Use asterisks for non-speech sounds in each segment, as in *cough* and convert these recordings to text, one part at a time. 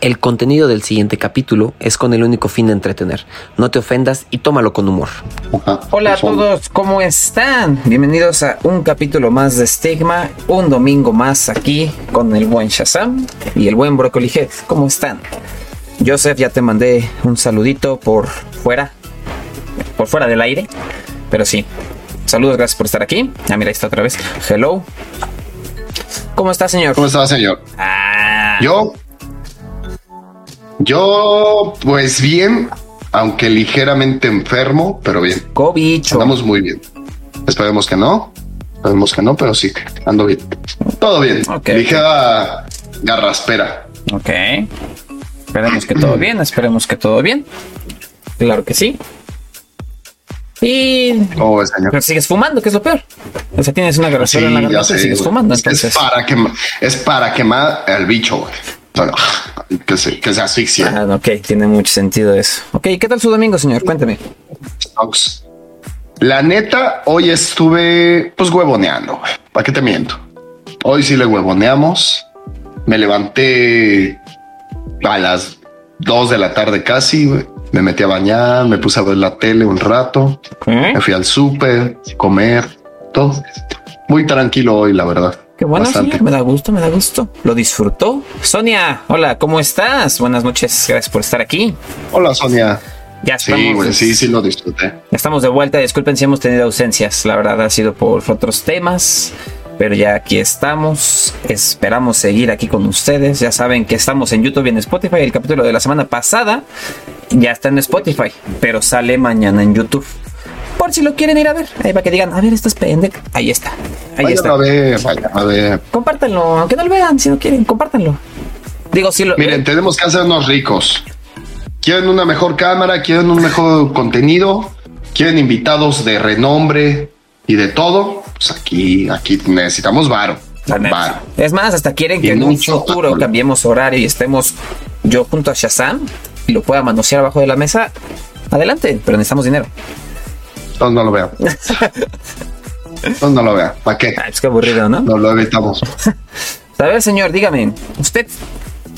El contenido del siguiente capítulo es con el único fin de entretener. No te ofendas y tómalo con humor. Hola a todos, ¿cómo están? Bienvenidos a un capítulo más de Stigma, un domingo más aquí con el buen Shazam y el buen Broccoli Head. ¿Cómo están? Joseph, ya te mandé un saludito por fuera, por fuera del aire, pero sí. Saludos, gracias por estar aquí. Ah, mira, ahí está otra vez. Hello. ¿Cómo está, señor? ¿Cómo está, señor? Ah, Yo, yo, pues bien, aunque ligeramente enfermo, pero bien. cobicho. Andamos muy bien. Esperemos que no. Esperemos que no, pero sí, ando bien. Todo bien. Ok. Ligera garraspera. Ok. Esperemos que todo bien, esperemos que todo bien. Claro que sí. Y Oh, señor. pero sigues fumando, que es lo peor. O sea, tienes una Sí, garrafera en la garganta y sigues fumando. Es Entonces, es para quemar, es para quemar el bicho, güey. Que se, que se asfixie. ah, ok, tiene mucho sentido eso. Ok, ¿qué tal su domingo, señor? Cuénteme. La neta, hoy estuve pues huevoneando. ¿Para qué te miento? Hoy sí le huevoneamos. Me levanté a las 2 de la tarde casi. Me metí a bañar, me puse a ver la tele un rato. Me fui al súper, comer, todo. Muy tranquilo hoy, la verdad. Qué bueno, Bastante. señor. Me da gusto, me da gusto. Lo disfrutó. Sonia, hola, ¿cómo estás? Buenas noches, gracias por estar aquí. Hola, Sonia. Ya Sí, estamos, güey, sí, sí lo disfruté. Estamos de vuelta. Disculpen si hemos tenido ausencias. La verdad ha sido por otros temas. Pero ya aquí estamos. Esperamos seguir aquí con ustedes. Ya saben que estamos en YouTube y en Spotify. El capítulo de la semana pasada ya está en Spotify. Pero sale mañana en YouTube. Por si lo quieren ir a ver. Ahí para que digan, a ver, esto es pendejo. Ahí está. Ahí Vayan está. a ver, vayan a ver. Compártanlo. Aunque no lo vean, si no quieren, compártanlo. Digo, si lo. Miren, tenemos que hacernos ricos. ¿Quieren una mejor cámara? ¿Quieren un mejor contenido? ¿Quieren invitados de renombre y de todo? Pues aquí, aquí necesitamos varo. Es más, hasta quieren Y que en un futuro cambiemos horario y estemos yo junto a Shazam y lo pueda manosear abajo de la mesa. Adelante, pero necesitamos dinero. Entonces no lo vean. Entonces no lo vean. ¿Para qué? Ay, es que aburrido, ¿no? No lo evitamos. *laughs* A ver, señor, dígame, ¿usted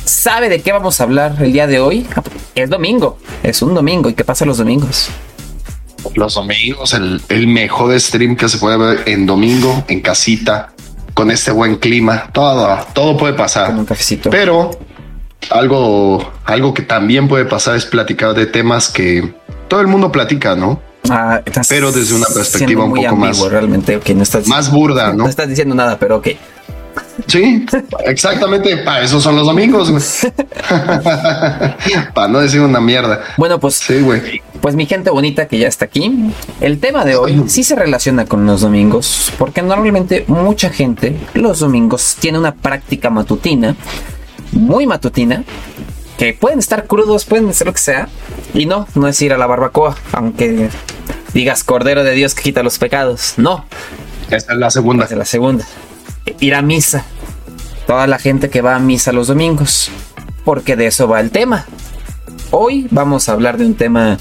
sabe de qué vamos a hablar el día de hoy? Es domingo, es un domingo. ¿Y qué pasa los domingos? Los domingos, el, el mejor stream que se puede ver en domingo, en casita, con este buen clima. Todo, todo puede pasar. Con un cafecito. Pero algo, algo que también puede pasar es platicar de temas que todo el mundo platica, ¿no? Ah, estás pero desde una perspectiva un poco más- ambiguo, realmente. Ok, no estás, Más burda, ¿no? no estás diciendo nada, pero ok. Sí, exactamente. Para eso son los domingos, güey. *laughs* para no decir una mierda. Bueno, pues Sí, güey. Pues mi gente bonita que ya está aquí, el tema de hoy sí se relaciona con los domingos, porque normalmente mucha gente los domingos tiene una práctica matutina, muy matutina, que pueden estar crudos, pueden hacer lo que sea, y no, no es ir a la barbacoa, aunque digas Cordero de Dios que quita los pecados, no, Esta es la segunda. es la segunda, ir a misa, toda la gente que va a misa los domingos, porque de eso va el tema. Hoy vamos a hablar de un tema,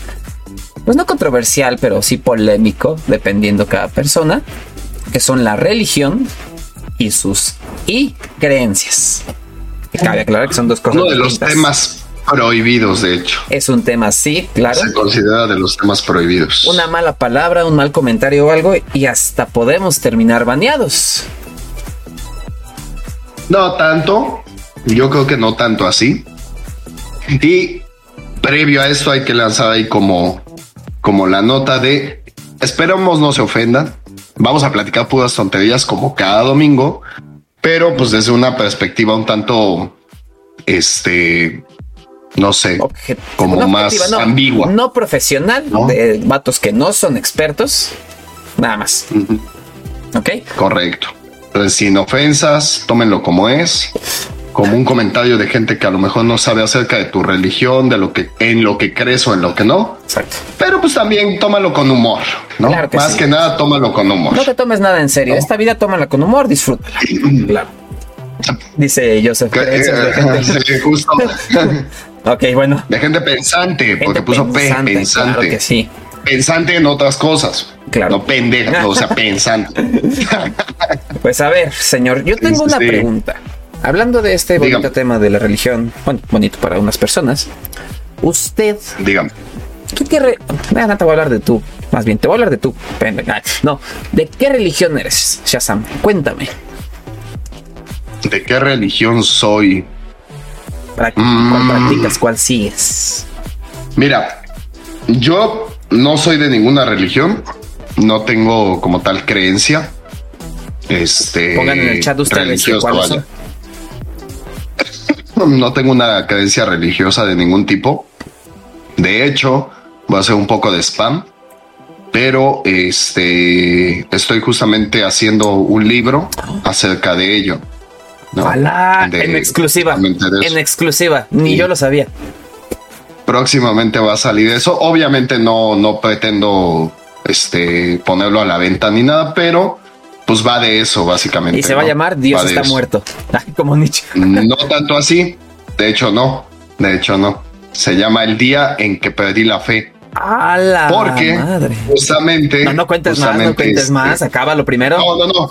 pues no controversial, pero sí polémico, dependiendo cada persona, que son la religión y sus y creencias. Cabe aclarar que son dos cosas Uno de los distintas. temas prohibidos, de hecho. Es un tema, sí, claro. Se considera de los temas prohibidos. Una mala palabra, un mal comentario o algo, y hasta podemos terminar baneados. No tanto. Yo creo que no tanto así. Y previo a esto hay que lanzar ahí como, como la nota de esperamos no se ofendan. Vamos a platicar puras tonterías como cada domingo, pero pues desde una perspectiva un tanto, este, no sé, Obje- como más no, ambigua. No profesional, ¿No? de vatos que no son expertos. Nada más. Ujú, ¿Ok? Correcto. Entonces, sin ofensas, tómenlo como es, como un comentario de gente que a lo mejor no sabe acerca de tu religión, de lo que en lo que crees o en lo que no. Exacto. Pero pues también tómalo con humor, ¿no? Claro que Más sí. que nada, tómalo con humor. No te tomes nada en serio. Esta vida tómala con humor, disfrútala. *clears throat* claro. Dice Joseph. Que- de *laughs* Sí, justo *laughs* Ok, bueno. de gente pensante, porque puso P, pensante, pensante. Claro que sí. Pensante en otras cosas. Claro. No pendeja, o sea, *laughs* pensante. Pues a ver, señor, yo tengo Sí, una pregunta. Hablando de este Dígame. bonito tema de la religión, bueno, bonito para unas personas, usted, Dígame. ¿qué, qué re- no te voy a hablar de tú, más bien, te voy a hablar de tú, no, ¿de qué religión eres, Shazam? Cuéntame, ¿De qué religión soy? ¿Pra- Mm. ¿cuál practicas, cuál sigues? Mira, yo no soy de ninguna religión, no tengo como tal creencia. Este, Pongan en el chat ustedes cuáles son. No tengo una creencia religiosa de ningún tipo. De hecho, voy a hacer un poco de spam, pero este estoy justamente haciendo un libro acerca de ello. ¿no? De- en exclusiva, en exclusiva, ni Sí. yo lo sabía. próximamente va a salir eso. Obviamente no, no pretendo este ponerlo a la venta ni nada, pero pues va de eso, básicamente. Y se va a llamar Dios Va está muerto, *laughs* como Nietzsche. No tanto así. De hecho, no. De hecho, no. Se llama el día en que perdí la fe. A la Porque madre. justamente. No, no cuentes más, no justamente, cuentes este, más, acábalo primero. No, no, no.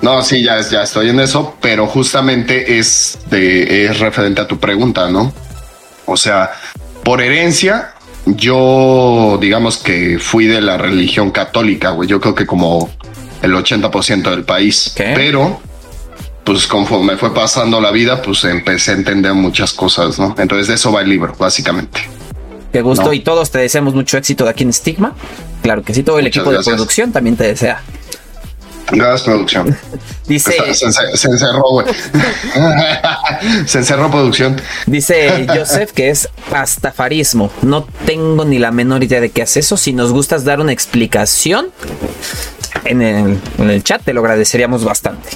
No, sí, ya, ya estoy en eso, pero justamente es de, es referente a tu pregunta, ¿no? O sea, por herencia, yo digamos que fui de la religión católica, güey. Yo creo que como el 80% del país. ¿Qué? Pero, pues conforme fue pasando la vida, pues empecé a entender muchas cosas, ¿no? Entonces de eso va el libro, básicamente. Qué gusto No. y todos te deseamos mucho éxito de aquí en Stigma. Claro que sí, todo el Muchas equipo gracias. de producción también te desea. Gracias, producción. *laughs* Dice, Se, se- se encerró, güey. *laughs* se encerró producción. dice *laughs* Joseph que es pastafarismo. No tengo ni la menor idea de qué es eso. Si nos gustas dar una explicación en el, en el chat, te lo agradeceríamos bastante.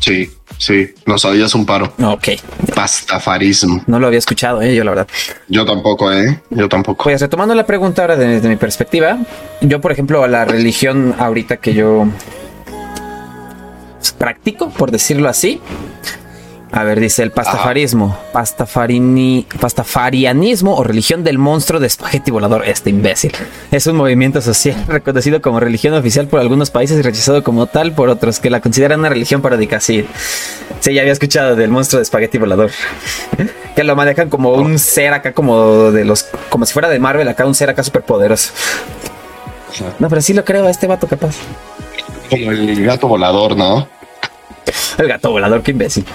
Sí, sí, nos sabías un paro. Ok, Pastafarismo. no lo había escuchado, eh, yo la verdad. Yo tampoco, ¿eh? Yo tampoco. Pues retomando la pregunta ahora desde mi perspectiva, yo por ejemplo a la religión ahorita que yo practico, por decirlo así. A ver, dice el pastafarismo, pastafarini, pastafarianismo o religión del monstruo de espagueti volador. Este imbécil. Es un movimiento social *laughs* reconocido como religión oficial por algunos países y rechazado como tal por otros que la consideran una religión paródica. Sí, sí, ya había escuchado del monstruo de espagueti volador. *laughs* que lo manejan como un ser acá, como de los, como si fuera de Marvel, acá un ser acá súper poderoso. No, pero sí lo creo a este vato capaz. Como el gato volador, ¿no? El gato volador, qué imbécil.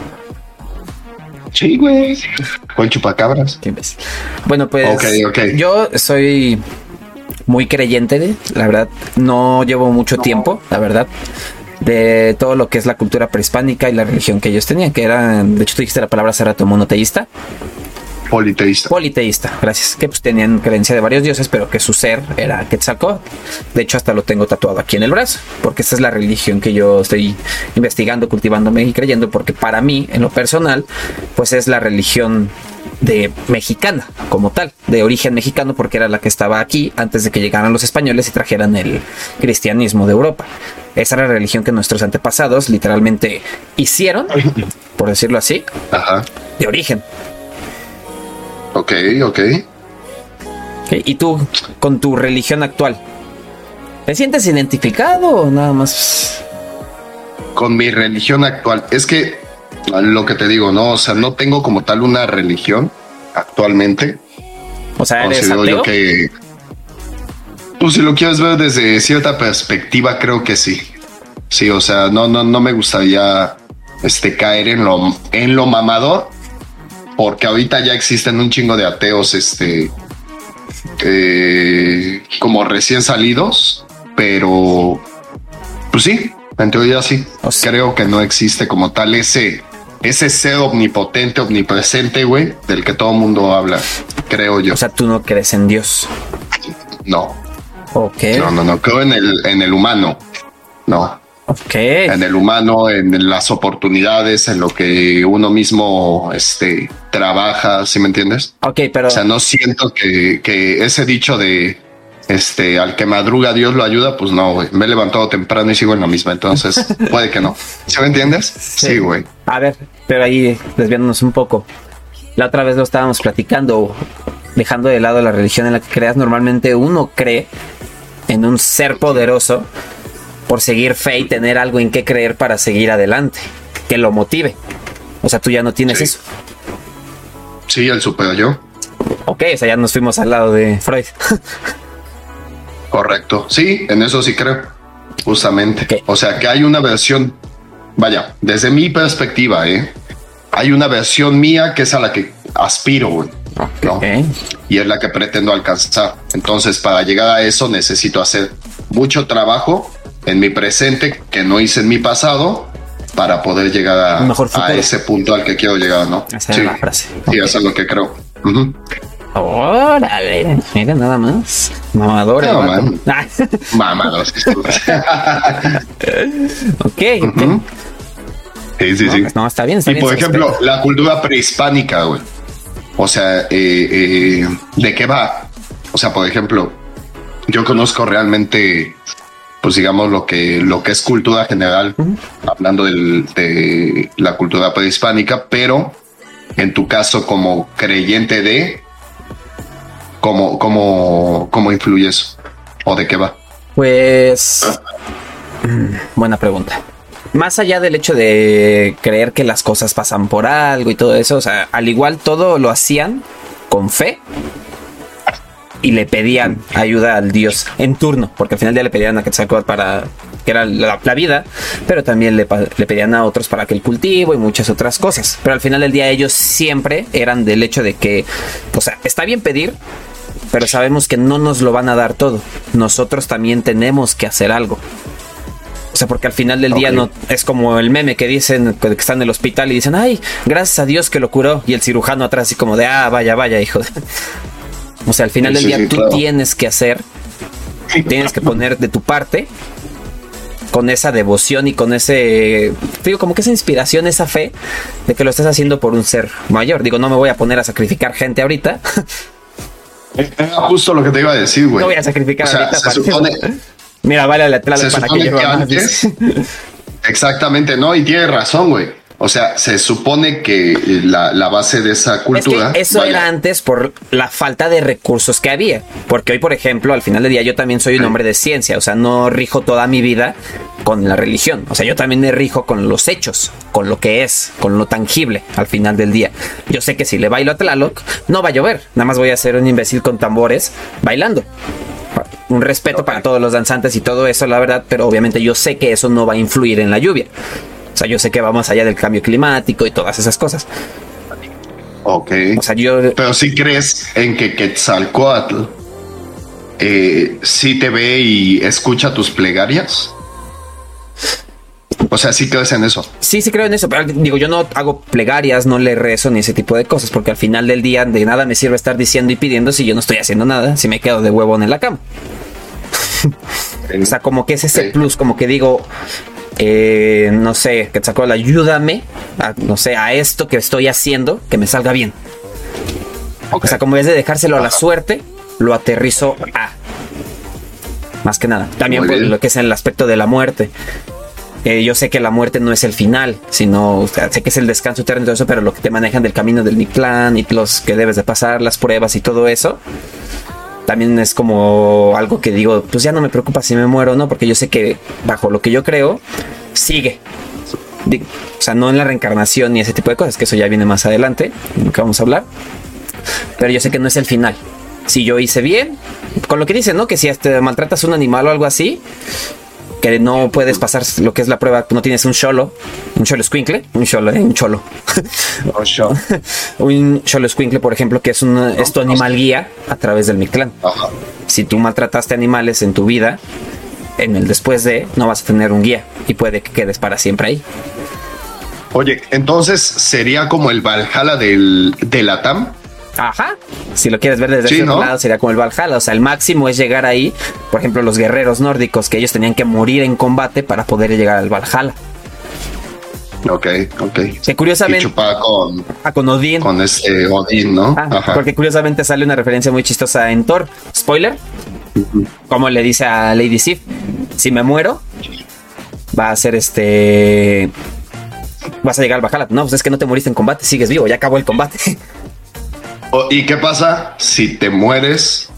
Sí, güey. O el chupacabras. Qué imbécil. Bueno, pues Ok, ok. yo soy muy creyente, de, la verdad. No llevo mucho tiempo, la verdad, de todo lo que es la cultura prehispánica y la religión que ellos tenían, que eran, de hecho tú dijiste la palabra hace rato, monoteísta, Politeísta. politeísta, gracias, que pues tenían creencia de varios dioses, pero que su ser era Quetzalcóatl. De hecho, hasta lo tengo tatuado aquí en el brazo, porque esta es la religión que yo estoy investigando, cultivándome y creyendo, porque para mí, en lo personal, pues es la religión de mexicana como tal, de origen mexicano, porque era la que estaba aquí antes de que llegaran los españoles y trajeran el cristianismo de Europa. Esa era la religión que nuestros antepasados literalmente hicieron, por decirlo así, Ajá. de origen. Ok, ok. ¿Y tú, con tu religión actual, te sientes identificado o nada más? Con mi religión actual. Es que lo que te digo, ¿no? O sea, no tengo como tal una religión actualmente. O sea, eres Considero ateo. yo que. Pues si lo quieres ver desde cierta perspectiva, creo que sí. Sí, o sea, no, no, no me gustaría este caer en lo, en lo mamador. Porque ahorita ya existen un chingo de ateos, este. eh, como recién salidos. Pero. Pues sí, en teoría sí. O sea- creo que no existe como tal ese. Ese ser omnipotente, omnipresente, güey, del que todo mundo habla, creo yo. O sea, tú no crees en Dios. No, Ok. no, no, no. Creo en el, en el humano. No, Ok. en el humano, en las oportunidades, en lo que uno mismo este, trabaja, ¿sí me entiendes? Ok, pero. O sea, no siento que, que ese dicho de este al que madruga Dios lo ayuda, pues no, güey. Me he levantado temprano y sigo en la misma, entonces *laughs* puede que no. ¿Sí me entiendes? Sí, güey. A ver, pero ahí desviándonos un poco. La otra vez lo estábamos platicando, dejando de lado la religión en la que creas. Normalmente uno cree en un ser poderoso por seguir fe y tener algo en qué creer para seguir adelante. que lo motive. O sea, tú ya no tienes Sí. eso. Sí, el super yo. Ok, o sea, ya nos fuimos al lado de Freud. Correcto. Sí, en eso sí creo. Justamente. O sea que hay una versión, vaya, desde mi perspectiva, ¿eh? hay una versión mía que es a la que aspiro, güey, ¿no? Ok. Y es la que pretendo alcanzar. Entonces, para llegar a eso necesito hacer mucho trabajo en mi presente que no hice en mi pasado para poder llegar a, mejor ese punto al que quiero llegar, ¿no? Esa es la frase. Sí, eso es lo que creo. Ujú. Órale, mira nada más. Mamador. el No, man. Mamados. ok. Sí, sí, No, sí. pues no, está bien. Está Y bien, por ejemplo, la cultura prehispánica, güey. O sea, eh, eh, ¿de qué va? O sea, por ejemplo, yo conozco realmente, pues digamos, lo que, lo que es cultura general, hablando del- de la cultura prehispánica, pero en tu caso, como creyente de, ¿cómo, cómo, cómo influye eso? ¿O de qué va? Pues. mm, Buena pregunta. Más allá del hecho de creer que las cosas pasan por algo y todo eso, o sea, al igual todo lo hacían con fe y le pedían ayuda al dios en turno, porque al final día le pedían a Quetzalcóatl para que era la, la vida, pero también le, pedían a otros para que el cultivo y muchas otras cosas. Pero al final del día ellos siempre eran del hecho de que, o sea, está bien pedir, pero sabemos que no nos lo van a dar todo. Nosotros también tenemos que hacer algo. O sea, porque al final del día no es como el meme que dicen que están en el hospital y dicen, ay, gracias a Dios que lo curó. Y el cirujano atrás así como de, ah, vaya, vaya, hijo. De-". O sea, al final Sí, del día sí, tú claro. tienes que hacer, tienes que poner de tu parte con esa devoción y con ese, digo, como que esa inspiración, esa fe de que lo estás haciendo por un ser mayor. Digo, no me voy a poner a sacrificar gente ahorita. Era justo lo que te iba a decir, güey. No voy a sacrificar O sea, ahorita se supone, Mira, vale la Se para que que antes-. Exactamente, no, y tiene razón, güey. O sea, se supone que eh, la, la base de esa Es cultura. que eso vaya, era antes por la falta de recursos que había. Porque hoy, por ejemplo, al final del día yo también soy un hombre de ciencia. O sea, no rijo toda mi vida con la religión. O sea, yo también me rijo con los hechos, con lo que es, con lo tangible al final del día. Yo sé que si le bailo a Tlaloc, no va a llover. Nada más voy a ser un imbécil con tambores bailando. Un respeto para todos los danzantes y todo eso, la verdad, pero obviamente yo sé que eso no va a influir en la lluvia. O sea, yo sé que va más allá del cambio climático y todas esas cosas. Ok. O sea, yo Pero si crees en que Quetzalcoatl eh, sí te ve y escucha tus plegarias. O sea, sí crees en eso. Sí, sí creo en eso, pero digo, yo no hago plegarias, no le rezo ni ese tipo de cosas, porque al final del día de nada me sirve estar diciendo y pidiendo si yo no estoy haciendo nada, si me quedo de huevón en la cama. *laughs* O sea, como que es ese plus, como que digo, eh, no sé, que sacó ayúdame, a, no sé, a esto que estoy haciendo, que me salga bien. O sea, como vez de dejárselo a la suerte, lo aterrizo a. Más que nada. También por lo que es el aspecto de la muerte. Eh, yo sé que la muerte no es el final, sino, o sea, sé que es el descanso eterno y todo eso, pero lo que te manejan del camino del Mictlán y los que debes de pasar, las pruebas y todo eso, también es como algo que digo, pues ya no me preocupa si me muero o no, porque yo sé que bajo lo que yo creo, sigue. O sea, no en la reencarnación ni ese tipo de cosas, que eso ya viene más adelante, que vamos a hablar. Pero yo sé que no es el final. Si yo hice bien, con lo que dicen, ¿no? Que si maltratas a un animal o algo así, que no puedes pasar lo que es la prueba, no tienes un cholo, un cholo squinkle, un cholo, eh, un cholo. un cholo *laughs* squinkle, por ejemplo, que es, un, es tu animal guía a través del Mictlán. Ajá. Si tú maltrataste animales en tu vida, en el después de, no vas a tener un guía y puede que quedes para siempre ahí. Oye, entonces sería como el Valhalla del, de la TAM. Ajá. Si lo quieres ver desde Sí, ese otro ¿no? lado, sería como el Valhalla. O sea, el máximo es llegar ahí. Por ejemplo, los guerreros nórdicos, que ellos tenían que morir en combate para poder llegar al Valhalla. Ok, ok. Que Y curiosamente, chupar con, ah, con Odín. con este Odín, ¿no? Ah, Ajá. porque curiosamente sale una referencia muy chistosa en Thor. Spoiler. Como le dice a Lady Sif, si me muero, va a ser este. Vas a llegar al Valhalla. No, pues es que no te moriste en combate, sigues vivo, ya acabó el combate. *laughs* O- ¿Y qué pasa si te mueres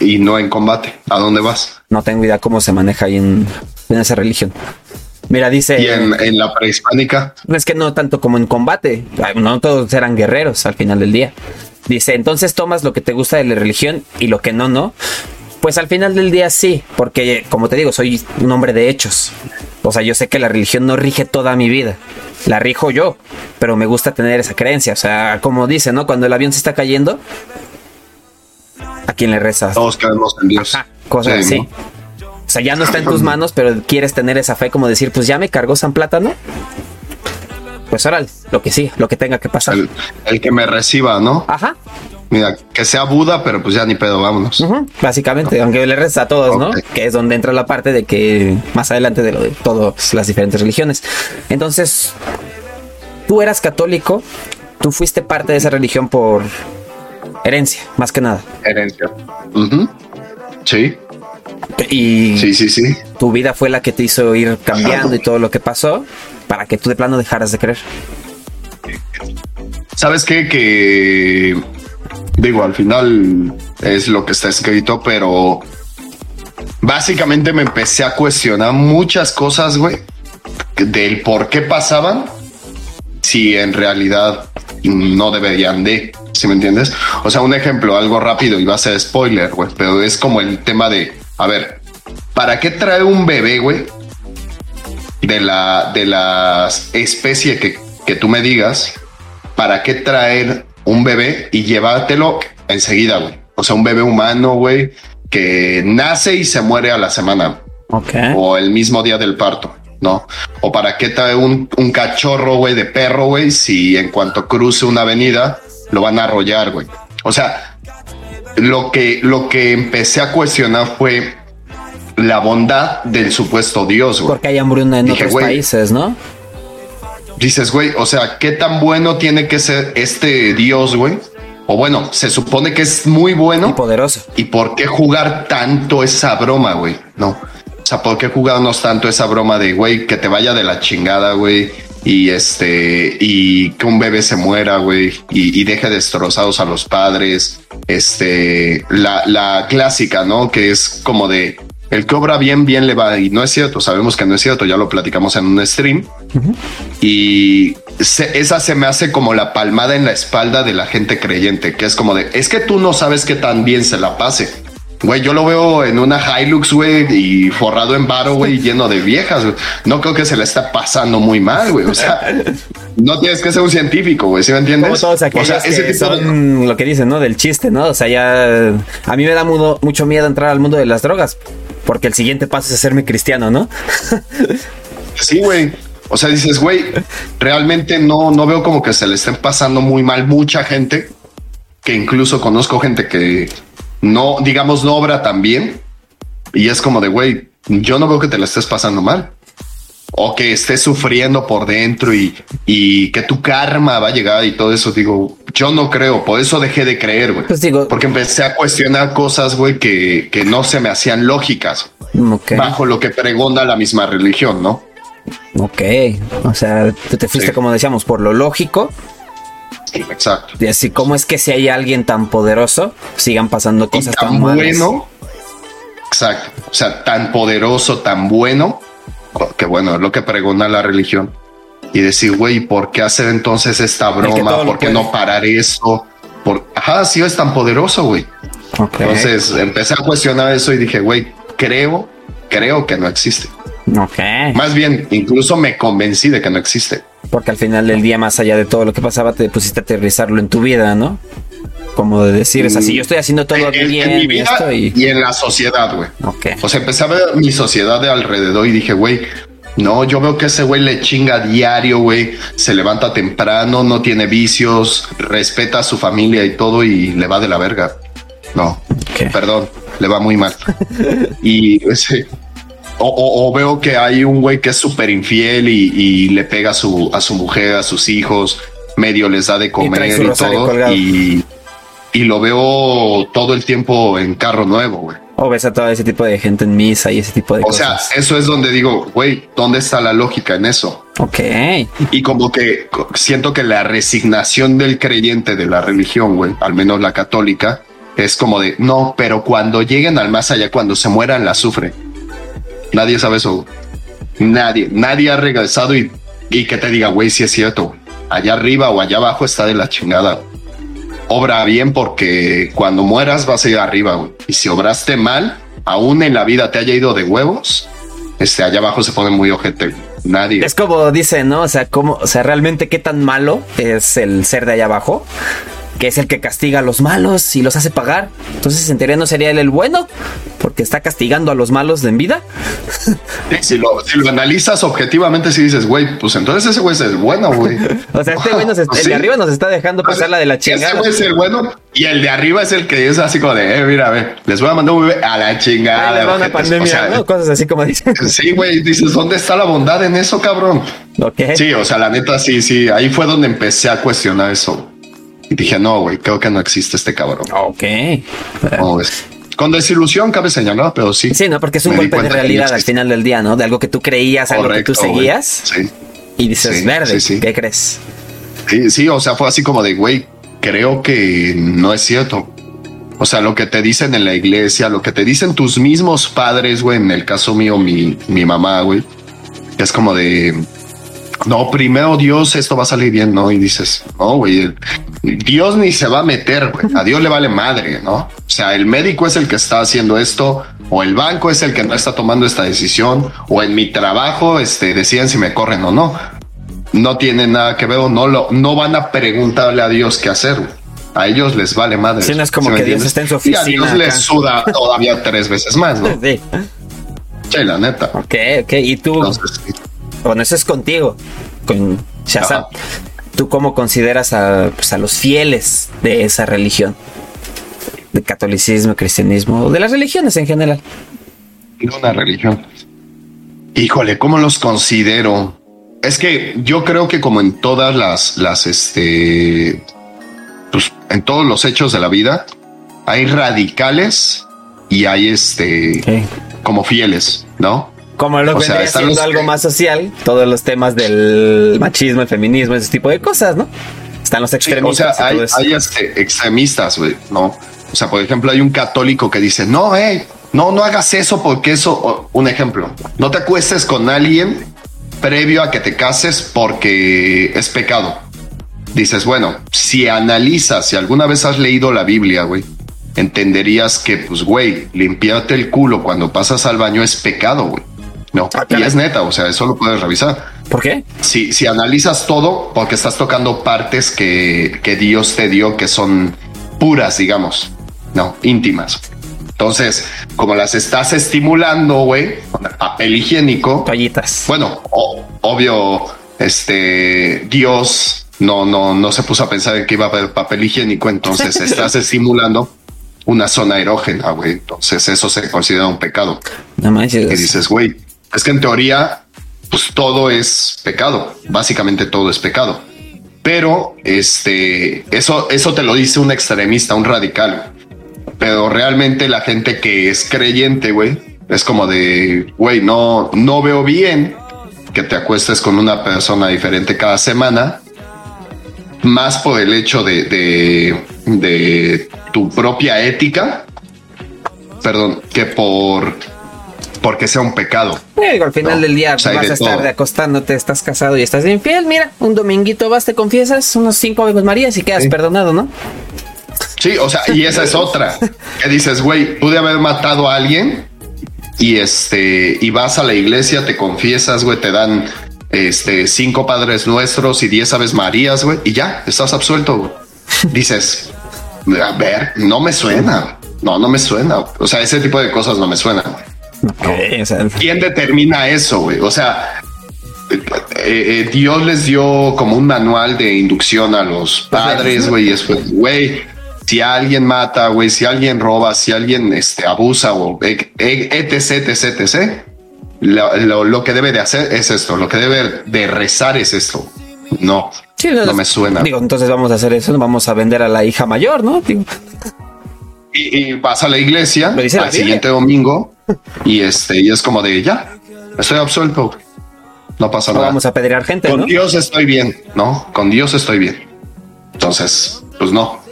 y no en combate? ¿A dónde vas? No tengo idea cómo se maneja ahí en, en esa religión. Mira, dice. Y en, en la prehispánica. Es que no tanto como en combate. No todos eran guerreros al final del día. Dice, entonces tomas lo que te gusta de la religión y lo que no, no. Pues al final del día sí, porque como te digo, soy un hombre de hechos. O sea, yo sé que la religión no rige toda mi vida. La rijo yo, pero me gusta tener esa creencia. O sea, como dice, ¿no? Cuando el avión se está cayendo, ¿a quién le rezas? Todos caemos en Dios. Ajá, cosas así. O sea, ya no está en tus manos, pero quieres tener esa fe como decir, pues ya me cargó San Plátano. Pues ahora lo que sí, lo que tenga que pasar. El, que me reciba, ¿no? Ajá. Mira, que sea Buda, pero pues ya ni pedo, vámonos. Básicamente, aunque le reza a todos, ¿no? Que es donde entra la parte de que más adelante de lo de todas las diferentes religiones. Entonces, tú eras católico, tú fuiste parte de esa religión por herencia, más que nada. Herencia. Sí. Y sí, sí, sí. tu vida fue la que te hizo ir cambiando y todo lo que pasó para que tú de plano dejaras de creer. ¿Sabes qué? Que digo, al final es lo que está escrito, pero básicamente me empecé a cuestionar muchas cosas, güey, del por qué pasaban si en realidad no deberían de, si me entiendes? O sea, un ejemplo, algo rápido y va a ser spoiler, güey, pero es como el tema de a ver, ¿para qué trae un bebé, güey? De la, de la especie que, que tú me digas, ¿para qué traer un bebé y llevártelo enseguida, güey? O sea, un bebé humano, güey, que nace y se muere a la semana. O el mismo día del parto, ¿no? O para qué trae un, un cachorro, güey, de perro, güey, si en cuanto cruce una avenida lo van a arrollar, güey. O sea, lo que, lo que empecé a cuestionar fue la bondad del supuesto Dios, güey. Porque hay hambruna en otros países, ¿no? Dices, güey, o sea, ¿qué tan bueno tiene que ser este Dios, güey? O bueno, se supone que es muy bueno. Y poderoso. ¿Y por qué jugar tanto esa broma, güey? No. O sea, ¿por qué jugarnos tanto esa broma de, güey, que te vaya de la chingada, güey? y este y que un bebé se muera, güey, y, deje destrozados a los padres. Este, la, la clásica, ¿no? Que es como de el que obra bien, bien le va. Y no es cierto, sabemos que no es cierto, ya lo platicamos en un stream. Y esa se me hace como la palmada en la espalda de la gente creyente, que es como de, es que tú no sabes que tan bien se la pase. Güey, yo lo veo en una Hilux, güey, y forrado en varo, güey, lleno de viejas. No creo que se le está pasando muy mal, güey. O sea, no tienes que ser un científico, güey, ¿sí me entiendes? Como todos aquellos o sea, ese que son lo que dicen, ¿no? Del chiste, ¿no? O sea, ya a mí me da mucho miedo entrar al mundo de las drogas, porque el siguiente paso es hacerme cristiano, ¿no? sí, güey. O sea, dices, güey, realmente no, no veo como que se le estén pasando muy mal mucha gente, que incluso conozco gente que no, digamos, no obra tan bien. Y es como de, güey, yo no veo que te la estés pasando mal. O que estés sufriendo por dentro y, y que tu karma va a llegar y todo eso. Digo, yo no creo, por eso dejé de creer, güey. Pues digo, porque empecé a cuestionar cosas, güey, que, que no se me hacían lógicas. Bajo lo que pregona la misma religión, ¿no? Ok, o sea, tú te fuiste, como decíamos, por lo lógico Exacto. Y así como es que si hay alguien tan poderoso, sigan pasando cosas tan, bueno. Exacto. O sea, tan poderoso, tan bueno, que bueno, es lo que pregona la religión. Y decir, güey, ¿por qué hacer entonces esta broma? ¿Por qué no parar eso? Por... Ajá, sí es tan poderoso, güey. Entonces empecé a cuestionar eso y dije, güey, creo, creo que no existe. Ok. Más bien, incluso me convencí de que no existe. Porque al final del día, más allá de todo lo que pasaba, te pusiste a aterrizarlo en tu vida, ¿no? Como de decir, es así, yo estoy haciendo todo en, bien en mi vida y... en la sociedad, güey. Ok. O sea, empecé a ver mi sociedad de alrededor y dije, güey, no, yo veo que ese güey le chinga diario, güey. Se levanta temprano, no tiene vicios, respeta a su familia y todo y le va de la verga. No, perdón, le va muy mal. y ese, o, veo que hay un güey que es súper infiel y, le pega a su, a su mujer, a sus hijos, medio les da de comer y, todo. Y, lo veo todo el tiempo en carro nuevo, güey. O ves a todo ese tipo de gente en misa y ese tipo de cosas. O sea, eso es donde digo, güey, ¿dónde está la lógica en eso? Ok. Y como que siento que la resignación del creyente de la religión, güey, al menos la católica, es como de, no, pero cuando lleguen al más allá, cuando se mueran, la sufren. Nadie sabe eso. Nadie, nadie ha regresado y, y que te diga, güey, si es cierto, allá arriba o allá abajo está de la chingada. Obra bien porque cuando mueras vas a ir arriba. Y si obraste mal, aún en la vida te haya ido de huevos, este allá abajo se pone muy ojete. Nadie. Es como dice, ¿no? O sea, como, o sea, realmente qué tan malo es el ser de allá abajo que es el que castiga a los malos y los hace pagar. Entonces, en teoría no sería él el bueno, porque está castigando a los malos en vida. si, lo, analizas objetivamente, si dices, güey, pues entonces ese güey es el bueno, güey. *laughs* o sea, este güey nos el de arriba nos está dejando pasar la de la chingada. Ese güey es el bueno y el de arriba es el que es así como de, eh, mira, a ver, les voy a mandar un bebé a la chingada. una pandemia, ¿no? Cosas así como dicen. *laughs* Sí, güey, dices, ¿dónde está la bondad en eso, cabrón? Okay. Sí, o sea, la neta, sí, sí, ahí fue donde empecé a cuestionar eso. Y dije, no, güey, creo que no existe este cabrón. Ok. Con desilusión cabe señalar, pero sí. Sí, no, porque es un golpe de realidad al final del día, ¿no? De algo que tú creías, algo que tú seguías. Sí. Y dices, verde, ¿qué crees? Sí, sí, o sea, fue así como de, güey, creo que no es cierto. O sea, lo que te dicen en la iglesia, lo que te dicen tus mismos padres, güey, en el caso mío, mi, mi mamá, güey, es como de, no, primero Dios, esto va a salir bien, ¿no? Y dices, no, güey, Dios ni se va a meter, güey, a Dios le vale madre, ¿no? O sea, el médico es el que está haciendo esto, o el banco es el que no está tomando esta decisión, o en mi trabajo, este, deciden si me corren o no. No tiene nada que ver, o no lo, no van a preguntarle a Dios qué hacer, A ellos les vale madre. No es como que Dios está en su oficina. Y a Dios les suda todavía tres veces más, ¿no? *laughs* Sí. Sí, la neta. Ok, ok. Y tú, bueno, eso es contigo, con Shazam. ¿Tú cómo consideras pues, a, los fieles de esa religión? De catolicismo, cristianismo, de las religiones en general. De una religión. Híjole, ¿cómo los considero? Es que yo creo que como en todas las, las, este, pues en todos los hechos de la vida, hay radicales y hay este, como fieles, ¿no? Como lo que vendría siendo algo más social, todos los temas del machismo, el feminismo, ese tipo de cosas, ¿no? Están los extremistas. o sea, hay, este, extremistas, güey, ¿no? O sea, por ejemplo, hay un católico que dice, no, hey, no, no hagas eso porque eso, un ejemplo, no te acuestes con alguien previo a que te cases porque es pecado. Dices, bueno, si analizas, si alguna vez has leído la Biblia, güey, entenderías que, pues, güey, limpiarte el culo cuando pasas al baño es pecado, güey. No, ah, y es neta, o sea, eso lo puedes revisar. ¿Por qué? Si, si analizas todo, porque estás tocando partes que, que Dios te dio que son puras, digamos, no, íntimas. Entonces, como las estás estimulando, güey, con papel higiénico. Toallitas. Bueno, obvio, este Dios no, no, no se puso a pensar en que iba a haber papel higiénico, entonces *laughs* estás estimulando una zona erógena, güey. Entonces, eso se considera un pecado. No manches. Y dices, güey, es que en teoría, pues todo es pecado. Básicamente todo es pecado. Pero este, eso, eso te lo dice un extremista, un radical. Pero realmente la gente que es creyente, güey, es como de, güey, no, no veo bien que te acuestes con una persona diferente cada semana, más por el hecho de, de, de tu propia ética, perdón, que por porque sea un pecado. al final del día vas a estar acostándote, estás casado y estás infiel. Mira, un dominguito vas, te confiesas unos cinco Aves Marías y quedas perdonado, ¿no? Sí, o sea, y esa es otra. *laughs* que dices, güey, pude haber matado a alguien y este, y vas a la iglesia, te confiesas, güey, te dan este cinco padres nuestros y diez aves marías, güey, y ya estás absuelto. Güey. Dices, a ver, no me suena. No, no me suena. O sea, ese tipo de cosas no me suenan. *laughs* ¿Quién determina eso, güey? O sea, eh, eh, Dios les dio como un manual de inducción a los padres, güey, y es, güey, si alguien mata, güey, si alguien roba, si alguien este, abusa o etc, etc, etc, lo, que debe de hacer es esto, lo que debe de rezar es esto. No, no, me suena. Digo, entonces vamos a hacer eso, vamos a vender a la hija mayor, ¿no? Y, vas a la iglesia al siguiente domingo *laughs* y este, y es como de ya, estoy absuelto. No pasa nada. Vamos a a gente. Con Dios estoy bien, ¿no? Con Dios estoy bien. Entonces, pues no.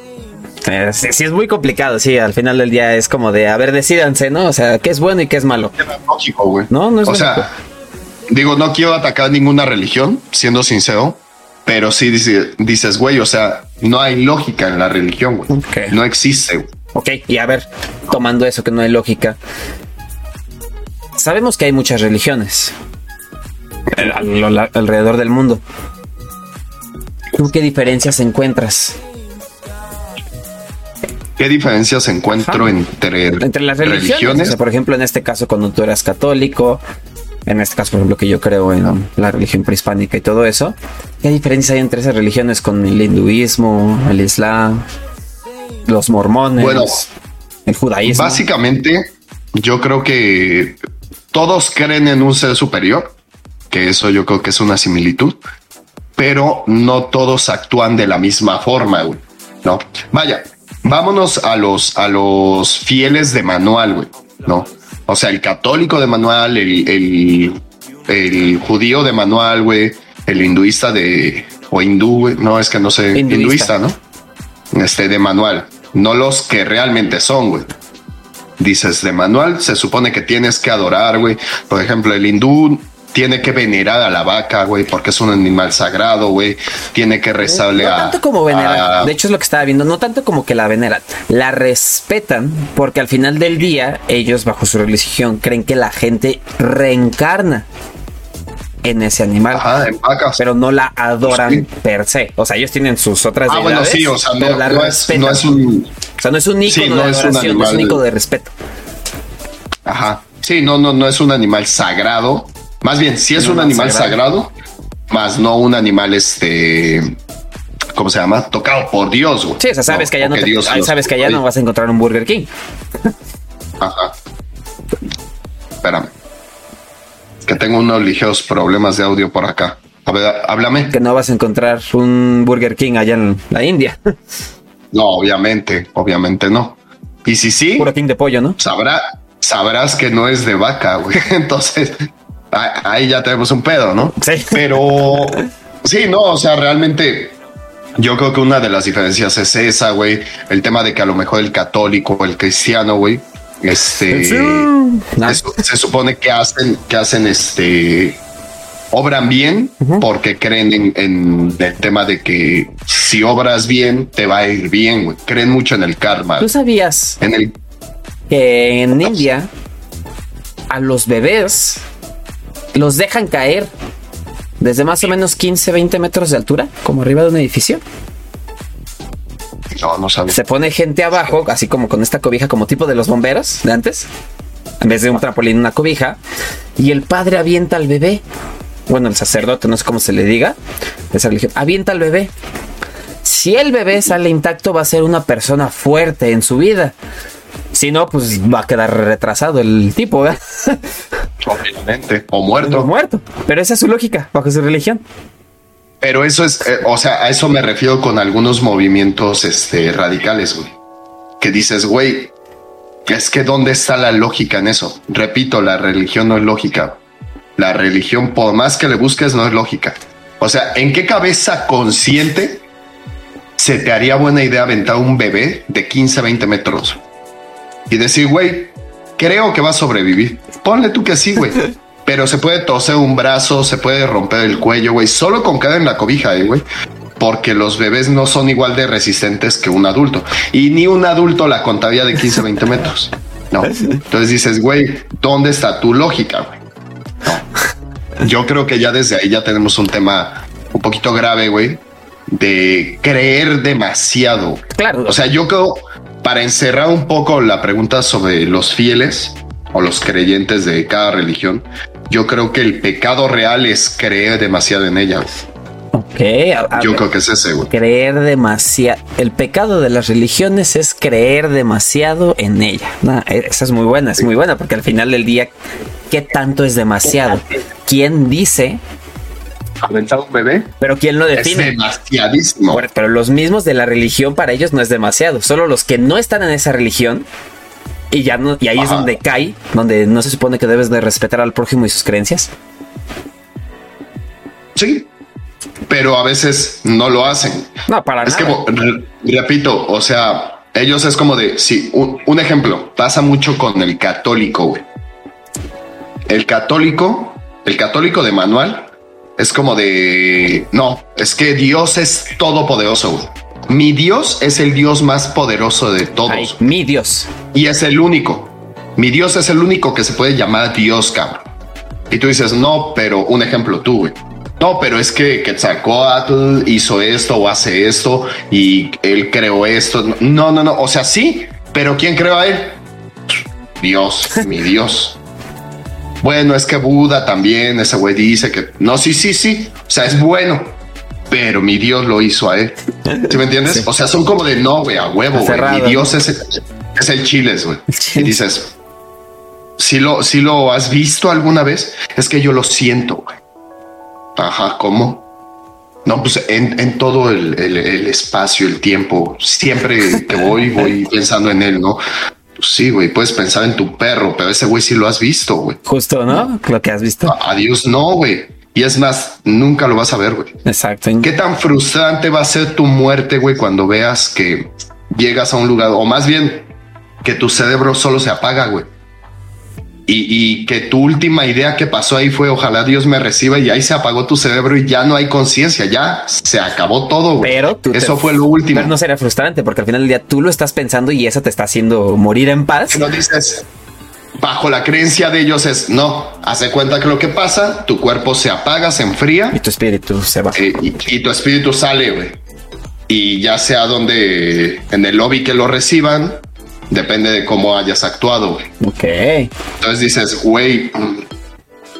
Eh, sí, es muy complicado, sí, al final del día es como de, a ver, decídanse, ¿no? O sea, qué es bueno y qué es malo. lógico, güey. No, no es O sea, digo, no quiero atacar ninguna religión, siendo sincero, pero sí dices, güey, o sea, no hay lógica en la religión, güey. No existe. Ok, y a ver, tomando eso que no hay lógica, sabemos que hay muchas religiones alrededor del mundo. ¿Tú qué diferencias encuentras? ¿Qué diferencias encuentro entre, entre las religiones? por ejemplo, en este caso, cuando tú eras católico, en este caso, por ejemplo, que yo creo en la religión prehispánica y todo eso, ¿qué diferencias hay entre esas religiones con el hinduismo, el islam, los mormones, bueno, el judaísmo? Básicamente, yo creo que todos creen en un ser superior, que eso yo creo que es una similitud, pero no todos actúan de la misma forma, güey. No, vaya, vámonos a los, a los fieles de manual, güey, ¿no? O sea, el católico de manual, el, el, judío de manual, güey, el hinduista de, o hindú, güey, no, es que no sé, hinduista. ¿no? Este de manual, no los que realmente son, güey. Dices de manual, se supone que tienes que adorar, güey. Por ejemplo, el hindú tiene que venerar a la vaca, güey, porque es un animal sagrado, güey. Tiene que rezarle a. No tanto como venerar. De hecho, es lo que estaba viendo. No tanto como que la veneran. La respetan porque al final del día, ellos, bajo su religión, creen que la gente reencarna en ese animal. Ajá, en vacas. Pero no la adoran per se. O sea, ellos tienen sus otras ah, bueno, sí, o sea, no, no, es, no, es, un. O sea, no es un icono de adoración, es un icono de respeto. Ajá. Sí, no, no, no es un animal sagrado más bien, si es un animal sagrado. más no un animal este ¿cómo se llama? Tocado por Dios, Sí, o sea, sabes que allá no te, sabes que allá no vas a encontrar un Burger King. Ajá. Espérame. Que tengo unos ligeros problemas de audio por acá. A ver, háblame. Que no vas a encontrar un Burger King allá en la India. *laughs* No, obviamente, obviamente no. Y si sí, puro king de pollo, ¿no? Sabrá, sabrás que no es de vaca, güey. *laughs* Entonces, ahí ya tenemos un pedo, ¿no? Sí. Pero sí, no, o sea, realmente yo creo que una de las diferencias es esa, güey. El tema de que a lo mejor el católico o el cristiano, güey, este se, supone que hacen, que hacen este obran bien porque creen en, el tema de que si obras bien te va a ir bien, güey. Creen mucho en el karma. ¿Tú sabías en el que en India a los bebés los dejan caer desde más o menos 15, 20 metros de altura, como arriba de un edificio. No, no sabía. Se pone gente abajo, así como con esta cobija, como tipo de los bomberos de antes. En vez de un trampolín, una cobija. Y el padre avienta al bebé. Bueno, el sacerdote, no sé cómo se le diga. Esa religión. Avienta al bebé. Si el bebé sale intacto, va a ser una persona fuerte en su vida. Si no, pues va a quedar retrasado el tipo, ¿verdad? *laughs* Obviamente. O muerto. O muerto. Pero esa es su lógica, bajo su religión. Pero eso es, eh, o sea, a eso me refiero con algunos movimientos este, radicales, güey. Que dices, güey, es que ¿dónde está la lógica en eso? Repito, la religión no es lógica. La religión, por más que le busques, no es lógica. O sea, ¿en qué cabeza consciente se te haría buena idea aventar un bebé de 15, 20 metros? y decir, güey, creo que va a sobrevivir. Ponle tú que sí, güey. *laughs* Pero se puede toser un brazo, se puede romper el cuello, güey, solo con quedar en la cobija, eh, güey. Porque los bebés no son igual de resistentes que un adulto. Y ni un adulto la contaría de 15, 20 metros. No. *laughs* Entonces dices, güey, ¿dónde está tu lógica, güey? No. Yo creo que ya desde ahí ya tenemos un tema un poquito grave, güey, de creer demasiado. Claro. O sea, yo creo, para encerrar un poco la pregunta sobre los fieles o los creyentes de cada religión, yo creo que el pecado real es creer demasiado en ella. Ok, yo creo que es ese, güey. Creer demasiado. El pecado de las religiones es creer demasiado en ella. esa es muy buena, es muy buena, porque al final del día, ¿qué tanto es demasiado? ¿Quién dice aventado un bebé. Pero ¿quién lo define? Es demasiadísimo. pero los mismos de la religión para ellos no es demasiado. Solo los que no están en esa religión y ya no, y ahí es donde cae, donde no se supone que debes de respetar al prójimo y sus creencias. Sí, pero a veces no lo hacen. No, para es nada. que, repito, o sea, ellos es como de, sí, un, un ejemplo, pasa mucho con el católico, güey. El católico El católico de manual es como de no, es que Dios es todopoderoso. güey. Mi Dios es el Dios más poderoso de todos Ay, mi Dios. y es el único. Mi Dios es el único que se puede llamar Dios, cabrón. Y tú dices, no, pero un ejemplo tú, güey. No, pero es que Quetzalcoatl hizo esto o hace esto y él creó esto. No, no, no. O sea, sí, pero ¿quién creó a él? Dios, mi Dios. Bueno, es que Buda también, ese güey dice que no, sí, sí, sí. O sea, es bueno, pero mi Dios lo hizo a él. ¿Sí me entiendes? Sí. O sea, son como de no, güey, a huevo, güey. Cerrado, Mi Dios es, es el chiles, güey. Y chiles. dices, si lo, si lo has visto alguna vez, es que yo lo siento, güey. Ajá, ¿cómo? No, pues en, en todo el, el- el espacio, el tiempo, siempre que voy, voy pensando en él, ¿no? Sí, güey, puedes pensar en tu perro, pero ese güey sí lo has visto, güey. Justo, ¿no? Lo que has visto. A- Adiós, no, güey. Y es más, nunca lo vas a ver, güey. Exacto. ¿Qué tan frustrante va a ser tu muerte, güey, cuando veas que llegas a un lugar, o más bien que tu cerebro solo se apaga, güey? Y, y que tu última idea que pasó ahí fue ojalá Dios me reciba y ahí se apagó tu cerebro y ya no hay conciencia, ya se acabó todo, güey. Pero tú te- Eso fue lo último. Pero no sería frustrante porque al final del día tú lo estás pensando y eso te está haciendo morir en paz. no dices bajo la creencia de ellos es no, hace cuenta que lo que pasa, tu cuerpo se apaga, se enfría Y tu espíritu se va. eh, y, y tu espíritu sale, güey. Y ya sea donde en el lobby que lo reciban, depende de cómo hayas actuado. Ok. Entonces dices, güey,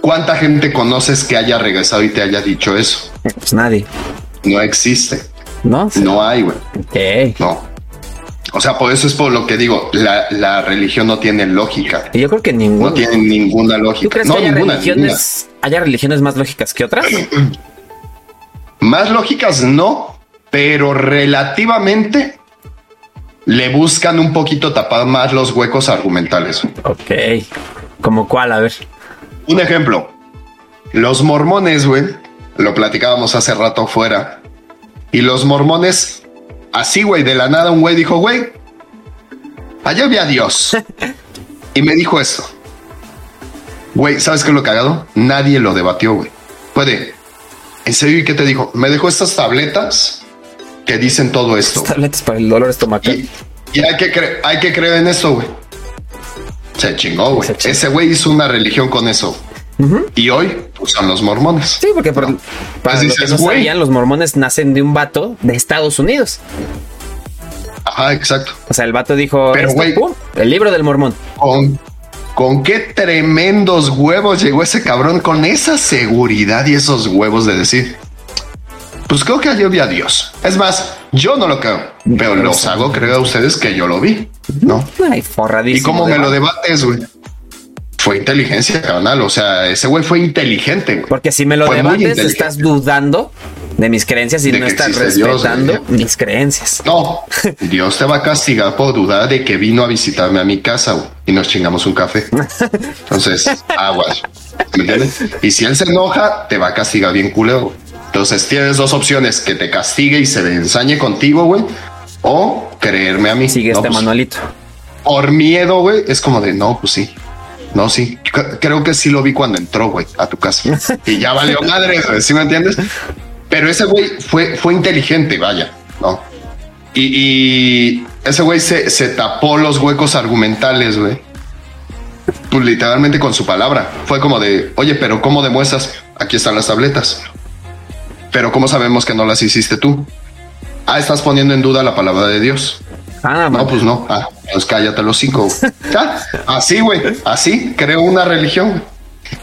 ¿cuánta gente conoces que haya regresado y te haya dicho eso? Pues nadie. No existe, ¿No? no hay, güey, Ok. no. O sea, por eso es por lo que digo, la, la religión no tiene lógica. Yo creo que ninguno. No tiene ninguna lógica. ¿Tú crees no, que haya ninguna, religiones, haya religiones más lógicas que otras? ninguna. *clears throat* Más lógicas no, pero relativamente le buscan un poquito tapar más los huecos argumentales. ok. ¿Como cuál? A ver. Un ejemplo, los mormones, güey, lo platicábamos hace rato afuera, y los mormones, así, güey, de la nada un güey dijo, güey, allá vi a Dios. *laughs* y me dijo esto. Güey, ¿sabes qué es lo cagado? Nadie lo debatió, güey. Puede. ¿En serio? ¿Y qué te dijo? Me dejó estas tabletas que dicen todo esto. Tabletas para el dolor estomacal. Y, y hay, que cre- hay que creer en esto, güey. Se chingó, güey. Ese güey hizo una religión con eso. Y hoy pues, son los mormones. Sí, porque por- para Pues los que dices, no güey. sabían, los mormones nacen de un vato de Estados Unidos. Ajá, exacto. O sea, el vato dijo, Pero, güey. el libro del mormón. Con, con qué tremendos huevos llegó ese cabrón con esa seguridad y esos huevos de decir. Pues creo que ayer vi a Dios. Es más, yo no lo creo, pero los hago creer a ustedes que yo lo vi, ¿no? Ay, forradísimo. ¿Y cómo me lo debates, güey? Fue inteligencia, carnal. O sea, ese güey fue inteligente, güey. Porque si me lo Fue debates, estás dudando de mis creencias y De no estás Dios, respetando mis creencias. No, *laughs* Dios te va a castigar por dudar de que vino a visitarme a mi casa güey, y nos chingamos un café. Entonces, *laughs* aguas. ¿Me entiendes? Y si él se enoja, te va a castigar bien culero. Entonces tienes dos opciones: que te castigue y se ensañe contigo, güey, o creerme a mí. Sigue No, este pues, manualito. Por miedo, güey, es como de no, pues sí. No, sí. Creo que sí lo vi cuando entró, güey, a tu casa. *laughs* Y ya valió madre, güey, ¿sí me entiendes? Pero ese güey fue, fue inteligente, vaya, ¿no? Y, y ese güey se, se tapó los huecos argumentales, güey. Pues literalmente con su palabra. Fue como de, oye, pero ¿cómo demuestras? Aquí están las tabletas. Pero ¿cómo sabemos que no las hiciste tú? Ah, estás poniendo en duda la palabra de Dios. Ah, No, man. pues no. Ah, pues cállate los cinco. Así, güey. Así creo una religión.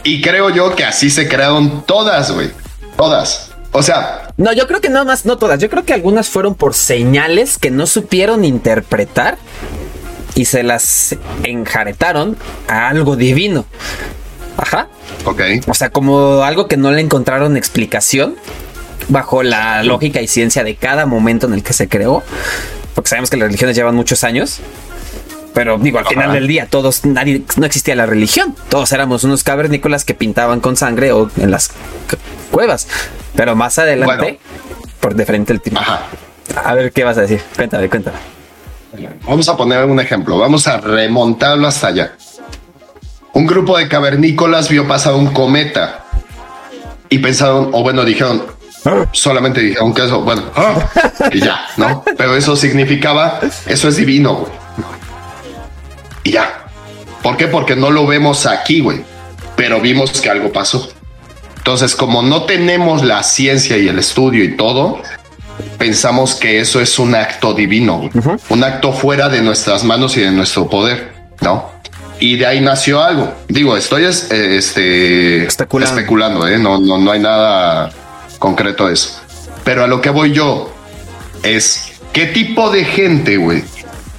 Y creo yo que así se crearon todas, güey. Todas. O sea, No, yo creo que no más, no todas. Yo creo que algunas fueron por señales que no supieron interpretar y se las enjaretaron a algo divino. Ajá. ok. O sea, como algo que no le encontraron explicación bajo la lógica y ciencia de cada momento en el que se creó. Porque sabemos que las religiones llevan muchos años. Pero digo, al final Ajá. del día, todos, nadie, no existía la religión. Todos éramos unos cavernícolas que pintaban con sangre o en las cuevas. Pero más adelante, Bueno. por diferente el tiempo. Ajá. A ver qué vas a decir. Cuéntame, cuéntame. Vamos a poner un ejemplo. Vamos a remontarlo hasta allá. Un grupo de cavernícolas vio pasar un cometa y pensaron, o bueno, dijeron, solamente dijeron que eso, bueno, y ya, ¿no? Pero eso significaba, eso es divino, güey. Y ya. ¿Por qué? Porque no lo vemos aquí, güey. Pero vimos que algo pasó. Entonces, como no tenemos la ciencia y el estudio y todo, pensamos que eso es un acto divino, un acto fuera de nuestras manos y de nuestro poder, ¿no? Y de ahí nació algo. Digo, estoy este, especulando, ¿eh? no, no, no hay nada concreto eso. Pero a lo que voy yo es, ¿qué tipo de gente, güey?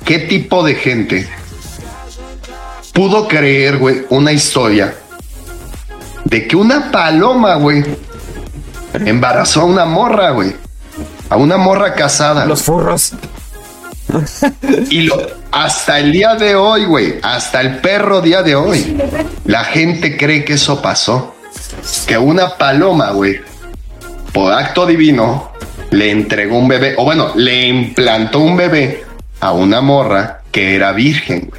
¿Qué tipo de gente pudo creer, güey, una historia de que una paloma, güey, embarazó a una morra, güey? A una morra casada. Los furros. Y lo, hasta el día de hoy, güey, hasta el perro día de hoy, la gente cree que eso pasó. Que una paloma, güey, por acto divino, le entregó un bebé, o bueno, le implantó un bebé a una morra que era virgen.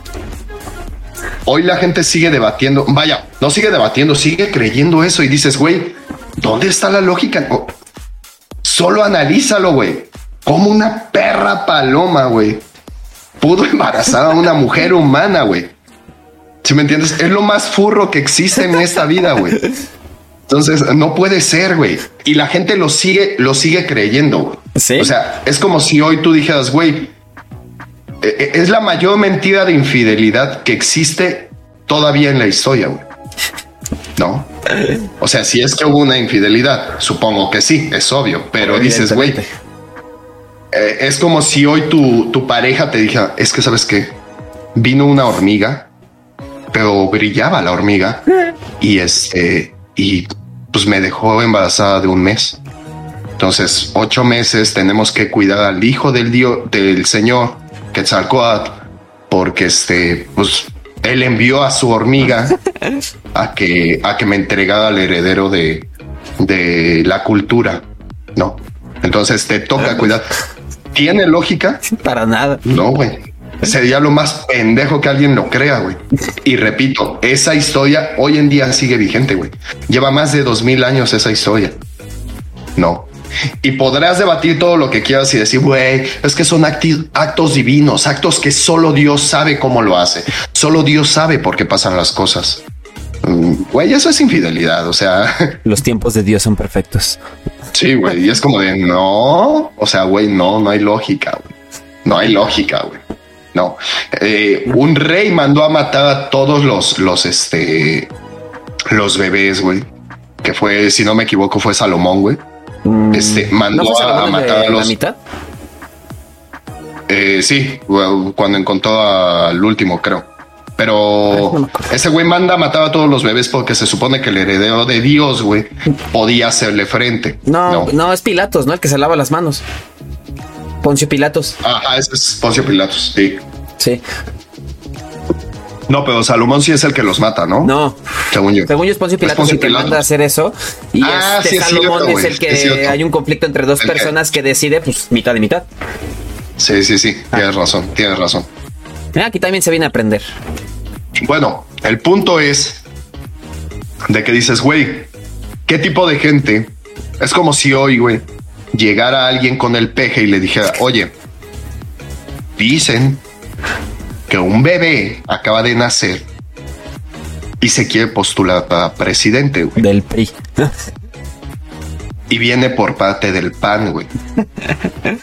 Hoy la gente sigue debatiendo, vaya, no sigue debatiendo, sigue creyendo eso y dices, güey, ¿dónde está la lógica? Solo analízalo, güey. Como una perra paloma, güey. Pudo embarazar a una mujer humana, güey. Si me entiendes? Es lo más furro que existe en esta vida, güey. Entonces, no puede ser, güey. Y la gente lo sigue, lo sigue creyendo. ¿Sí? O sea, es como si hoy tú dijeras, güey, e, e, es la mayor mentira de infidelidad que existe todavía en la historia, güey. ¿no? O sea, si es que hubo una infidelidad, supongo que sí, es obvio, pero dices, güey, eh, es como si hoy tu, tu pareja te dijera, es que sabes que vino una hormiga, pero brillaba la hormiga y este, y pues me dejó embarazada de un mes. Entonces, ocho meses tenemos que cuidar al hijo del dios, del señor Quetzalcoatl, porque este, pues él envió a su hormiga *laughs* a que, a que me entregara al heredero de, de la cultura, ¿no? Entonces te toca cuidar. ¿Tiene lógica? Para nada. No, güey. Sería lo más pendejo que alguien lo crea, güey. Y repito, esa historia hoy en día sigue vigente, güey. Lleva más de dos mil años esa historia. No. Y podrás debatir todo lo que quieras y decir, güey, es que son actos divinos, actos que solo Dios sabe cómo lo hace. Solo Dios sabe por qué pasan las cosas. Mm, güey, eso es infidelidad. O sea, *laughs* los tiempos de Dios son perfectos. Sí, güey. Y es como de no. O sea, güey, no, no hay lógica. Güey. No hay lógica, güey. No. Eh, un rey mandó a matar a todos los, los, este, los bebés, güey. Que fue, si no me equivoco, fue Salomón, güey. Mm. Este mandó a, matar a los. La mitad? Eh, sí, cuando encontró al último, creo. Pero ese güey manda a matar a todos los bebés porque se supone que el heredero de Dios, güey, podía hacerle frente. No, no, es Pilatos, ¿no? El que se lava las manos. Poncio Pilatos. Ajá, ese es Poncio Pilatos, sí. Sí. No, pero Salomón sí es el que los mata, ¿no? No. Según yo. Según yo es Poncio Pilatos el que manda a hacer eso. Y ah, este Salomón es, el que hay un conflicto entre dos personas que... decide, pues, mitad y mitad. Sí, sí, sí. Ah. Tienes razón, tienes razón. aquí también se viene a aprender. Bueno, el punto es de que dices, güey, ¿qué tipo de gente? Es como si hoy, güey, llegara alguien con el peje y le dijera, oye, dicen que un bebé acaba de nacer y se quiere postular para presidente güey. del PRI. y viene por parte del PAN, güey. *laughs*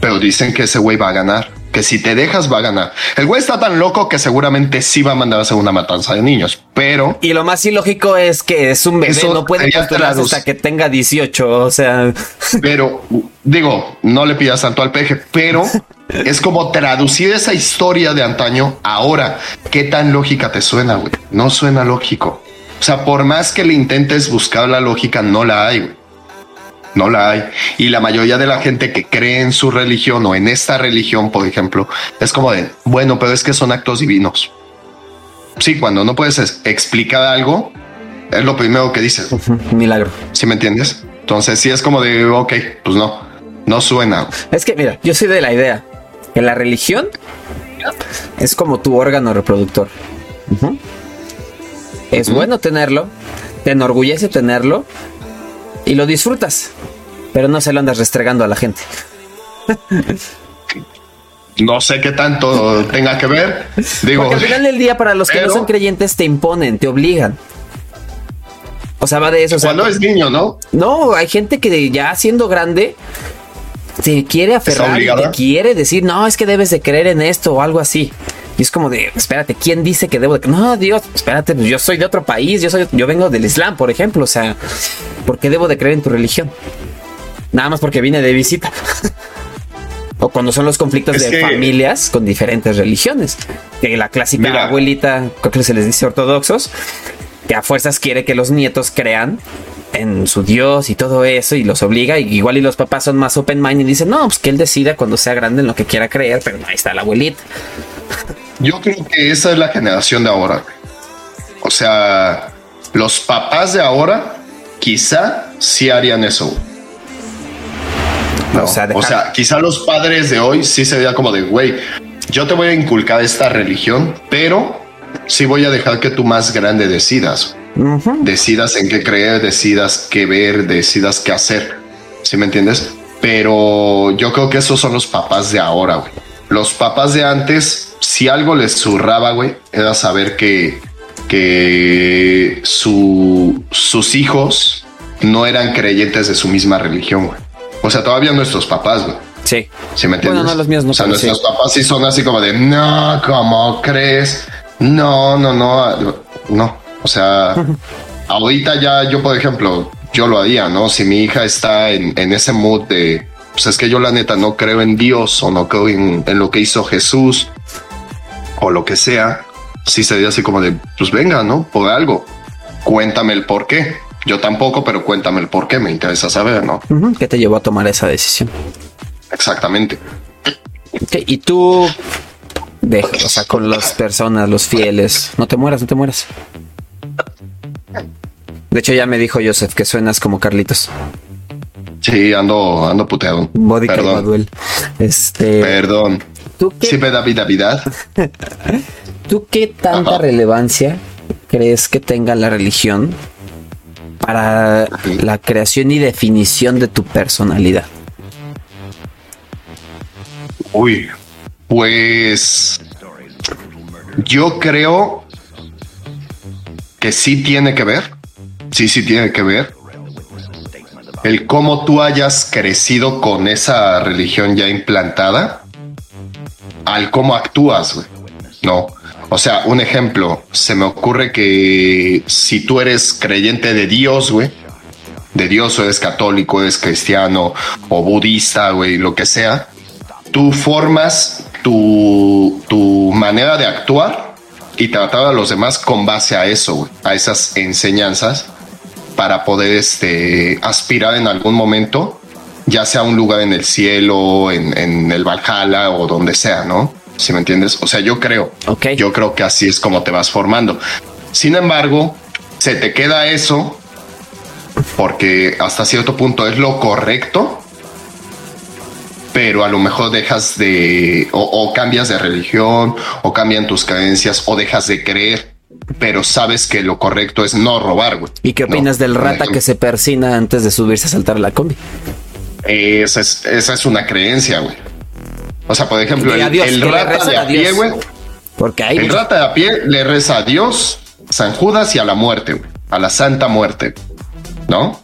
Pero dicen que ese güey va a ganar que si te dejas va a ganar. El güey está tan loco que seguramente sí va a mandar a hacer una matanza de niños, pero... Y lo más ilógico es que es un bebé, no puede postularse hasta que tenga 18, o sea... Pero, digo, no le pidas tanto al peje, pero *laughs* es como traducir esa historia de antaño ahora. ¿Qué tan lógica te suena, güey? No suena lógico. O sea, por más que le intentes buscar la lógica, no la hay, güey. No la hay. Y la mayoría de la gente que cree en su religión o en esta religión, por ejemplo, es como de, bueno, pero es que son actos divinos. Sí, cuando no puedes explicar algo, es lo primero que dices. Milagro. ¿Sí me entiendes? Entonces sí es como de, ok, pues no, no suena. Es que mira, yo soy de la idea que la religión es como tu órgano reproductor. Es bueno tenerlo, te enorgullece tenerlo y lo disfrutas, pero no se lo andas restregando a la gente. no sé qué tanto tenga que ver. Digo, Porque al final del día, para los que no son creyentes, te imponen, te obligan. O sea, va de eso. Cuando es niño, ¿no? No, hay gente que ya siendo grande te quiere aferrar y te quiere decir, no, es que debes de creer en esto o algo así. Y es como de, espérate, ¿quién dice que debo de No, Dios, espérate, pues yo soy de otro país, yo soy, yo vengo del Islam, por ejemplo. O sea, ¿por qué debo de creer en tu religión? Nada más porque vine de visita. *laughs* o cuando son los conflictos de familias con diferentes religiones. Que la clásica abuelita, creo que se les dice ortodoxos, que a fuerzas quiere que los nietos crean en su Dios y todo eso y los obliga. Y igual y los papás son más open mind y dicen, no, pues que él decida cuando sea grande en lo que quiera creer, pero ahí está la abuelita. *laughs* Yo creo que esa es la generación de ahora. O sea, los papás de ahora quizá sí harían eso. O, sea, quizá los padres de hoy sí se vean como de, güey, yo te voy a inculcar esta religión, pero sí voy a dejar que tú más grande decidas. Decidas en qué creer, decidas qué ver, decidas qué hacer. ¿Sí me entiendes? Pero yo creo que esos son los papás de ahora, güey. Los papás de antes, si algo les zurraba, güey, era saber que, que su, sus hijos no eran creyentes de su misma religión, güey. O sea, todavía nuestros papás, güey. Sí. ¿Sí me entiendes? Bueno, no, los míos no. O sea, nuestros papás sí son así como de, no, ¿cómo crees? No, no, no, no. O sea, *laughs* ahorita ya yo, por ejemplo, yo lo haría, ¿no? Si mi hija está en, en ese mood de, pues es que yo la neta no creo en Dios o no creo en, lo que hizo Jesús o lo que sea, sí sería así como de, pues venga, ¿no? Por algo. Cuéntame el por qué. Yo tampoco, pero cuéntame el por qué, me interesa saber, ¿no? ¿Qué te llevó a tomar esa decisión? Exactamente. y tú Deja, o sea, con las personas, los fieles. No te mueras, no te mueras. De hecho, ya me dijo Joseph que suenas como Carlitos. Sí, ando, ando puteado. Body Perdón. Este. Perdón. ¿Tú qué? Da vida, vida. *laughs* ¿Tú qué tanta relevancia crees que tenga la religión para la creación y definición de tu personalidad? Uy, pues yo creo que sí tiene que ver, sí, sí tiene que ver el cómo tú hayas crecido con esa religión ya implantada al cómo actúas, güey. No. O sea, un ejemplo, se me ocurre que si tú eres creyente de Dios, güey, de Dios o eres católico, eres cristiano o budista, güey, lo que sea, tú formas tu, tu manera de actuar y tratar a los demás con base a eso, a esas enseñanzas, para poder este, aspirar en algún momento, ya sea un lugar en el cielo, en, el Valhalla o donde sea, ¿no? Si me entiendes? O sea, yo creo, okay. yo creo que así es como te vas formando. Sin embargo, se te queda eso porque hasta cierto punto es lo correcto pero a lo mejor dejas de, o, cambias de religión, o cambian tus creencias, o dejas de creer, pero sabes que lo correcto es no robar, güey. ¿Y qué opinas del rata que se persina antes de subirse a saltar la combi? Esa es, esa es una creencia, güey. O sea, por ejemplo, el, rata de a, pie, güey. Porque el rata de a pie le reza a Dios, San Judas y a la muerte, güey. A la santa muerte. ¿No?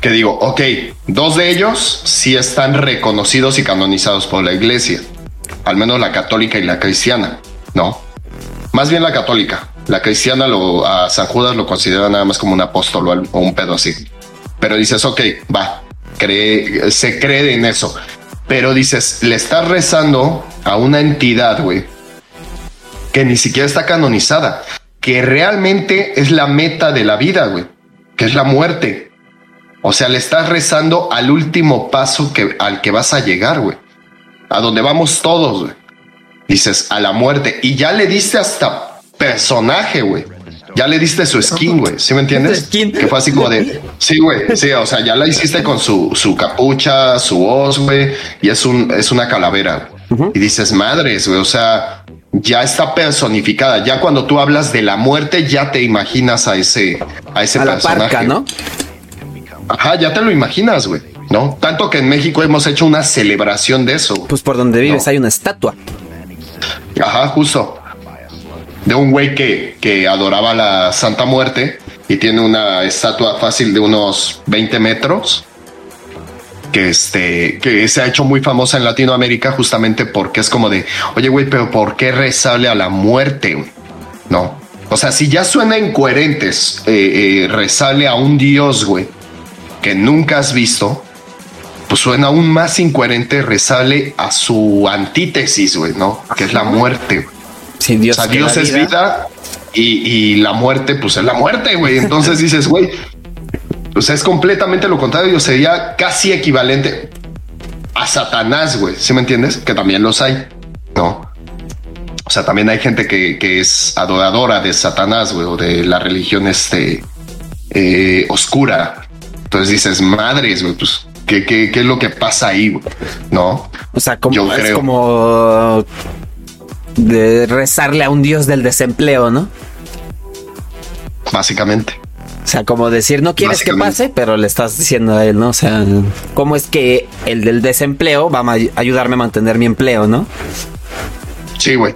que digo, ok, dos de ellos sí están reconocidos y canonizados por la iglesia, al menos la católica y la cristiana, ¿no? Más bien la católica, la cristiana lo, a San Judas lo considera nada más como un apóstol o un pedo así. Pero dices, ok, va, cree, se cree en eso. Pero dices, le estás rezando a una entidad, güey, que ni siquiera está canonizada, que realmente es la meta de la vida, güey, que es la muerte. O sea, le estás rezando al último paso que, al que vas a llegar, güey. A donde vamos todos, güey. Dices, a la muerte. Y ya le diste hasta personaje, güey. Ya le diste su skin, güey. ¿Sí me entiendes? *laughs* Que fue así como de. Sí, güey. Sí, o sea, ya la hiciste con su, su capucha, su voz, güey. Y es un, es una calavera. Y dices, madres, güey. O sea, ya está personificada. Ya cuando tú hablas de la muerte, ya te imaginas a ese, a ese A la personaje. parca, ¿no? Ajá, ya te lo imaginas, güey. ¿No? Tanto que en México hemos hecho una celebración de eso. Pues por donde vives No. hay una estatua. Ajá, justo. De un güey que, que adoraba la Santa Muerte y tiene una estatua fácil de unos 20 metros. Que este, que se ha hecho muy famosa en Latinoamérica justamente porque es como de, oye, güey, pero ¿por qué rezarle a la muerte? No. O sea, si ya suena incoherentes eh, eh, rezarle a un dios, güey, que nunca has visto, pues suena aún más incoherente rezarle a su antítesis, güey, ¿no? Que es la muerte. Sí, Dios, o sea, Dios es vida y, y la muerte, pues es la muerte, güey. Entonces dices, güey, pues es completamente lo contrario. Sería casi equivalente a Satanás, güey. ¿Sí me entiendes? Que también los hay, ¿no? O sea, también hay gente que, que es adoradora de Satanás, güey, o de la religión este eh, oscura. Entonces dices, madres, güey, pues, ¿qué, qué, qué es lo que pasa ahí, güey? ¿No? O sea, como, Yo es creo. como de rezarle a un dios del desempleo, ¿no? Básicamente. O sea, como decir, no quieres que pase, pero le estás diciendo a él, ¿no? O sea, ¿cómo es que el del desempleo va a ayudarme a mantener mi empleo, ¿no? Sí, güey.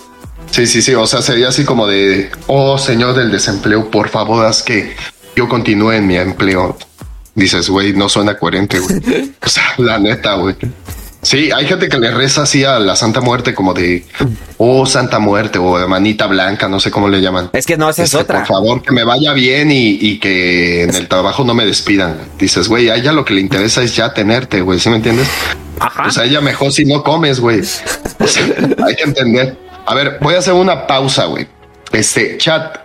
Sí, sí, sí. O sea, sería así como de, oh, señor del desempleo, por favor, haz que yo continúe en mi empleo. Dices, güey, no suena coherente, güey. *laughs* O sea, la neta, güey. Sí, hay gente que le reza así a la Santa Muerte como de, oh, Santa Muerte o manita blanca, no sé cómo le llaman. Es que no, esa es otra. Por favor, que me vaya bien y, y que en el trabajo no me despidan. Dices, güey, a ella lo que le interesa es ya tenerte, güey, ¿sí me entiendes? Ajá. O sea, ella mejor si no comes, güey. O *laughs* sea, hay que entender. A ver, voy a hacer una pausa, güey. Este chat,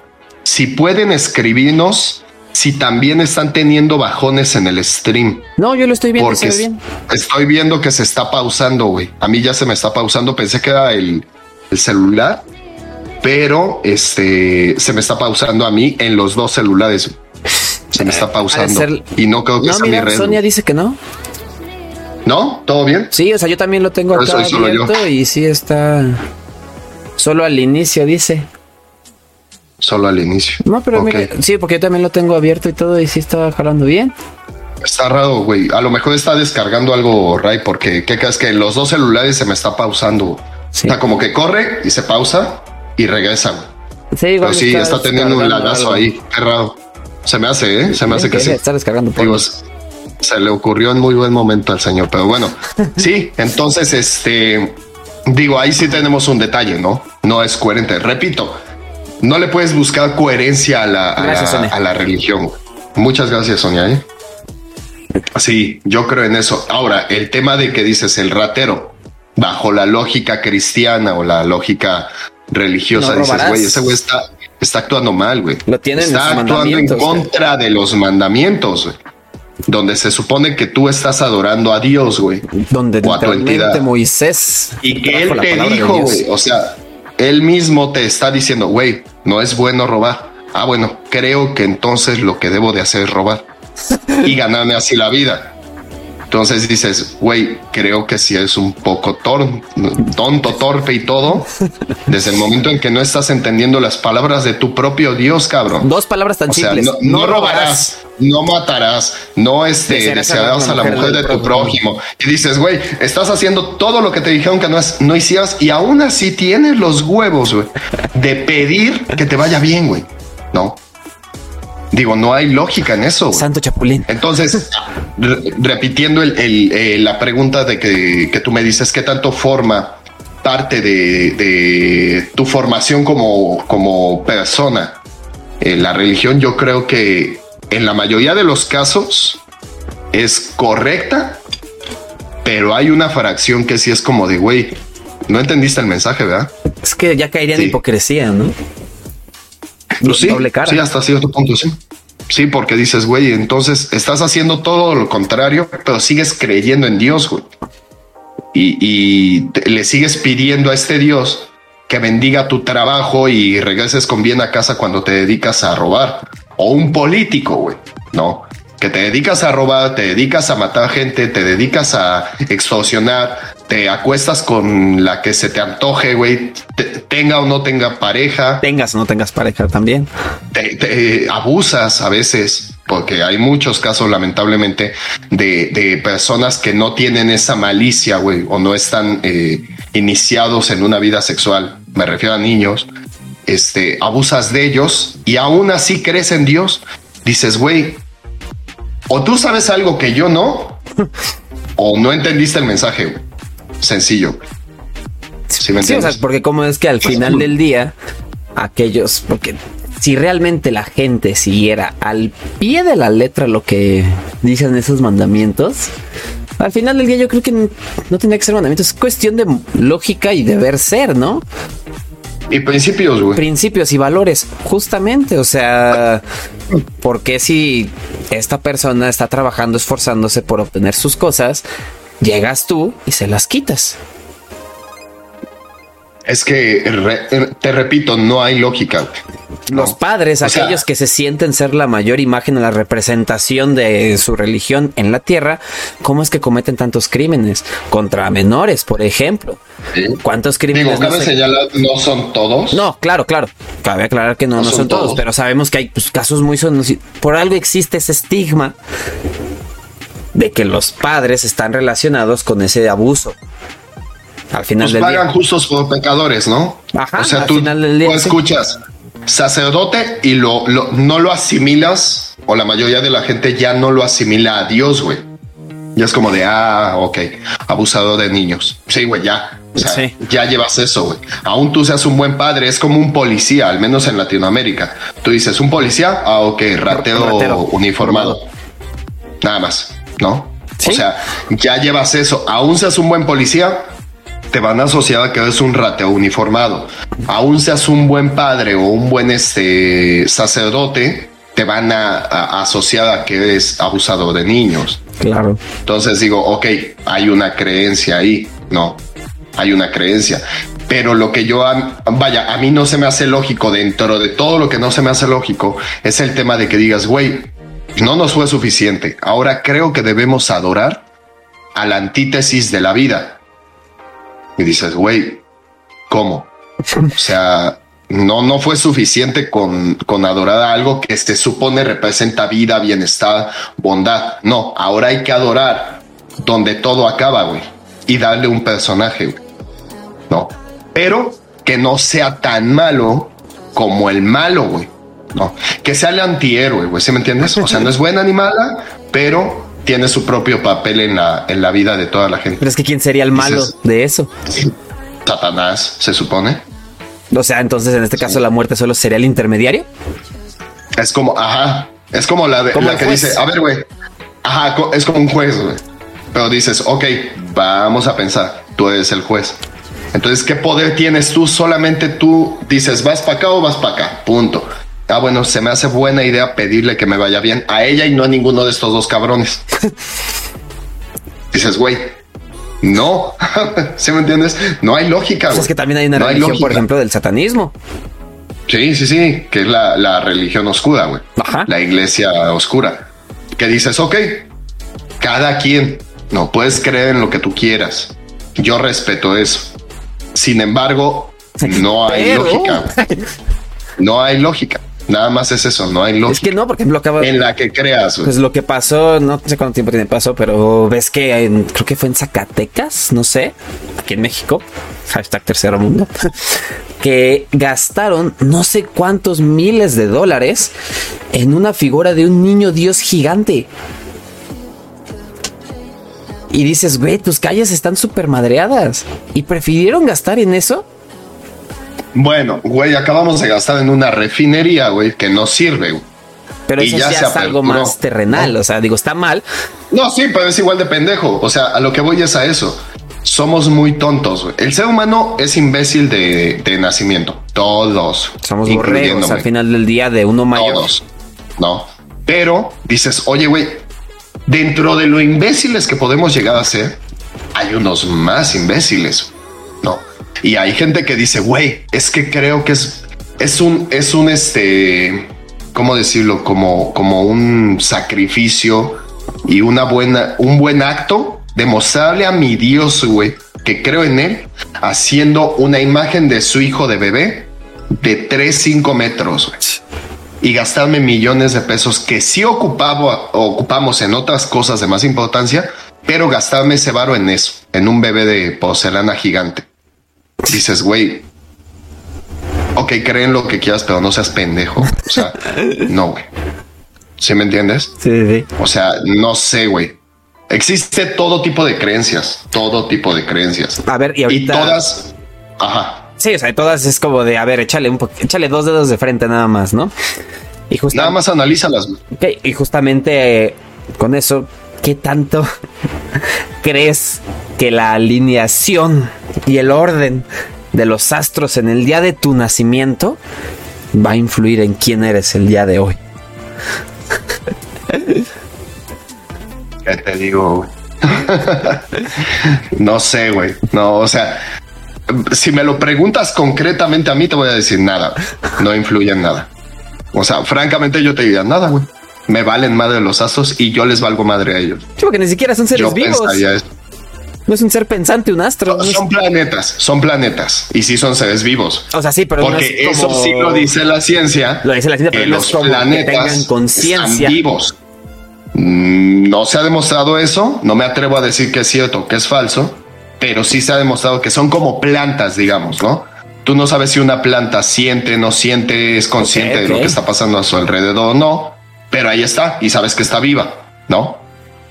si pueden escribirnos si también están teniendo bajones en el stream. No, yo lo estoy viendo, se Porque ve bien. estoy viendo que se está pausando, güey. A mí ya se me está pausando. Pensé que era el, el celular, pero este se me está pausando a mí en los dos celulares. Se me está pausando ser- y no creo que No, sea mi red. Sonia dice que no. ¿No? ¿Todo bien? Sí, o sea, yo también lo tengo Pero acá abierto y sí está solo al inicio, dice. Solo al inicio. No, pero mira, sí, porque yo también lo tengo abierto y todo y sí está jalando bien. Está raro, güey. A lo mejor está descargando algo, Ray, porque ¿qué crees que los dos celulares se me está pausando? Sí. Sea, como que corre y se pausa y regresa. güey. Sí, igual Pero sí, está, teniendo un lagazo algo. ahí. Qué raro. Se me hace, ¿eh? Se me hace que sí. Está descargando Digo, se le ocurrió en muy buen momento al señor, pero bueno, *laughs* sí, entonces, este, digo, ahí sí tenemos un detalle, ¿no? No es coherente. Repito, no le puedes buscar coherencia a la, a Gracias, la, Sonia. a la religión. güey. Muchas gracias, Sonia. ¿eh? Sí, yo creo en eso. Ahora, el tema de que dices el ratero, bajo la lógica cristiana o la lógica religiosa, No dices, güey, ese güey está, está actuando mal, güey. Lo tienen en Está actuando en contra de los mandamientos, güey. Donde se supone que tú estás adorando a Dios, güey. Donde o a tu literalmente entidad. Moisés Y que él la te dijo, güey. O sea, él mismo te está diciendo, güey, no es bueno robar. Ah, bueno, creo que entonces lo que debo de hacer es robar y ganarme así la vida. Entonces dices, güey, creo que si es un poco tor- tonto, torpe y todo, *laughs* desde el momento en que no estás entendiendo las palabras de tu propio Dios, cabrón. Dos palabras tan O sea, simples. no, no robarás, no matarás, no este, Desearás desearás a la mujer de tu prójimo. Y dices, güey, estás haciendo todo lo que te dijeron que no, es, no hicieras y aún así tienes los huevos, güey, de pedir que te vaya bien, güey. No. Digo, no hay lógica en eso. güey. Santo Chapulín. Entonces, re- repitiendo el- el, eh, la pregunta de que, que tú me dices, ¿qué tanto forma parte de, de tu formación como, como persona? Eh, la religión yo creo que en la mayoría de los casos es correcta, pero hay una fracción que sí es como de, güey, no entendiste el mensaje, ¿verdad? Es que ya caería en Sí. hipocresía, ¿no? Pues sí, Doble cara. sí, hasta cierto punto, sí. Sí, porque dices, güey, entonces estás haciendo todo lo contrario, pero sigues creyendo en Dios, güey. Y, y te- le sigues pidiendo a este Dios que bendiga tu trabajo y regreses con bien a casa cuando te dedicas a robar. O un político, güey, ¿no? Que te dedicas a robar, te dedicas a matar gente, te dedicas a extorsionar, te acuestas con la que se te antoje, güey, tenga o no tenga pareja. Tengas o no tengas pareja también. Te, abusas a veces, porque hay muchos casos, lamentablemente, de, personas que no tienen esa malicia, güey, o no están eh, iniciados en una vida sexual. Me refiero a niños. Este, abusas de ellos y aún así crees en Dios. Dices, güey, o tú sabes algo que yo no, *laughs* o no entendiste el mensaje, güey sencillo. Sí, o sea, porque como es que al final del día, aquellos, porque si realmente la gente siguiera al pie de la letra lo que dicen esos mandamientos, al final del día yo creo que no tiene que ser mandamientos, es cuestión de lógica y deber ser, ¿no? Y principios, güey. Principios y valores, justamente. O sea, porque si esta persona está trabajando, esforzándose por obtener sus cosas, Llegas tú y se las quitas. Es que, te repito, no hay lógica. Los padres, aquellos que se sienten ser la mayor imagen o la representación de su religión en la tierra, ¿cómo es que cometen tantos crímenes? Contra menores, por ejemplo. ¿Cuántos crímenes? Digo, cabe no no son todos. No, claro, claro. Cabe aclarar que no, no, son, todos, pero sabemos que hay pues, casos muy sonos. Por algo existe ese estigma de que los padres están relacionados con ese abuso. Al final del pagan justos por pecadores, ¿no? Ajá, o sea, tú, escuchas sacerdote y lo, no lo asimilas, o la mayoría de la gente ya no lo asimila a Dios, güey. Ya es como de, ah, ok, abusado de niños. Sí, güey, ya. O sea, ya llevas eso, güey. Aún tú seas un buen padre, es como un policía, al menos en Latinoamérica. Tú dices, un policía, ah, ok, rateo. uniformado. Nada más. ¿No? O sea, ya llevas eso, aún seas un buen policía, te van a asociar a que eres un rateo uniformado. Aún seas un buen padre o un buen este, sacerdote, te van a, asociar a que eres abusador de niños. Claro. Entonces digo, ok, hay una creencia ahí, no, hay una creencia. Pero lo que yo, vaya, a mí no se me hace lógico dentro de todo lo que no se me hace lógico es el tema de que digas, güey, no nos fue suficiente. Ahora creo que debemos adorar a la antítesis de la vida. Y dices, güey, ¿cómo? O sea, no, no fue suficiente con, con adorar a algo que se supone representa vida, bienestar, bondad. No, ahora hay que adorar donde todo acaba, güey. Y darle un personaje, güey. No. Pero que no sea tan malo como el malo, güey. No, que sea el antihéroe, güey, ¿sí me entiendes? O sea, no es buena ni mala, pero tiene su propio papel en la, en la vida de toda la gente. Pero es que ¿quién sería el malo de eso? Satanás, se supone. O sea, entonces en este caso la muerte solo sería el intermediario. Es como, ajá, es como la, de, la que dice, a ver, güey, ajá, es como un juez, güey. Pero dices, ok, vamos a pensar, tú eres el juez. Entonces, ¿qué poder tienes tú? Solamente tú dices, vas para acá o vas para acá, punto ah, bueno, se me hace buena idea pedirle que me vaya bien a ella y no a ninguno de estos dos cabrones. *laughs* Dices, güey, no, *laughs* ¿sí me entiendes? No hay lógica. Pues es que también hay una religión, por ejemplo, del satanismo. Sí, sí, sí, que es la, religión oscura, güey. La iglesia oscura. Que dices, ok, cada quien, no puedes creer en lo que tú quieras. Yo respeto eso. Sin embargo, *laughs* no hay lógica. No hay lógica. Nada más es eso, no hay lógica. Es que no, porque acaba... En la que creas. Pues lo que pasó, no sé cuánto tiempo tiene pasó, pero ves que creo que fue en Zacatecas, no sé, aquí en México, *laughs* hashtag tercero mundo, *laughs* que gastaron no sé cuántos miles de dólares en una figura de un niño dios gigante. Y dices, güey, tus calles están súper madreadas. ¿Y prefirieron gastar en eso? Bueno, güey, acabamos de gastar en una refinería, güey, que no sirve, güey. Pero eso ya, es algo más terrenal, o sea, digo, está mal. No, sí, pero es igual de pendejo. O sea, a lo que voy es a eso. Somos muy tontos, güey. El ser humano es imbécil de, nacimiento. Todos. Somos borregos al final del día de uno mayor. Todos. No. Pero dices, oye, güey, dentro de lo imbéciles que podemos llegar a ser, hay unos más imbéciles. No. Y hay gente que dice, güey, es que creo que es, es un, es un, este, ¿cómo decirlo? Como, como un sacrificio y una buena, un buen acto de mostrarle a mi Dios, güey, que creo en él haciendo una imagen de su hijo de bebé de 3, 5 metros y gastarme millones de pesos que sí ocupaba, ocupamos en otras cosas de más importancia, pero gastarme ese varo en eso, en un bebé de porcelana gigante. Dices, güey, ok, creen lo que quieras, pero no seas pendejo. O sea, *laughs* no, güey. ¿Sí me entiendes? Sí, sí. O sea, no sé, güey. Existe todo tipo de creencias, todo tipo de creencias. A ver, y Y ahorita. todas, ajá. Sí, o sea, todas es como de, a ver, échale un échale dos dedos de frente nada más, ¿no? Y justa- Nada más analízalas. Ok, y justamente eh, con eso, ¿qué tanto *laughs* crees que la alineación y el orden de los astros en el día de tu nacimiento va a influir en quién eres el día de hoy? ¿Qué te digo, no sé, güey. No, o sea, si me lo preguntas concretamente a mí, te voy a decir nada. No influye en nada. O sea, francamente, yo te diría nada, güey. Me valen madre los astros y yo les valgo madre a ellos. Sí, porque ni siquiera son seres Yo vivos. pensaría. No es un ser pensante, un astro. no Son planetas, son planetas y sí son seres vivos. O sea, sí, pero no Porque es como- eso sí lo dice la ciencia. Lo dice la ciencia, pero que no los planetas tengan conciencia. vivos. Mm, No se ha demostrado eso. No me atrevo a decir que es cierto, que es falso, pero sí se ha demostrado que son como plantas, digamos, ¿no? Tú no sabes si una planta siente, no siente, es consciente de lo que está pasando a su alrededor o no, pero ahí está y sabes que está viva, ¿no?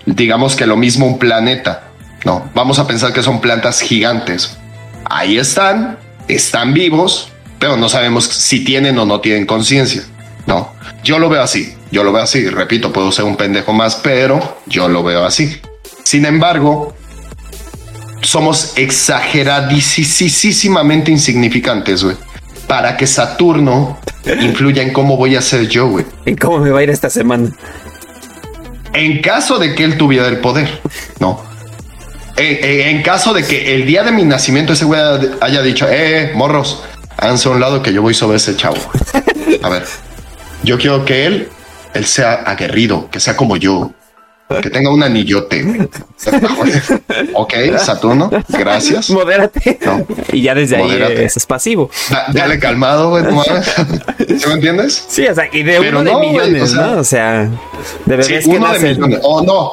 Digamos que lo mismo un planeta, ¿no? Vamos a pensar que son plantas gigantes. Ahí están, están vivos, pero no sabemos si tienen o no tienen conciencia, ¿no? Yo lo veo así, yo lo veo así, repito, puedo ser un pendejo más, pero yo lo veo así. Sin embargo, somos exageradísimamente insignificantes, güey, para que Saturno influya en cómo voy a ser yo, güey. ¿En cómo me va a ir esta semana? En caso de que él tuviera el poder, no. Eh, eh, en caso de que el día de mi nacimiento ese güey haya dicho, eh, morros, háganse a un lado que yo voy sobre ese chavo. A ver, yo quiero que él, él sea aguerrido, que sea como yo, que tenga un anillote. *laughs* ok, Saturno, gracias. Modérate. No. Y ya desde ahí es, pasivo. Da- Dale calmado, güey, no mames. *laughs* ¿Sí me entiendes? Sí, o sea, y de Pero uno no, de millones, o sea- ¿no? O sea, de Sí, bebés que uno de nacen. millones. O no,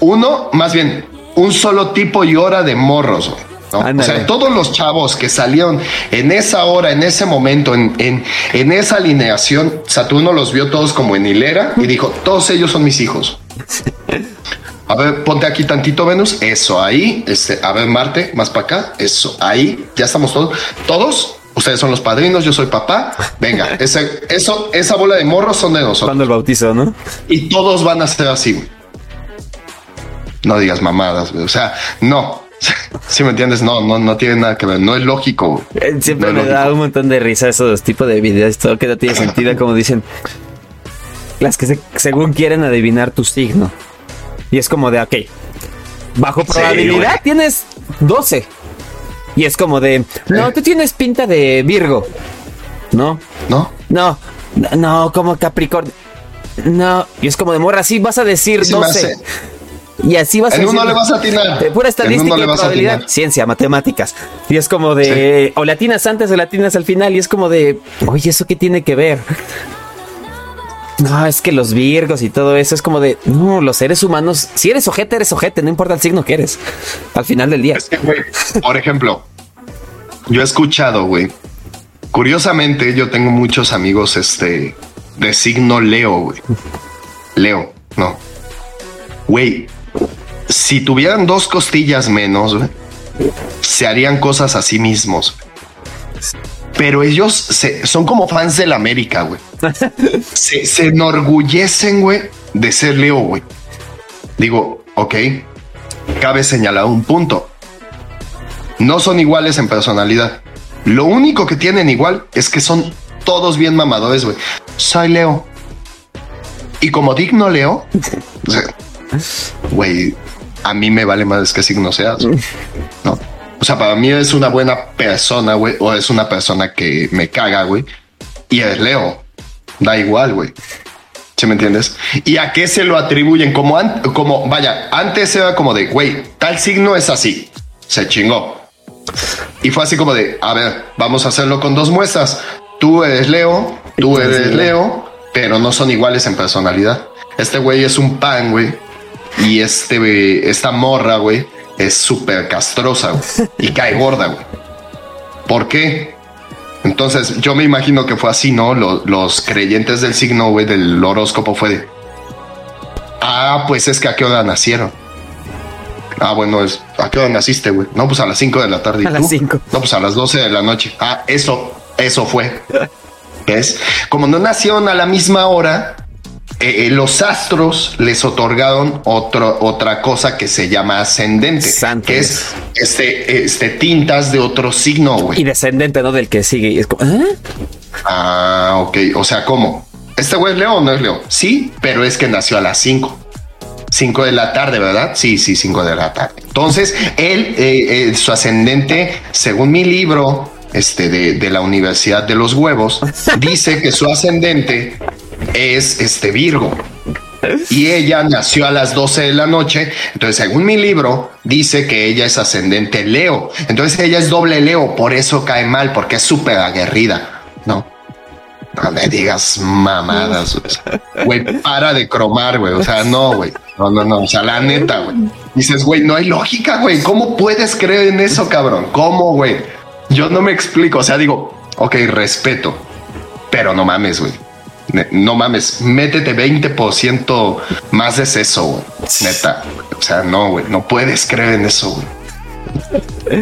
uno, más bien, un solo tipo y hora de morros. güey, ¿no? O sea, todos los chavos que salieron en esa hora, en ese momento, en, en, en esa alineación, Saturno los vio todos como en hilera y dijo, todos ellos son mis hijos. *laughs* A ver, ponte aquí tantito Venus, eso ahí, este, a ver Marte, más para acá, eso ahí, ya estamos todos, todos, ustedes son los padrinos, yo soy papá, venga, *laughs* ese, eso, esa bola de morros son de nosotros. Cuando el bautizo, ¿no? Y todos van a ser así. No digas mamadas, güey. O sea, no. *laughs* Si me entiendes, no, no, no tiene nada que ver. No es lógico. güey. Eh, Siempre No es me da un montón de risa esos tipos de videos, todo que no tiene sentido, como dicen las que se- según quieren adivinar tu signo. Y es como de, ok, bajo probabilidad tienes 12. Y es como de, no, Eh. tú tienes pinta de Virgo. No, ¿No? no, no, como Capricornio. No, y es como de morra, así vas a decir Sí me 12. Y así vas a En uno le vas a atinar. De pura En estadística y probabilidad. Ciencia, matemáticas. Y es como de. O latinas antes o latinas al final. Y es como de. Oye, ¿eso qué tiene que ver? No, es que los virgos y todo eso es como de. No, los seres humanos. Si eres ojete, eres ojete. No importa el signo que eres. Al final del día. Es que, güey, por ejemplo, yo he escuchado, güey. Curiosamente, yo tengo muchos amigos, este, de signo Leo, güey. Leo, no. Güey, si tuvieran dos costillas menos, se harían cosas a sí mismos. Pero ellos se- son como fans del América, güey. *laughs* Se, se enorgullecen, güey, de ser Leo, güey. Digo, ok, cabe señalar un punto. No son iguales en personalidad. Lo único que tienen igual es que son todos bien mamadores, güey. Soy Leo. Y como digno Leo, *laughs* güey, a mí me vale más que signo seas. No. O sea, para mí es una buena persona, güey, o es una persona que me caga, güey. Y es Leo. Da igual, güey. ¿Sí me entiendes? ¿Y a qué se lo atribuyen? Como, como vaya, antes era como de, güey, tal signo es así. Se chingó. Y fue así como de, a ver, vamos a hacerlo con dos muestras. Tú eres Leo, tú eres Leo, pero no son iguales en personalidad. Este güey es un pan, güey. Y este, esta morra, güey, es súper castrosa güey, y cae gorda, güey. ¿Por qué? Entonces, yo me imagino que fue así, ¿no? Los, los creyentes del signo, güey, del horóscopo fue de, ah, pues es que a qué hora nacieron. Ah, bueno, es, ¿a qué hora naciste, güey? No, pues a las 5 de la tarde. ¿Y a las 5. No, pues a las 12 de la noche. Ah, eso, eso fue. *laughs* ¿Ves? Como no nacieron a la misma hora, eh, eh, los astros les otorgaron otro, otra cosa que se llama ascendente, que es este, este tintas de otro signo, güey. Y descendente, ¿no? Del que sigue. es como, ¿eh? Ah, ok. O sea, ¿cómo? ¿Este güey es Leo o no es Leo? Sí, pero es que nació a las 5. 5 de la tarde, ¿verdad? Sí, sí, 5 de la tarde. Entonces, él, su ascendente, según mi libro, este, de, de, la Universidad de los Huevos, *laughs* dice que su ascendente es este Virgo. Y ella nació a las 12 de la noche. Entonces, según mi libro, dice que ella es ascendente Leo. Entonces, ella es doble Leo. Por eso cae mal, porque es súper aguerrida. No. No me digas mamadas. Güey, para de cromar, güey. O sea, no, güey. No, no, no. O sea, la neta, güey. Dices, güey, no hay lógica, güey. ¿Cómo puedes creer en eso, cabrón? ¿Cómo, güey? Yo no me explico. O sea, digo, ok, respeto. Pero no mames, güey no mames, métete 20% más de eso. Neta. O sea, no, güey, no puedes creer en eso.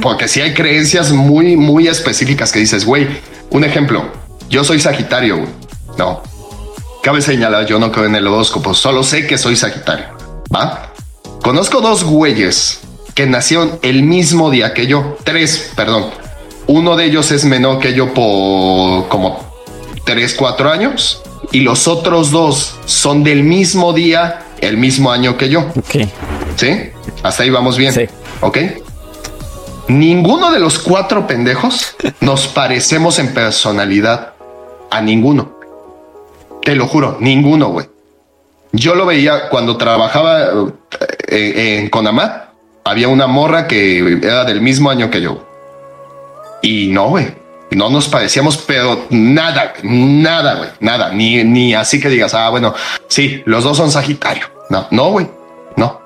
Porque si hay creencias muy, muy específicas que dices, güey, un ejemplo, yo soy Sagitario, güey. No. Cabe señalar, yo no creo en el horóscopo, solo sé que soy Sagitario. ¿Va? Conozco dos güeyes que nacieron el mismo día que yo. Tres, perdón. Uno de ellos es menor que yo por como tres, cuatro años y los otros dos son del mismo día, el mismo año que yo. Ok. Sí, hasta ahí vamos bien. Sí. Ok. Ninguno de los cuatro pendejos nos parecemos en personalidad a ninguno. Te lo juro, ninguno, güey. Yo lo veía cuando trabajaba eh, en Conamá. Había una morra que era del mismo año que yo. Y no, güey no nos parecíamos, pero nada, nada, güey, nada, ni, ni así que digas, ah, bueno, sí, los dos son Sagitario. No, no, güey, no.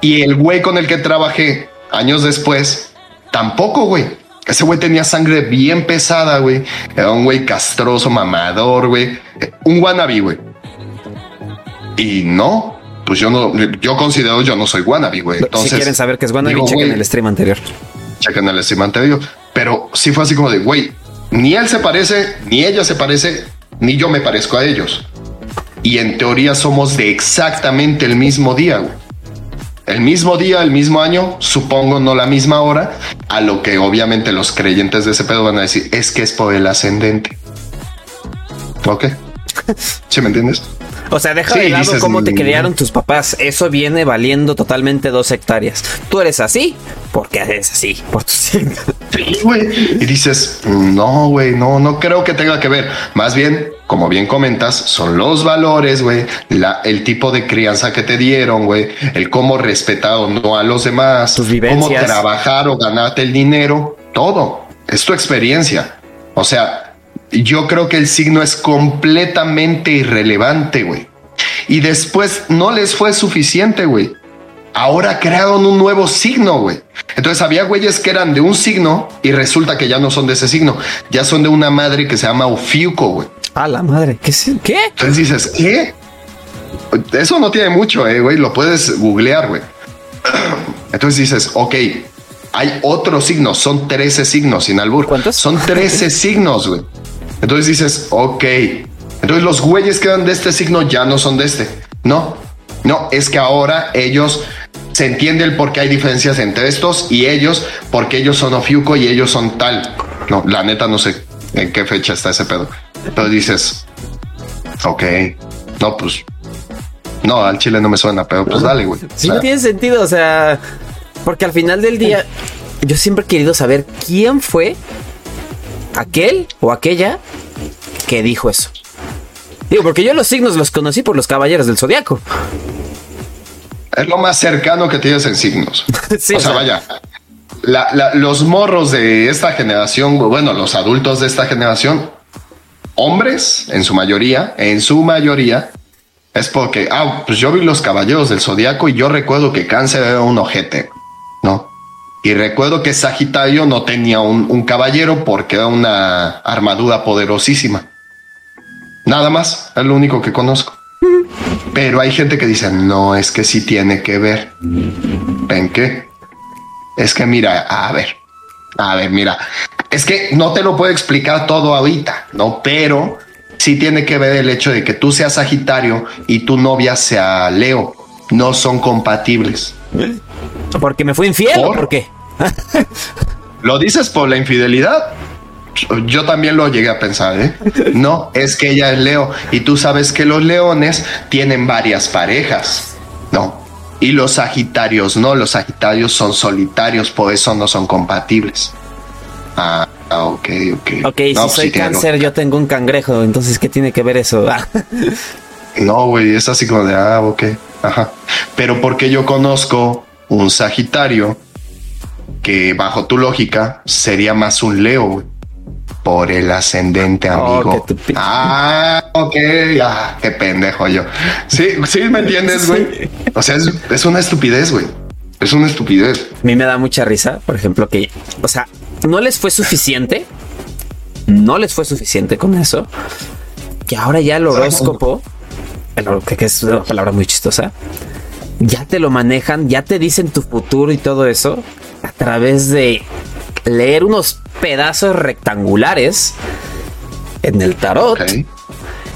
Y el güey con el que trabajé años después, tampoco, güey. Ese güey tenía sangre bien pesada, güey. Era un güey castroso, mamador, güey. Un wannabe, güey. Y no, pues yo no, yo considero yo no soy wannabe, güey. Entonces, si quieren saber qué es wannabe, chequen el stream anterior. Chequen el stream anterior. Pero sí fue así como de, güey, ni él se parece, ni ella se parece, ni yo me parezco a ellos. Y en teoría somos de exactamente el mismo día. El mismo día, el mismo año, supongo no la misma hora, a lo que obviamente los creyentes de ese pedo van a decir, es que es por el ascendente. ¿Ok? ¿Sí me entiendes? O sea, deja de lado cómo te mm". criaron tus papás. Eso viene valiendo totalmente dos hectáreas. Tú eres así porque eres así por tu Sí. Y dices, no, güey, no, no creo que tenga que ver. Más bien, como bien comentas, son los valores, güey, el tipo de crianza que te dieron, güey, el cómo respetar o no a los demás, tus vivencias. cómo trabajar o ganarte el dinero, todo. Es tu experiencia. O sea, yo creo que el signo es completamente irrelevante, güey. Y después no les fue suficiente, güey. Ahora crearon un nuevo signo, güey. Entonces había güeyes que eran de un signo y resulta que ya no son de ese signo. Ya son de una madre que se llama Ofiuco, güey. A la madre. ¿Qué? ¿Qué? Entonces dices, ¿qué? Eso no tiene mucho, eh, güey. Lo puedes googlear, güey. *clears throat* Entonces dices, ok, hay otro signo. Son 13 signos sin albur. ¿Cuántos? Son 13 signos, güey. Entonces dices, ok, entonces los güeyes que eran de este signo ya no son de este. No, no, es que ahora ellos se entiende el por qué hay diferencias entre estos y ellos, porque ellos son Ofiuco y ellos son tal. No, la neta no sé en qué fecha está ese pedo. Pero dices, ok, no, pues, no, al chile no me suena, pero pues dale, güey. Sí, no tiene sentido, o sea, porque al final del día, yo siempre he querido saber quién fue aquel o aquella que dijo eso. Digo, porque yo los signos los conocí por los caballeros del zodiaco. Es lo más cercano que tienes en signos. *laughs* o sea, vaya. los morros de esta generación, bueno, los adultos de esta generación, hombres en su mayoría, en su mayoría, es porque, ah, pues yo vi los caballeros del zodiaco y yo recuerdo que Cáncer era un ojete, ¿no? Y recuerdo que Sagitario no tenía un, caballero porque era una armadura poderosísima. Nada más, es lo único que conozco. Pero hay gente que dice, no, es que sí tiene que ver. ¿Ven qué? Es que mira, a ver, a ver, mira, es que no te lo puedo explicar todo ahorita, ¿no? Pero sí tiene que ver el hecho de que tú seas Sagitario y tu novia sea Leo. No son compatibles. ¿Porque me fue infiel ¿Por? o por qué? *laughs* ¿Lo dices por la infidelidad? Yo también lo llegué a pensar, ¿eh? No, es que ella es Leo y tú sabes que los leones tienen varias parejas, ¿no? Y los Sagitarios no, los Sagitarios son solitarios, por eso no son compatibles. Ah, ok, ok. Ok, si pues soy cáncer, yo tengo un cangrejo, entonces, ¿qué tiene que ver eso? *laughs* no, güey, es así como de, ah, ok, ajá. Pero porque yo conozco un Sagitario que bajo tu lógica sería más un Leo, por el ascendente oh, amigo. ah, ok, ah, qué pendejo yo. Sí, sí, me entiendes, güey. *laughs* O sea, es, una estupidez, güey. Es una estupidez. A mí me da mucha risa, por ejemplo, que, o sea, no les fue suficiente. No les fue suficiente con eso. Que ahora ya el horóscopo, que es una palabra muy chistosa, ya te lo manejan, ya te dicen tu futuro y todo eso a través de leer unos pedazos rectangulares en el tarot.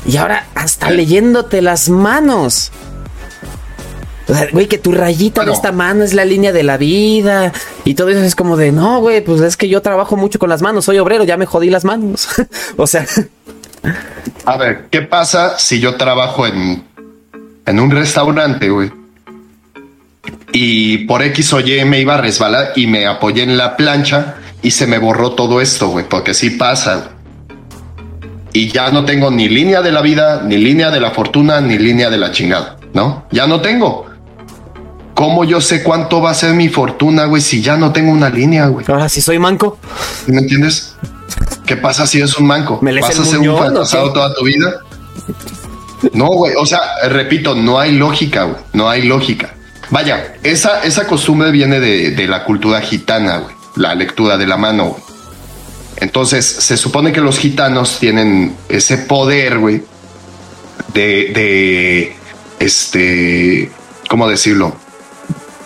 Y ahora hasta leyéndote las manos. O sea, güey, que tu rayita de esta mano es la línea de la vida. Y todo eso es como de, no, güey, pues es que yo trabajo mucho con las manos, soy obrero, ya me jodí las manos. *laughs* o sea. A ver, ¿qué pasa si yo trabajo en, en un restaurante, güey? y por X o Y me iba a resbalar y me apoyé en la plancha y se me borró todo esto, güey, porque sí pasa. Y ya no tengo ni línea de la vida, ni línea de la fortuna, ni línea de la chingada, ¿no? Ya no tengo. ¿Cómo yo sé cuánto va a ser mi fortuna, güey, si ya no tengo una línea, güey? Ahora, si soy manco. ¿Me entiendes? ¿Qué pasa si es un manco? ¿Me ¿Vas a ser un fracasado toda tu vida? No, güey, o sea, repito, no hay lógica, güey, no hay lógica. Vaya, esa, esa costumbre viene de, la cultura gitana, la lectura de la mano. Entonces, se supone que los gitanos tienen ese poder, güey, de, de, este, ¿cómo decirlo?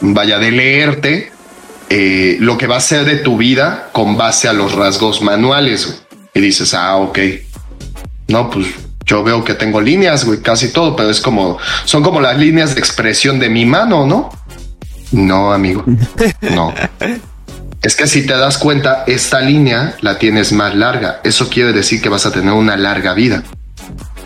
Vaya, de leerte eh, lo que va a ser de tu vida con base a los rasgos manuales, Y dices, ah, ok. No, pues yo veo que tengo líneas, güey, casi todo, pero es como, son como las líneas de expresión de mi mano, ¿no? No, amigo, no. Es que si te das cuenta, esta línea la tienes más larga. Eso quiere decir que vas a tener una larga vida.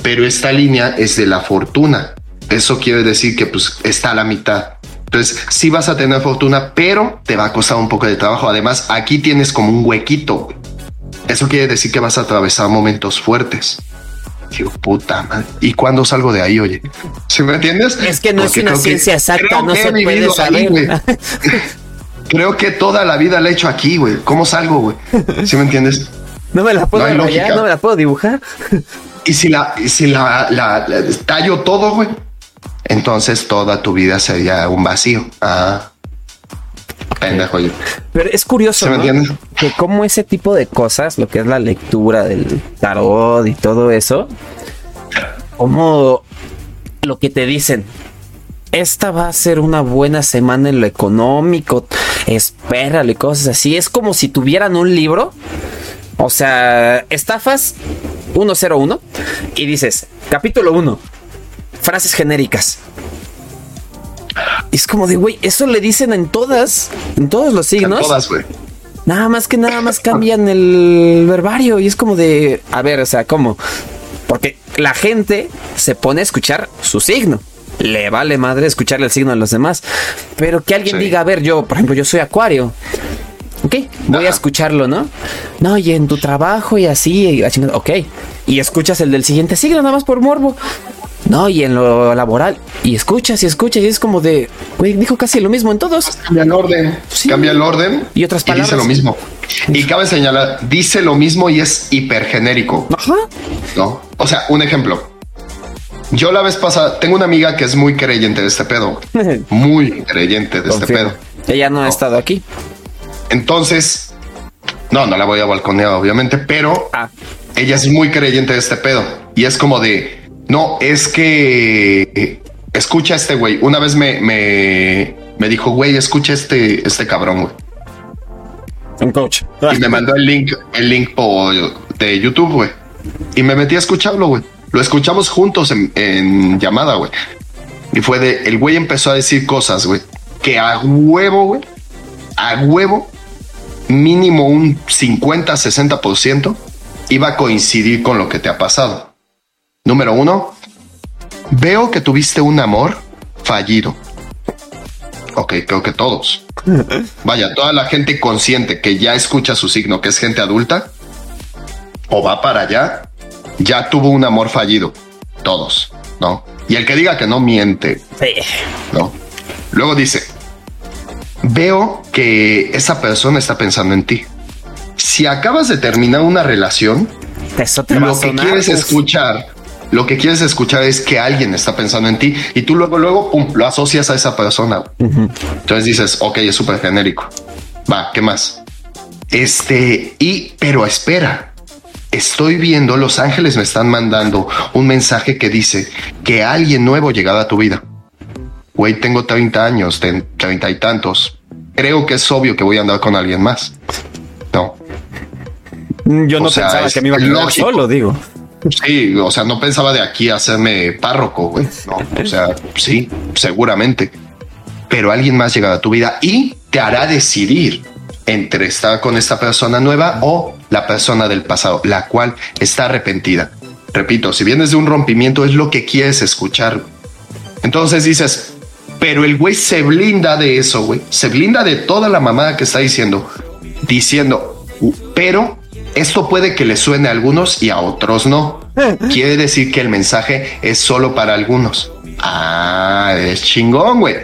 Pero esta línea es de la fortuna. Eso quiere decir que pues está a la mitad. Entonces, sí vas a tener fortuna, pero te va a costar un poco de trabajo. Además, aquí tienes como un huequito. Eso quiere decir que vas a atravesar momentos fuertes. Digo, puta madre. ¿Y cuándo salgo de ahí, oye? ¿Sí me entiendes? Es que no es una ciencia exacta, no se puede saber. *laughs* creo que toda la vida la he hecho aquí, güey. ¿Cómo salgo, güey? ¿Sí me entiendes? *laughs* No me la puedo no, no me la puedo dibujar. Y si la, si la, la, tallo todo, güey, entonces toda tu vida sería un vacío. Ah. Pendejo yo. Pero es curioso, ¿no? Que como ese tipo de cosas, lo que es la lectura del tarot y todo eso, como lo que te dicen, esta va a ser una buena semana en lo económico, espérale, cosas así. Es como si tuvieran un libro, o sea, estafas 101 y dices, capítulo 1, frases genéricas es como de, güey, eso le dicen en todas, en todos los signos. En todas, güey. Nada más que nada más cambian el verbario y es como de, a ver, o sea, ¿cómo? Porque la gente se pone a escuchar su signo. Le vale madre escucharle el signo de los demás. Pero que alguien diga, a ver, yo, por ejemplo, yo soy acuario. Ok, voy a escucharlo, ¿no? No, y en tu trabajo y así, y ok. Y escuchas el del siguiente signo, nada más por morbo. No, y en lo laboral. Y escuchas y escuchas y es como de, güey, dijo casi lo mismo en todos. Cambia el orden. Sí. Cambia el orden. Y otras dice palabras. lo mismo. Y cabe señalar, dice lo mismo y es hipergenérico. Ajá. ¿no? O sea, un ejemplo. Yo la vez pasada tengo una amiga que es muy creyente de este pedo. *laughs* Muy creyente de este pedo. Ella no ha estado aquí. Entonces, no, no la voy a balconear, obviamente, pero Ah. ella es muy creyente de este pedo. Y es como de, no, es que escucha a este güey. Una vez me, me, me dijo, güey, escucha este, este cabrón, güey. Un coach. Y me mandó el link, el link por, de YouTube, güey. Y me metí a escucharlo, güey. Lo escuchamos juntos en, en llamada, güey. Y fue de, el güey empezó a decir cosas, güey, que a huevo, güey, a huevo, mínimo un 50, 60% iba a coincidir con lo que te ha pasado. Número uno, veo que tuviste un amor fallido. Ok, creo que todos. *laughs* Vaya, toda la gente consciente que ya escucha su signo, que es gente adulta, o va para allá, ya tuvo un amor fallido. Todos, ¿no? Y el que diga que no miente, ¿no? Luego dice, veo que esa persona está pensando en ti. Si acabas de terminar una relación, Eso te va a lo que sonar, quieres uf. escuchar, lo que quieres escuchar es que alguien está pensando en ti y tú luego, luego, pum, lo asocias a esa persona. Entonces dices, ok, es súper genérico. Va, ¿qué más? Este, y, pero espera, estoy viendo, Los Ángeles me están mandando un mensaje que dice que alguien nuevo llegado a tu vida. Güey, tengo 30 años, 30 y tantos. Creo que es obvio que voy a andar con alguien más. No, Yo no sea, pensaba que me iba a quedar lógico. solo, digo. Sí, o sea, no pensaba de aquí hacerme párroco, güey. No, o sea, sí, seguramente. Pero alguien más llegará a tu vida y te hará decidir entre estar con esta persona nueva o la persona del pasado, la cual está arrepentida. Repito, si vienes de un rompimiento es lo que quieres escuchar. Entonces dices, pero el güey se blinda de eso, güey. Se blinda de toda la mamada que está diciendo, diciendo, "Uh, pero esto puede que le suene a algunos y a otros no. *laughs* Quiere decir que el mensaje es solo para algunos. Ah, es chingón, güey.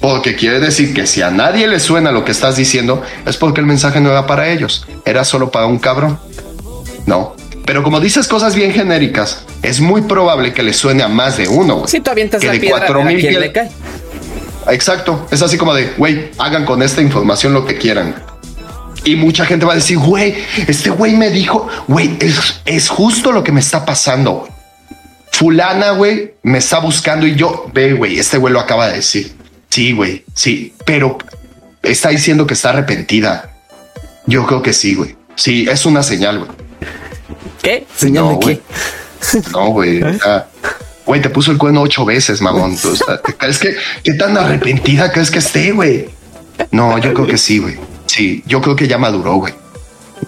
Porque quiere decir que si a nadie le suena lo que estás diciendo, es porque el mensaje no era para ellos, era solo para un cabrón. No. Pero como dices cosas bien genéricas, es muy probable que le suene a más de uno. güey. Si tú avientas Que la de piedra, a ver a 4000 quién pied- le cae. Exacto. Es así como de, güey, hagan con esta información lo que quieran. Y mucha gente va a decir, güey, este güey me dijo, güey, es, es justo lo que me está pasando. güey. Fulana, güey, me está buscando y yo, ve, güey, este güey lo acaba de decir. Sí, güey, sí, pero está diciendo que está arrepentida. Yo creo que sí, güey. Sí, es una señal, güey. ¿Qué? Señal No, de güey. qué. No, güey. Güey, te puso el cuerno ocho veces, mamón. O sea, ¿te ¿crees que qué tan arrepentida crees que esté, güey? No, yo creo que sí, güey. Sí, yo creo que ya maduró, güey.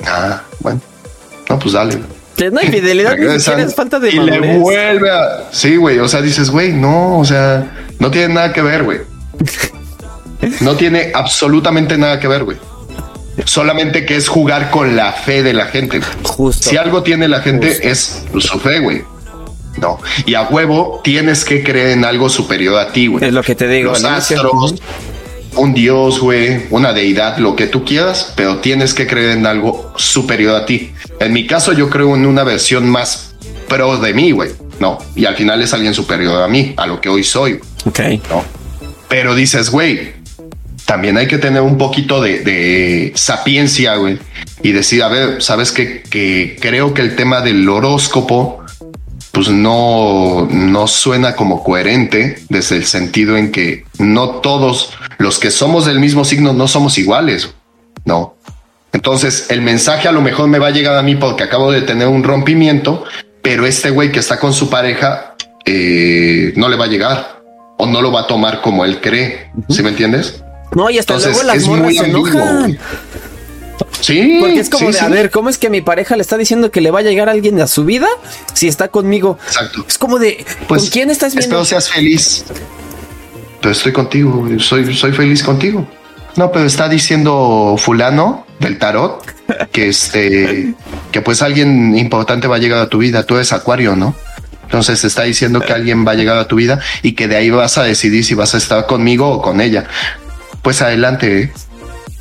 Ah, bueno. No, pues dale. no hay fidelidad, ni siquiera es falta de y le vuelve a. Sí, güey. O sea, dices, güey, no, o sea, no tiene nada que ver, güey. *laughs* No tiene absolutamente nada que ver, güey. Solamente que es jugar con la fe de la gente. güey. Justo. Si algo tiene la gente es su fe, güey. No. Y a huevo tienes que creer en algo superior a ti, güey. Es lo que te digo. Los astros, un dios, güey, una deidad, lo que tú quieras, pero tienes que creer en algo superior a ti. En mi caso, yo creo en una versión más pro de mí, güey. No. Y al final es alguien superior a mí, a lo que hoy soy. Ok. No. Pero dices, güey, también hay que tener un poquito de, de sapiencia, güey. Y decir, a ver, sabes qué? que creo que el tema del horóscopo, pues no, no suena como coherente desde el sentido en que no todos los que somos del mismo signo no somos iguales. No. Entonces, el mensaje a lo mejor me va a llegar a mí porque acabo de tener un rompimiento, pero este güey que está con su pareja eh, no le va a llegar o no lo va a tomar como él cree. ¿Sí me entiendes? No, y hasta Entonces, luego las es morras muy se enojan. Sí. Porque es como sí, de, sí. a ver, ¿cómo es que mi pareja le está diciendo que le va a llegar alguien a su vida si está conmigo? Exacto. Es como de, Pues, ¿con quién estás viendo? Espero seas feliz. Pero estoy contigo, güey. soy, soy feliz contigo. No, pero está diciendo fulano del tarot que este que pues alguien importante va a llegar a tu vida. Tú eres acuario, ¿no? Entonces está diciendo que alguien va a llegar a tu vida y que de ahí vas a decidir si vas a estar conmigo o con ella. Pues adelante. ¿eh?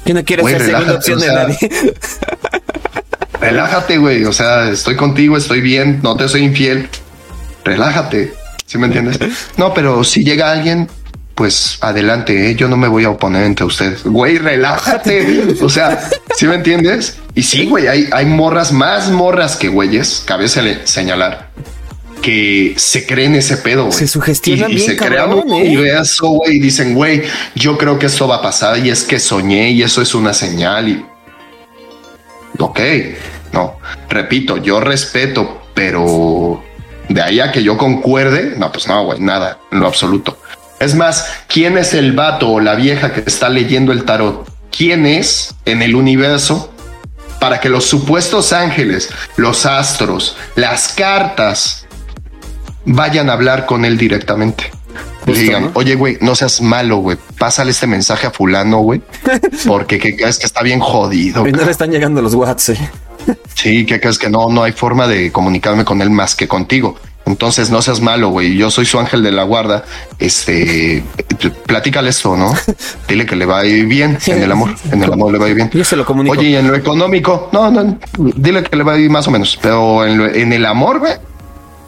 Yo no quiero ser segunda opción de nadie. *laughs* Relájate, güey. O sea, estoy contigo, estoy bien, no te soy infiel. Relájate. ¿Sí me entiendes? No, pero si llega alguien, pues adelante, ¿eh? yo no me voy a oponer entre ustedes. Güey, relájate. *laughs* o sea, ¿sí me entiendes? Y sí, güey, hay, hay morras, más morras que güeyes, cabe señalar, que se creen ese pedo, güey. Se sugestionan y, y se crean un ¿eh? universo, güey, y dicen, güey, yo creo que esto va a pasar y es que soñé y eso es una señal y... Ok, no, repito, yo respeto, pero de ahí a que yo concuerde, no, pues no, güey, nada, en lo absoluto. Es más, ¿quién es el vato o la vieja que está leyendo el tarot? ¿Quién es en el universo para que los supuestos ángeles, los astros, las cartas vayan a hablar con él directamente? Digan, oye, güey, no seas malo, güey. Pásale este mensaje a fulano, güey. *laughs* Porque que crees que está bien jodido. Y no le están llegando los WhatsApp. Sí, que crees que no, no hay forma de comunicarme con él más que contigo. Entonces no seas malo, güey. Yo soy su ángel de la guarda. Este, platícale esto, ¿no? *laughs* Dile que le va a ir bien en el amor. En el amor le va a ir bien. Yo se lo comunico. Oye, y en lo económico, no, no, dile que le va a ir más o menos. Pero en, el amor, güey,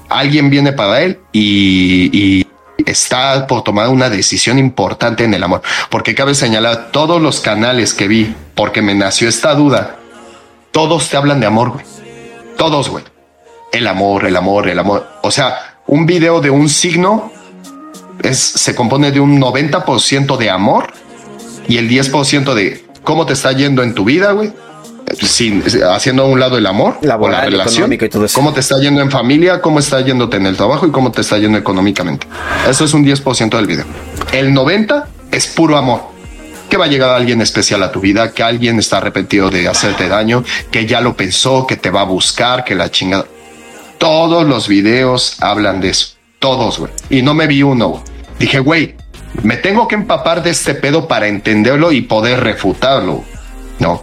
alguien viene para él y, y está por tomar una decisión importante en el amor. Porque cabe señalar todos los canales que vi, porque me nació esta duda. Todos te hablan de amor, güey. Todos, güey el amor, el amor, el amor. O sea, un video de un signo es, se compone de un 90% de amor y el 10% de cómo te está yendo en tu vida, güey. Sin, haciendo a un lado el amor, Laboral, la relación, y todo eso. cómo te está yendo en familia, cómo está yéndote en el trabajo y cómo te está yendo económicamente. Eso es un 10% del video. El 90 es puro amor. Que va a llegar alguien especial a tu vida, que alguien está arrepentido de hacerte daño, que ya lo pensó, que te va a buscar, que la chingada todos los videos hablan de eso. Todos, güey. Y no me vi uno. Dije, güey, me tengo que empapar de este pedo para entenderlo y poder refutarlo. No.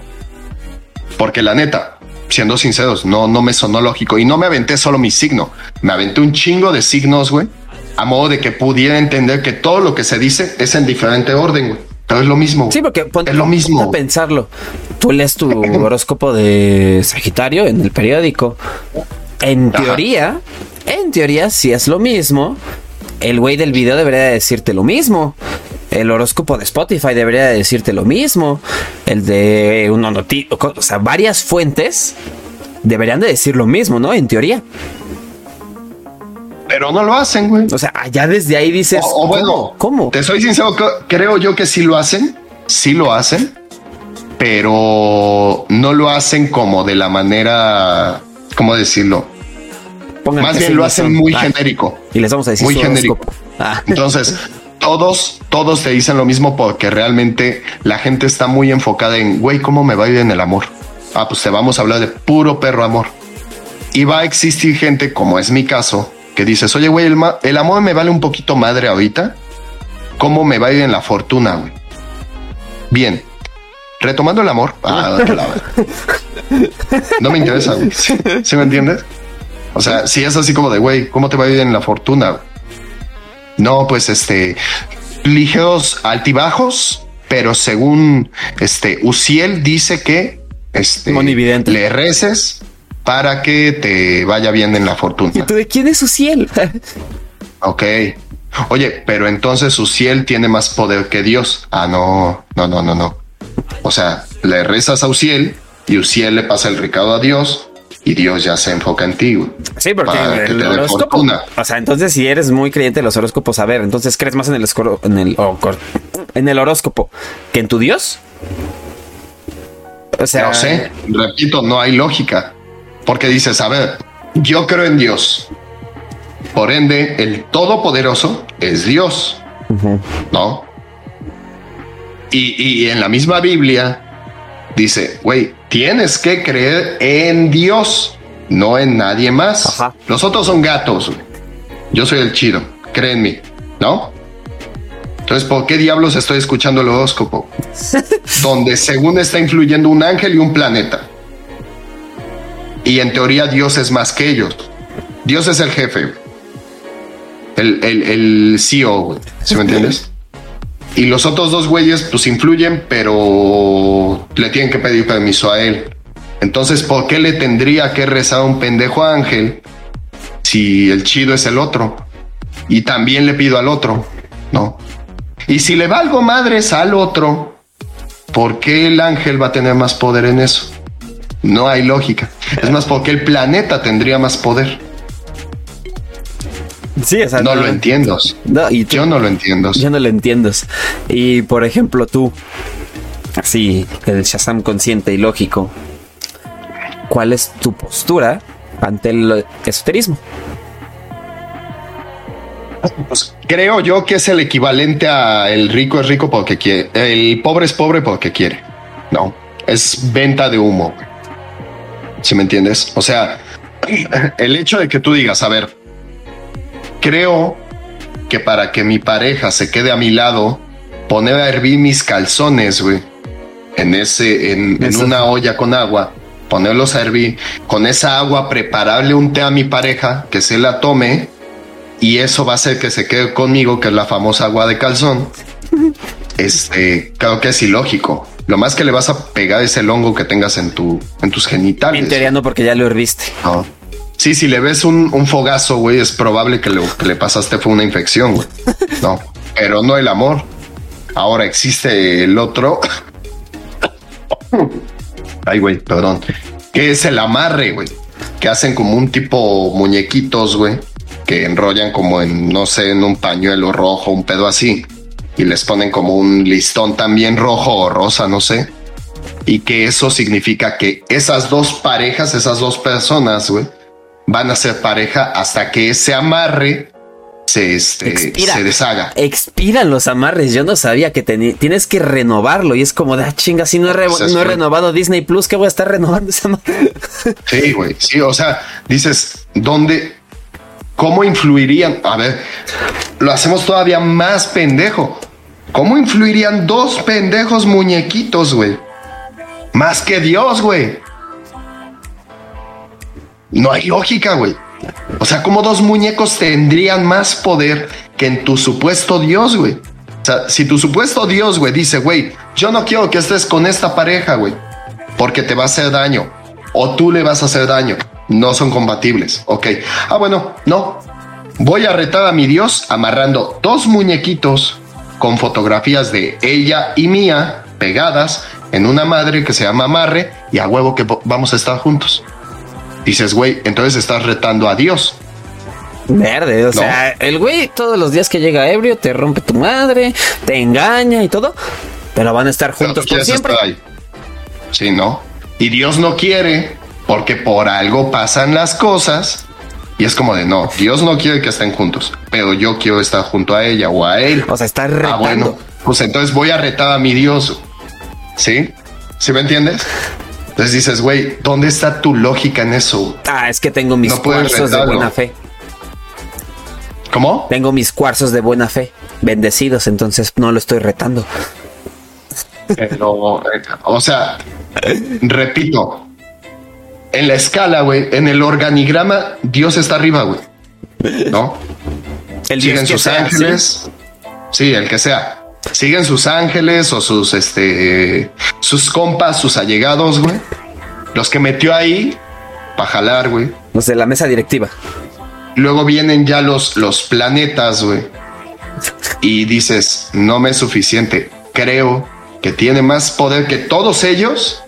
Porque la neta, siendo sinceros, no, no me sonó lógico. Y no me aventé solo mi signo. Me aventé un chingo de signos, güey. A modo de que pudiera entender que todo lo que se dice es en diferente orden, güey. Pero es lo mismo. Sí, porque es lo mismo. A pensarlo. Tú lees tu *clears throat* horóscopo de Sagitario en el periódico en teoría, en teoría, si es lo mismo, el güey del video debería decirte lo mismo. El horóscopo de Spotify debería decirte lo mismo. El de uno o sea, varias fuentes deberían de decir lo mismo, ¿no? En teoría. Pero no lo hacen, güey. O sea, ya desde ahí dices, o, bueno, ¿cómo? Te soy sincero, creo yo que sí lo hacen, sí lo hacen, pero no lo hacen como de la manera ¿cómo decirlo? Más bien lo hacen muy ah, genérico. Y les vamos a decir muy genérico. Ah. *laughs* Entonces, todos, todos te dicen lo mismo porque realmente la gente está muy enfocada en, güey, ¿cómo me va a ir en el amor? Ah, pues te vamos a hablar de puro perro amor. Y va a existir gente, como es mi caso, que dices, oye, güey, el, el amor me vale un poquito madre ahorita. ¿Cómo me va a ir en la fortuna, güey? Bien, retomando el amor. Ah, *laughs* no me interesa, güey. ¿Sí, me entiendes? O sea, si es así como de, güey, ¿cómo te va a ir en la fortuna? No, pues este, ligeros altibajos, pero según este Uciel dice que este le reces para que te vaya bien en la fortuna. ¿Y tú de quién es Uciel? ok. Oye, pero entonces Uciel tiene más poder que Dios. Ah, no, no, no, no, no. O sea, le rezas a Uciel y Uciel le pasa el recado a Dios y Dios ya se enfoca en ti. Sí, porque el horóscopo, o sea, entonces si eres muy creyente de los horóscopos, a ver, entonces crees más en el en el en el horóscopo que en tu Dios. O sea, no sé, repito, no hay lógica, porque dices, a ver, yo creo en Dios. Por ende, el Todopoderoso es Dios, ¿no? Y, y en la misma Biblia dice, güey, tienes que creer en Dios, no en nadie más. Los otros son gatos. Yo soy el chido, créenme, ¿no? Entonces, ¿por qué diablos estoy escuchando el horóscopo? *laughs* Donde según está influyendo un ángel y un planeta. Y en teoría Dios es más que ellos. Dios es el jefe. el, el, el CEO. ¿Sí me entiendes? *laughs* Y los otros dos güeyes, pues influyen, pero le tienen que pedir permiso a él. Entonces, ¿por qué le tendría que rezar un pendejo ángel si el chido es el otro? Y también le pido al otro, ¿no? Y si le valgo madres al otro, ¿por qué el ángel va a tener más poder en eso? No hay lógica. Es más, porque el planeta tendría más poder. Sí, o sea, no, lo entiendo. No, y tú- Yo no lo entiendo. Yo no lo entiendo. Y por ejemplo, tú, así, el Shazam consciente y lógico, ¿cuál es tu postura ante el esoterismo? Pues, creo yo que es el equivalente a el rico es rico porque quiere, el pobre es pobre porque quiere. No, es venta de humo. Si me entiendes? O sea, el hecho de que tú digas, a ver, creo que para que mi pareja se quede a mi lado, poner a hervir mis calzones, güey, en ese, en, en una olla con agua, ponerlos a hervir, con esa agua prepararle un té a mi pareja, que se la tome, y eso va a hacer que se quede conmigo, que es la famosa agua de calzón. *laughs* Este, creo que es ilógico. Lo más que le vas a pegar es el hongo que tengas en tu, en tus genitales. En teoría no, porque ya lo herviste. No. Sí, si le ves un, un fogazo, güey, es probable que lo que le pasaste fue una infección, güey. *laughs* No, pero no el amor. Ahora existe el otro. Ay, güey, perdón. Que es el amarre, güey. Que hacen como un tipo muñequitos, güey. Que enrollan como en, no sé, en un pañuelo rojo, un pedo así. Y les ponen como un listón también rojo o rosa, no sé y que eso significa que esas dos parejas, esas dos personas, güey, van a ser pareja hasta que ese amarre se, este, Expira. se deshaga. Expiran los amarres. Yo no sabía que tienes que renovarlo. Y es como de ah, chinga, si no he, re- es no he que- renovado Disney Plus, ¿qué voy a estar renovando esa madre? *laughs* Sí, güey. Sí, o sea, dices, ¿dónde? ¿Cómo influirían? A ver, lo hacemos todavía más pendejo. ¿Cómo influirían dos pendejos muñequitos, güey? Más que Dios, güey. No hay lógica, güey. O sea, como dos muñecos tendrían más poder que en tu supuesto Dios, güey. O sea, si tu supuesto Dios, güey, dice, güey, yo no quiero que estés con esta pareja, güey, porque te va a hacer daño. O tú le vas a hacer daño. No son compatibles. Ok. Ah, bueno, no. Voy a retar a mi Dios amarrando dos muñequitos con fotografías de ella y mía pegadas en una madre que se llama amarre y a huevo que vamos a estar juntos. Dices, güey, entonces estás retando a Dios. Verde, o No. sea, el güey todos los días que llega ebrio te rompe tu madre, te engaña y todo, pero van a estar juntos por siempre. ahí. Sí, ¿no? Y Dios no quiere porque por algo pasan las cosas. Y es como de no, Dios no quiere que estén juntos, pero yo quiero estar junto a ella o a él. O sea, está retando. Ah, bueno, pues entonces voy a retar a mi Dios. ¿Sí? ¿Sí me entiendes? Entonces dices, güey, ¿dónde está tu lógica en eso? Ah, es que tengo mis No cuarzos de buena fe. ¿Cómo? Tengo mis cuarzos de buena fe, bendecidos, entonces no lo estoy retando. Pero, o sea, repito, en la escala, güey, en el organigrama, Dios está arriba, güey. ¿No? El Siguen sus sea, ángeles. ¿sí? el que sea. Siguen sus ángeles o sus, este, sus compas, sus allegados, güey. Los que metió ahí para jalar, güey. Los de la mesa directiva. Luego vienen ya los, los planetas, güey. Y dices, no me es suficiente. Creo que tiene más poder que todos ellos.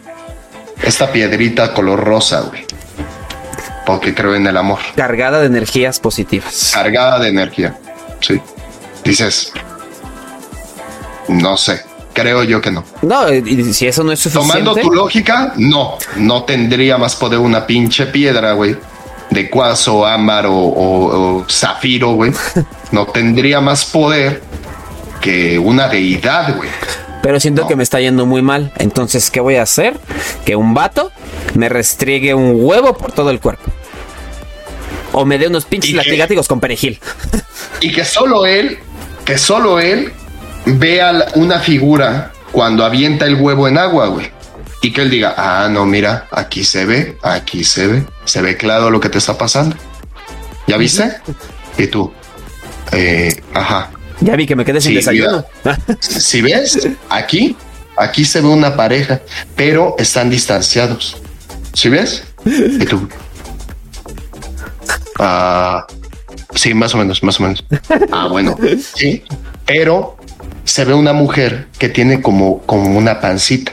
Esta piedrita color rosa, güey. Porque creo en el amor. Cargada de energías positivas. Cargada de energía. Sí. Dices, no sé. Creo yo que no. No, y si eso no es suficiente. Tomando tu lógica, no. No tendría más poder una pinche piedra, güey. De cuarzo, ámbar o, o- o zafiro, güey. *laughs* No tendría más poder que una deidad, güey. Pero siento No. que me está yendo muy mal. Entonces, ¿qué voy a hacer? Que un vato me restriegue un huevo por todo el cuerpo. O me dé unos pinches latigáticos con perejil. *laughs* Y que solo él, que solo él vea la- una figura cuando avienta el huevo en agua, güey. Y que él diga, ah, no, mira, aquí se ve, aquí se ve, se ve claro lo que te está pasando. ¿Ya viste? Y tú, Eh, ajá. Ya vi que me quedé sin Sí, desayuno. *laughs* Si ves, aquí, aquí se ve una pareja, pero están distanciados. ¿Sí ves? Y tú. Ah, sí, más o menos, más o menos. Ah, bueno, sí, pero se ve una mujer que tiene como, como una pancita.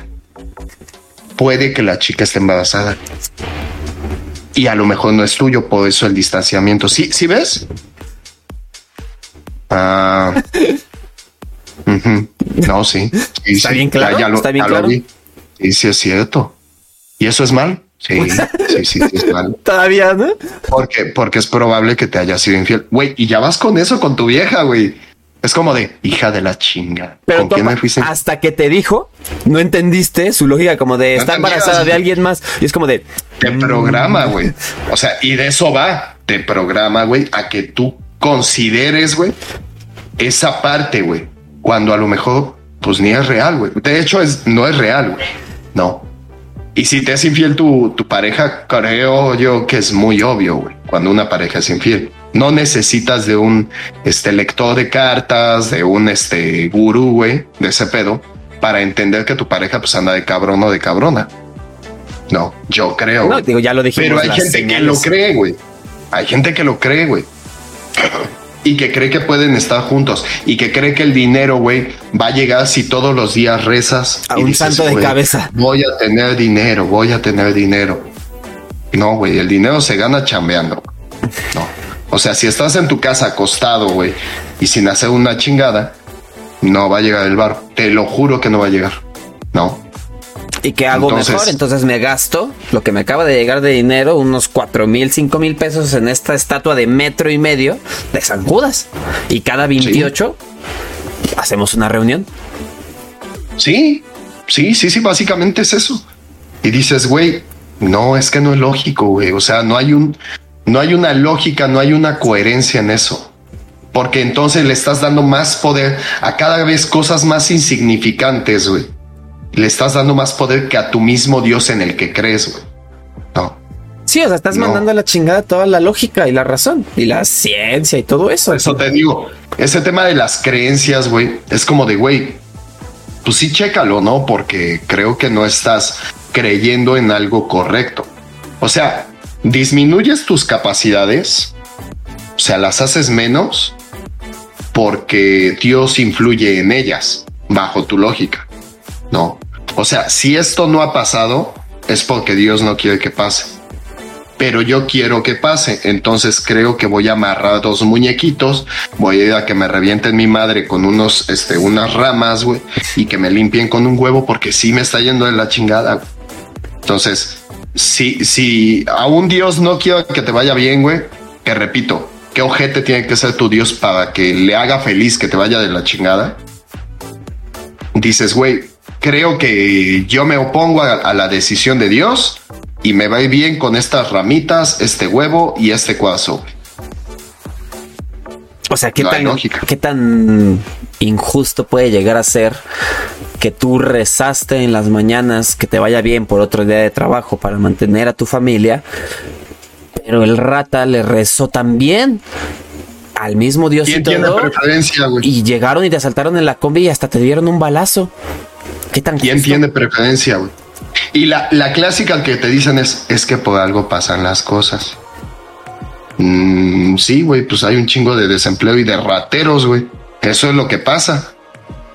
Puede que la chica esté embarazada. Y a lo mejor no es tuyo, por eso el distanciamiento. ¿Sí, sí ves? Ah. *laughs* No, sí. Sí, ¿Está sí, bien claro? lo, ¿Está bien claro? vi. Sí, sí, es cierto. ¿Y eso es mal? Sí, *laughs* sí, sí, sí, es mal. Todavía, ¿no? Porque, porque es probable que te haya sido infiel. Güey, y ya vas con eso con tu vieja, güey. Es como de hija de la chinga. Pero ¿Con tú, quién me fuiste? hasta que te dijo, no entendiste su lógica como de No está embarazada de alguien más. Y es como de, Te programa, güey. O sea, y de eso va. Te programa, güey, a que tú consideres, güey, esa parte, güey. Cuando a lo mejor, pues ni es real, güey. De hecho, es, no es real, güey. No. Y si te es infiel tu, tu pareja, creo yo que es muy obvio, güey. Cuando una pareja es infiel. No necesitas de un este lector de cartas, de un este gurú, güey, de ese pedo, para entender que tu pareja pues anda de cabrón o de cabrona. No, yo creo. no, digo, ya lo dijimos. Pero hay gente que lo cree, güey. Hay gente que lo cree, güey. Y que cree que pueden estar juntos. Y que cree que el dinero, güey, va a llegar si todos los días rezas. A y un santo de "Güey, cabeza". Voy a tener dinero, voy a tener dinero. No, güey, el dinero se gana chambeando. No. O sea, si estás en tu casa acostado, güey, y sin hacer una chingada, no va a llegar el bar. Te lo juro que no va a llegar. No. ¿Y qué hago Entonces- mejor? Entonces me gasto lo que me acaba de llegar de dinero, unos cuatro mil, cinco mil pesos en esta estatua de metro y medio de San Judas. Y cada 28 hacemos una reunión. Sí, sí, sí, sí, básicamente es eso. Y dices, güey, no, es que no es lógico, güey. O sea, no hay un, no hay una lógica, no hay una coherencia en eso. Porque entonces le estás dando más poder a cada vez cosas más insignificantes, güey. Le estás dando más poder que a tu mismo Dios en el que crees, güey. No. Sí, o sea, estás No. mandando a la chingada toda la lógica y la razón y la ciencia y todo eso. Eso te digo, ese tema de las creencias, güey, es como de, güey, pues sí, chécalo, ¿no? Porque creo que no estás creyendo en algo correcto. O sea, disminuyes tus capacidades, o sea, las haces menos porque Dios influye en ellas, bajo tu lógica, ¿no? O sea, si esto no ha pasado, es porque Dios no quiere que pase pero yo quiero que pase. Entonces creo que voy a amarrar dos muñequitos, voy a ir a que me revienten mi madre con unos, este, unas ramas, güey, y que me limpien con un huevo porque sí me está yendo de la chingada. Entonces, si, si a un Dios no quiero que te vaya bien, güey, que repito, ¿qué ojete tiene que ser tu Dios para que le haga feliz que te vaya de la chingada? Dices, güey, creo que yo me opongo a, la decisión de Dios y me va bien con estas ramitas, este huevo y este cuazo. O sea, ¿qué, No tan, lógica. ¿qué tan injusto puede llegar a ser que tú rezaste en las mañanas que te vaya bien por otro día de trabajo para mantener a tu familia, pero el rata le rezó también al mismo Dios y ¿Quién tiene todo, y llegaron y te asaltaron en la combi y hasta te dieron un balazo? ¿Qué tan ¿Quién justo? tiene preferencia, güey? Y la, la clásica que te dicen es, es que por algo pasan las cosas. Mm, sí, güey, pues hay un chingo de desempleo y de rateros, güey. Eso es lo que pasa.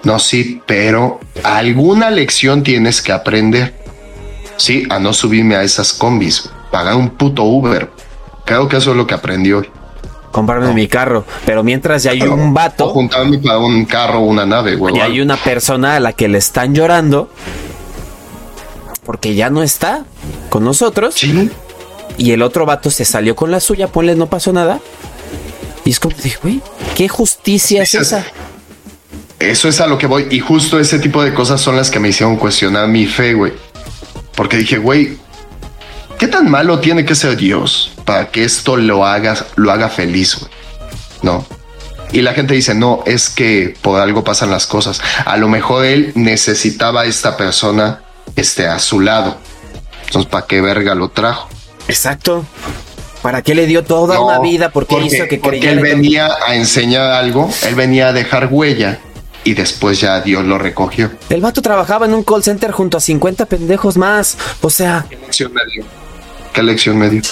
No, sí, pero alguna lección tienes que aprender. Sí, a no subirme a esas combis, pagar un puto Uber. Creo que eso es lo que aprendí hoy. Comprarme mi carro, pero mientras ya hay un O vato juntarme para un carro o una nave, güey. y hay una persona a la que le están llorando porque ya no está con nosotros. Sí, Y el otro vato se salió con la suya, ponle, no pasó nada. Y es como, dije, güey, ¿qué justicia es esa? Eso es a lo que voy. Y justo ese tipo de cosas son las que me hicieron cuestionar mi fe, güey. Porque dije, güey, ¿qué tan malo tiene que ser Dios para que esto lo haga, lo haga feliz, güey? No. Y la gente dice, no, es que por algo pasan las cosas. A lo mejor él necesitaba a esta persona este, a su lado. Entonces, ¿para qué verga lo trajo? Exacto. ¿Para qué le dio toda No, una vida? ¿Por qué porque, hizo que porque él venía a enseñar algo, él venía a dejar huella y después ya Dios lo recogió. El vato trabajaba en un call center junto a 50 pendejos más. O sea, ¿Qué lección me dio? ¿Qué lección me dio?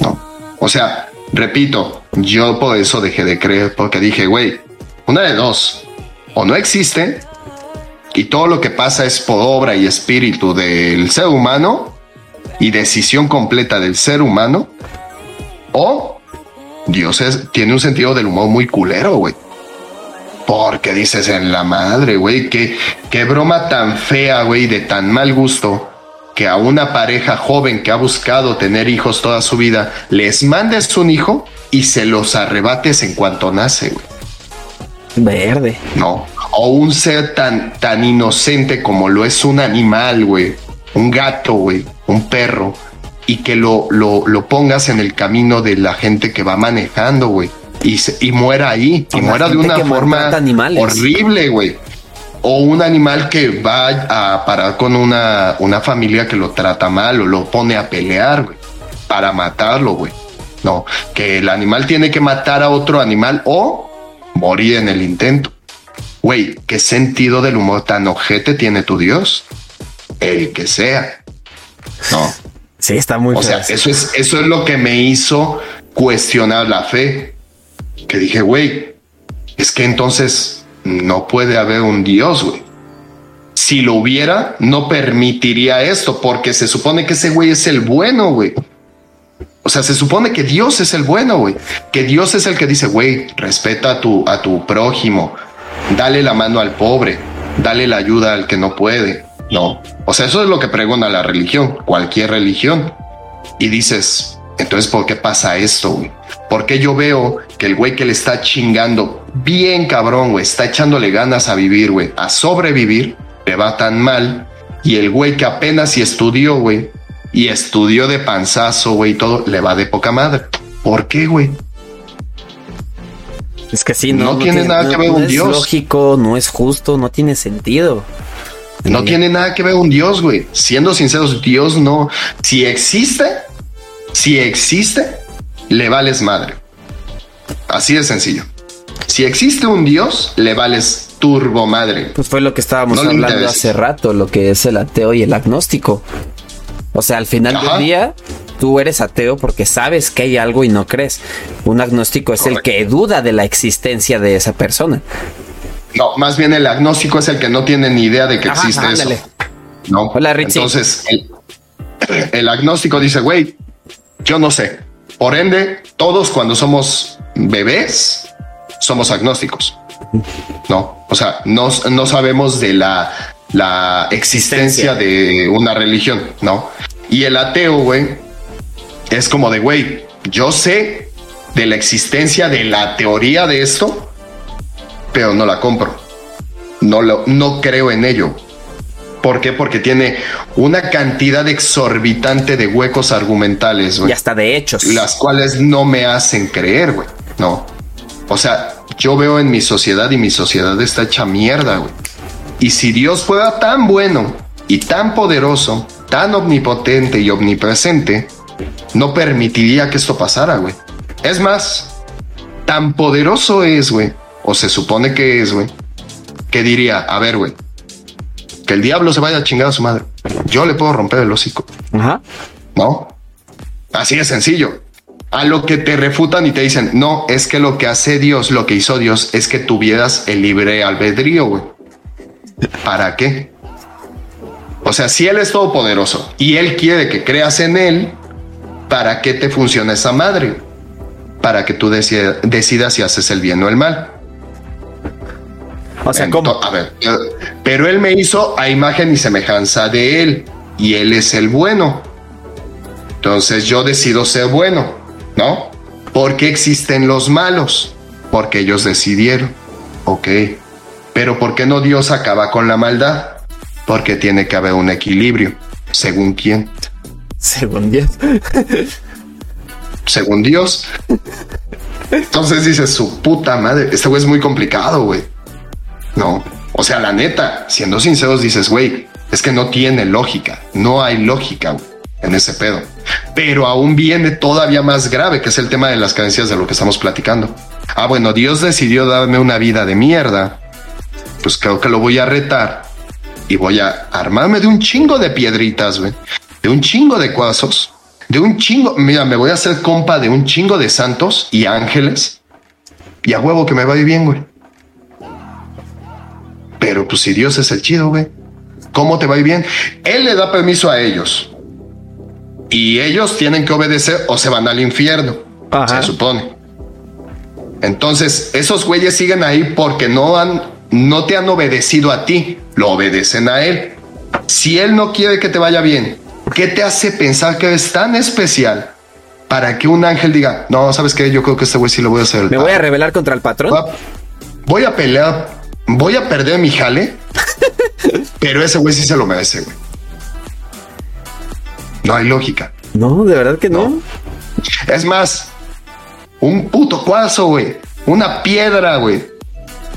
No. O sea, repito, yo por eso dejé de creer, porque dije, güey, una de dos, o no existe, y todo lo que pasa es por obra y espíritu del ser humano, y decisión completa del ser humano, o Dios es- tiene un sentido del humor muy culero, güey. Porque dices en la madre, güey, qué, qué broma tan fea, güey, de tan mal gusto, que a una pareja joven que ha buscado tener hijos toda su vida, les mandes un hijo y se los arrebates en cuanto nace, güey. verde. No. O un ser tan, tan inocente como lo es un animal, güey. Un gato, güey. Un perro. Y que lo, lo, lo pongas en el camino de la gente que va manejando, güey. Y, se- y muera ahí. Y muera de una forma horrible, güey. O un animal que va a parar con una, una familia que lo trata mal o lo pone a pelear, güey. Para matarlo, güey. No, que el animal tiene que matar a otro animal o morir en el intento. Güey, ¿qué sentido del humor tan ojete tiene tu Dios? El que sea. No. Sí, está muy O sea, eso es, eso es lo que me hizo cuestionar la fe. Que dije, güey, es que entonces no puede haber un Dios, güey. Si lo hubiera, no permitiría esto, porque se supone que ese güey es el bueno, güey. O sea, se supone que Dios es el bueno, güey. Que Dios es el que dice, güey, respeta a tu, a tu prójimo, dale la mano al pobre, dale la ayuda al que no puede. No. O sea, eso es lo que pregona la religión, cualquier religión. Y dices, entonces, ¿por qué pasa esto, güey? Porque yo veo que el güey que le está chingando bien cabrón, güey, está echándole ganas a vivir, güey, a sobrevivir, le va tan mal. Y el güey que apenas si estudió, güey, y estudió de panzazo, güey, y todo, le va de poca madre. ¿Por qué, güey? Es que sí, No no, tiene nada que ver no un es Dios. lógico, no es justo, no tiene sentido. No tiene nada que ver un Dios, güey. Siendo sinceros, Dios no. Si existe, si existe, le vales madre. Así de sencillo. Si existe un Dios, le vales turbo madre. Pues fue lo que estábamos No hablando hace rato, lo que es el ateo y el agnóstico. O sea, al final Ajá. del día, tú eres ateo porque sabes que hay algo y no crees. Un agnóstico es el que duda de la existencia de esa persona. No, más bien el agnóstico es el que no tiene ni idea de que Ajá, existe eso. ándale. No. Hola, Richie. Entonces, el, *clears throat* el agnóstico dice, güey, yo no sé. Por ende, todos cuando somos bebés, somos agnósticos. No, o sea, no, no sabemos de la, la existencia de una religión, ¿no? Y el ateo, güey, es como de, güey, yo sé de la existencia de la teoría de esto, pero no la compro. No, lo, no creo en ello. ¿Por qué? Porque tiene una cantidad exorbitante de huecos argumentales, güey Y hasta de hechos. las cuales no me hacen creer, güey. No. O sea, yo veo en mi sociedad y mi sociedad está hecha mierda, güey. Y si Dios fuera tan bueno y tan poderoso, tan omnipotente y omnipresente, no permitiría que esto pasara, güey. Es más, tan poderoso es, güey, o se supone que es, güey, que diría, a ver, güey, que el diablo se vaya a chingar a su madre. Yo le puedo romper el hocico. Ajá. ¿no? Así de sencillo. A lo que te refutan y te dicen, no, es que lo que hace Dios, lo que hizo Dios, es que tuvieras el libre albedrío, güey. ¿Para qué? O sea, si Él es todopoderoso y Él quiere que creas en Él, ¿para qué te funciona esa madre? Para que tú decida- decidas si haces el bien o el mal. O sea, ¿cómo? A ver, pero él me hizo a imagen y semejanza de él y él es el bueno. Entonces yo decido ser bueno, ¿no? ¿Por qué existen los malos? Porque ellos decidieron. Ok. Pero ¿por qué no Dios acaba con la maldad? Porque tiene que haber un equilibrio. ¿Según quién? Según Dios. Según Dios. Entonces dices, su puta madre, este güey es muy complicado, güey. No, o sea, la neta, siendo sinceros, dices, güey, es que no tiene lógica, no hay lógica en ese pedo. Pero aún viene todavía más grave, que es el tema de las carencias de lo que estamos platicando. Ah, bueno, Dios decidió darme una vida de mierda. Pues creo que lo voy a retar y voy a armarme de un chingo de piedritas, güey, de un chingo de cuasos, de un chingo. Mira, me voy a hacer compa de un chingo de santos y ángeles y a huevo que me va a ir bien, güey. Pero pues si Dios es el chido, güey, ¿cómo te va a ir bien? Él le da permiso a ellos y ellos tienen que obedecer o se van al infierno, se supone. Entonces, esos güeyes siguen ahí porque no han, no te han obedecido a ti, lo obedecen a él. Si él no quiere que te vaya bien, ¿qué te hace pensar que es tan especial para que un ángel diga, no, sabes qué, yo creo que este güey sí lo voy a hacer. Me voy a rebelar contra el patrón. Voy a, pelear, voy a perder mi jale, *laughs* pero ese güey sí se lo merece, güey. No hay lógica. No, de verdad que no. Es más, un puto cuazo, güey. Una piedra, güey.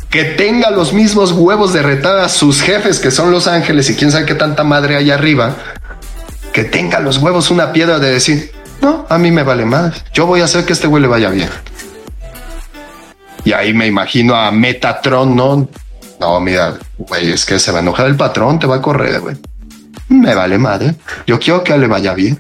Que tenga los mismos huevos de retar a sus jefes, que son los ángeles, y quién sabe qué tanta madre hay arriba. Que tenga los huevos una piedra de decir, no, a mí me vale más. Yo voy a hacer que este güey le vaya bien. Y ahí me imagino a Metatron, ¿no? No, mira, güey, es que se va a enojar el patrón, te va a correr, güey. Me vale madre. Yo quiero que le vaya bien.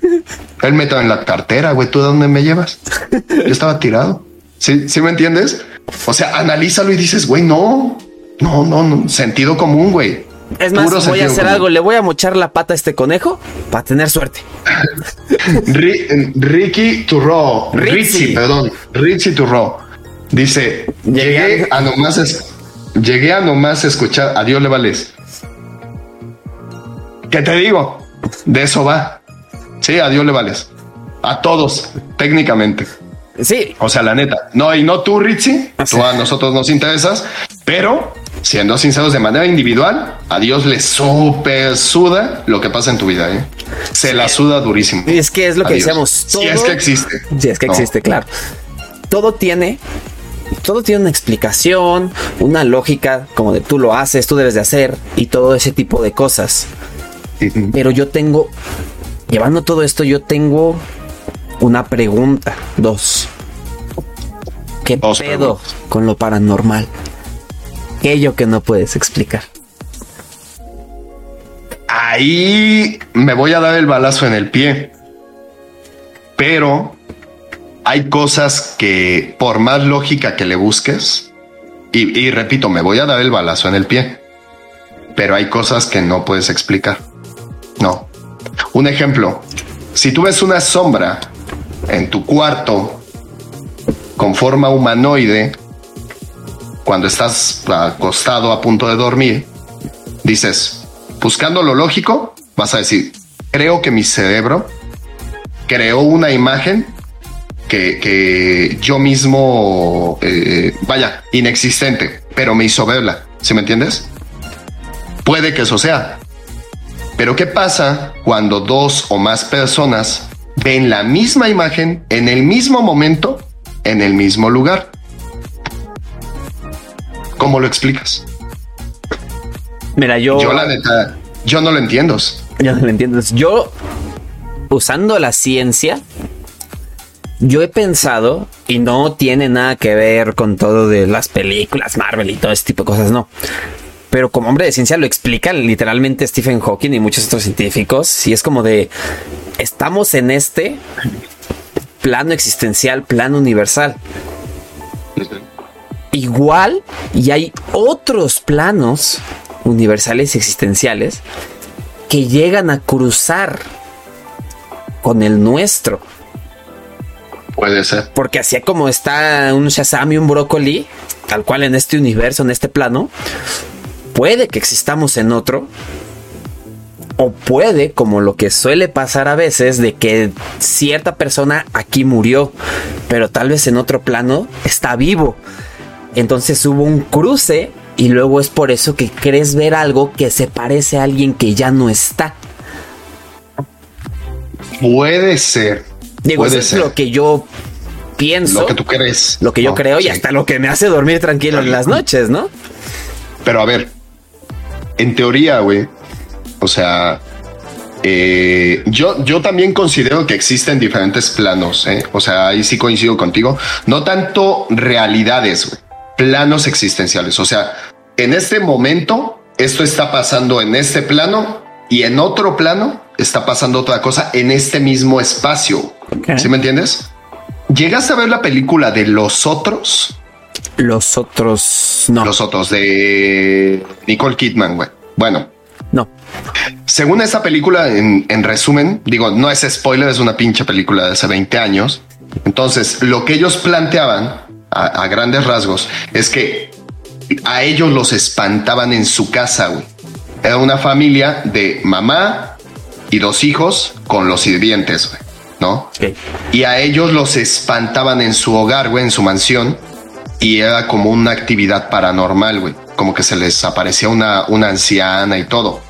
Él me en la cartera, güey. ¿Tú de dónde me llevas? Yo estaba tirado. ¿Sí, ¿Sí me entiendes? O sea, analízalo y dices, güey, no, no, no, no. Sentido común, güey. Es más, voy a hacer algo. Le voy a mochar la pata a este conejo para tener suerte. *laughs* Ricky Turro. Richie, perdón. Richie Turro. Dice, llegué a nomás, llegué a nomás escuchar. Adiós, le vales. ¿Qué te digo? De eso va. Sí, a Dios le vales. A todos, técnicamente. Sí. O sea, la neta. No, y no tú, Ritzy. Tú a nosotros nos interesas, pero siendo sinceros de manera individual, a Dios le súper suda lo que pasa en tu vida. ¿eh? Se la suda durísimo. Y es que es lo que decíamos. Si es que existe. Si es que existe, claro. Todo tiene todo tiene una explicación, una lógica, como de tú lo haces, tú debes de hacer y todo ese tipo de cosas. Pero yo tengo, llevando todo esto, yo tengo una pregunta, dos. ¿Qué pedo con lo paranormal? Aquello que no puedes explicar. Ahí me voy a dar el balazo en el pie. Pero hay cosas que, por más lógica que le busques, y, repito, me voy a dar el balazo en el pie. Pero hay cosas que no puedes explicar. No. Un ejemplo, si tú ves una sombra en tu cuarto con forma humanoide, cuando estás acostado a punto de dormir, dices, buscando lo lógico, vas a decir, creo que mi cerebro creó una imagen que, yo mismo, eh, vaya, inexistente, pero me hizo verla. ¿Sí me entiendes? Puede que eso sea, pero ¿qué pasa cuando dos o más personas ven la misma imagen en el mismo momento, en el mismo lugar? ¿Cómo lo explicas? Mira, yo... Yo la neta, yo no lo entiendo. Yo no lo entiendo. Yo, usando la ciencia, yo he pensado, y no tiene nada que ver con todo de las películas, Marvel y todo ese tipo de cosas, no pero como hombre de ciencia lo explica literalmente Stephen Hawking y muchos otros científicos. Y es como de, estamos en este plano existencial, plano universal. Igual, y hay otros planos universales y existenciales que llegan a cruzar con el nuestro. Puede ser. Porque así como está un Shazam y un brócoli, tal cual en este universo, en este plano, puede que existamos en otro. O puede, como lo que suele pasar a veces, de que cierta persona aquí murió, pero tal vez en otro plano está vivo. Entonces hubo un cruce y luego es por eso que crees ver algo que se parece a alguien que ya no está. Puede ser. Digo, puede eso ser. es lo que yo pienso. Lo que tú crees. Lo que yo creo y hasta lo que me hace dormir tranquilo en las noches, ¿no? Pero a ver, en teoría, güey, o sea, eh, yo, yo también considero que existen diferentes planos. ¿eh? O sea, ahí sí coincido contigo. No tanto realidades, planos existenciales. O sea, en este momento, esto está pasando en este plano y en otro plano está pasando otra cosa en este mismo espacio. ¿Sí me entiendes? ¿Llegaste a ver la película de Los Otros? Los otros no. Los Otros de Nicole Kidman, güey. Bueno. No. Según esa película, en, resumen, digo, no es spoiler, es una pinche película de hace 20 años. Entonces, lo que ellos planteaban a, grandes rasgos es que a ellos los espantaban en su casa, güey. Era una familia de mamá y dos hijos con los sirvientes, güey. ¿no? Y a ellos los espantaban en su hogar, güey, en su mansión. Y era como una actividad paranormal, güey. Como que se les aparecía una, una anciana y todo.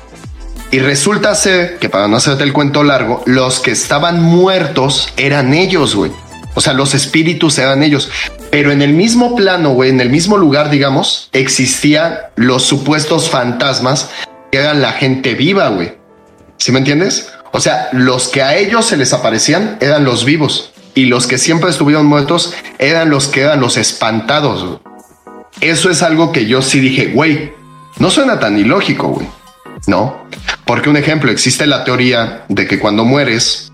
Y resulta ser que, para no hacerte el cuento largo, los que estaban muertos eran ellos, güey. O sea, los espíritus eran ellos. Pero en el mismo plano, güey, en el mismo lugar, digamos, existían los supuestos fantasmas que eran la gente viva, güey. ¿Sí me entiendes? O sea, los que a ellos se les aparecían eran los vivos y los que siempre estuvieron muertos eran los que eran los espantados. Eso es algo que yo sí dije, güey, no suena tan ilógico, güey. No, porque un ejemplo, existe la teoría de que cuando mueres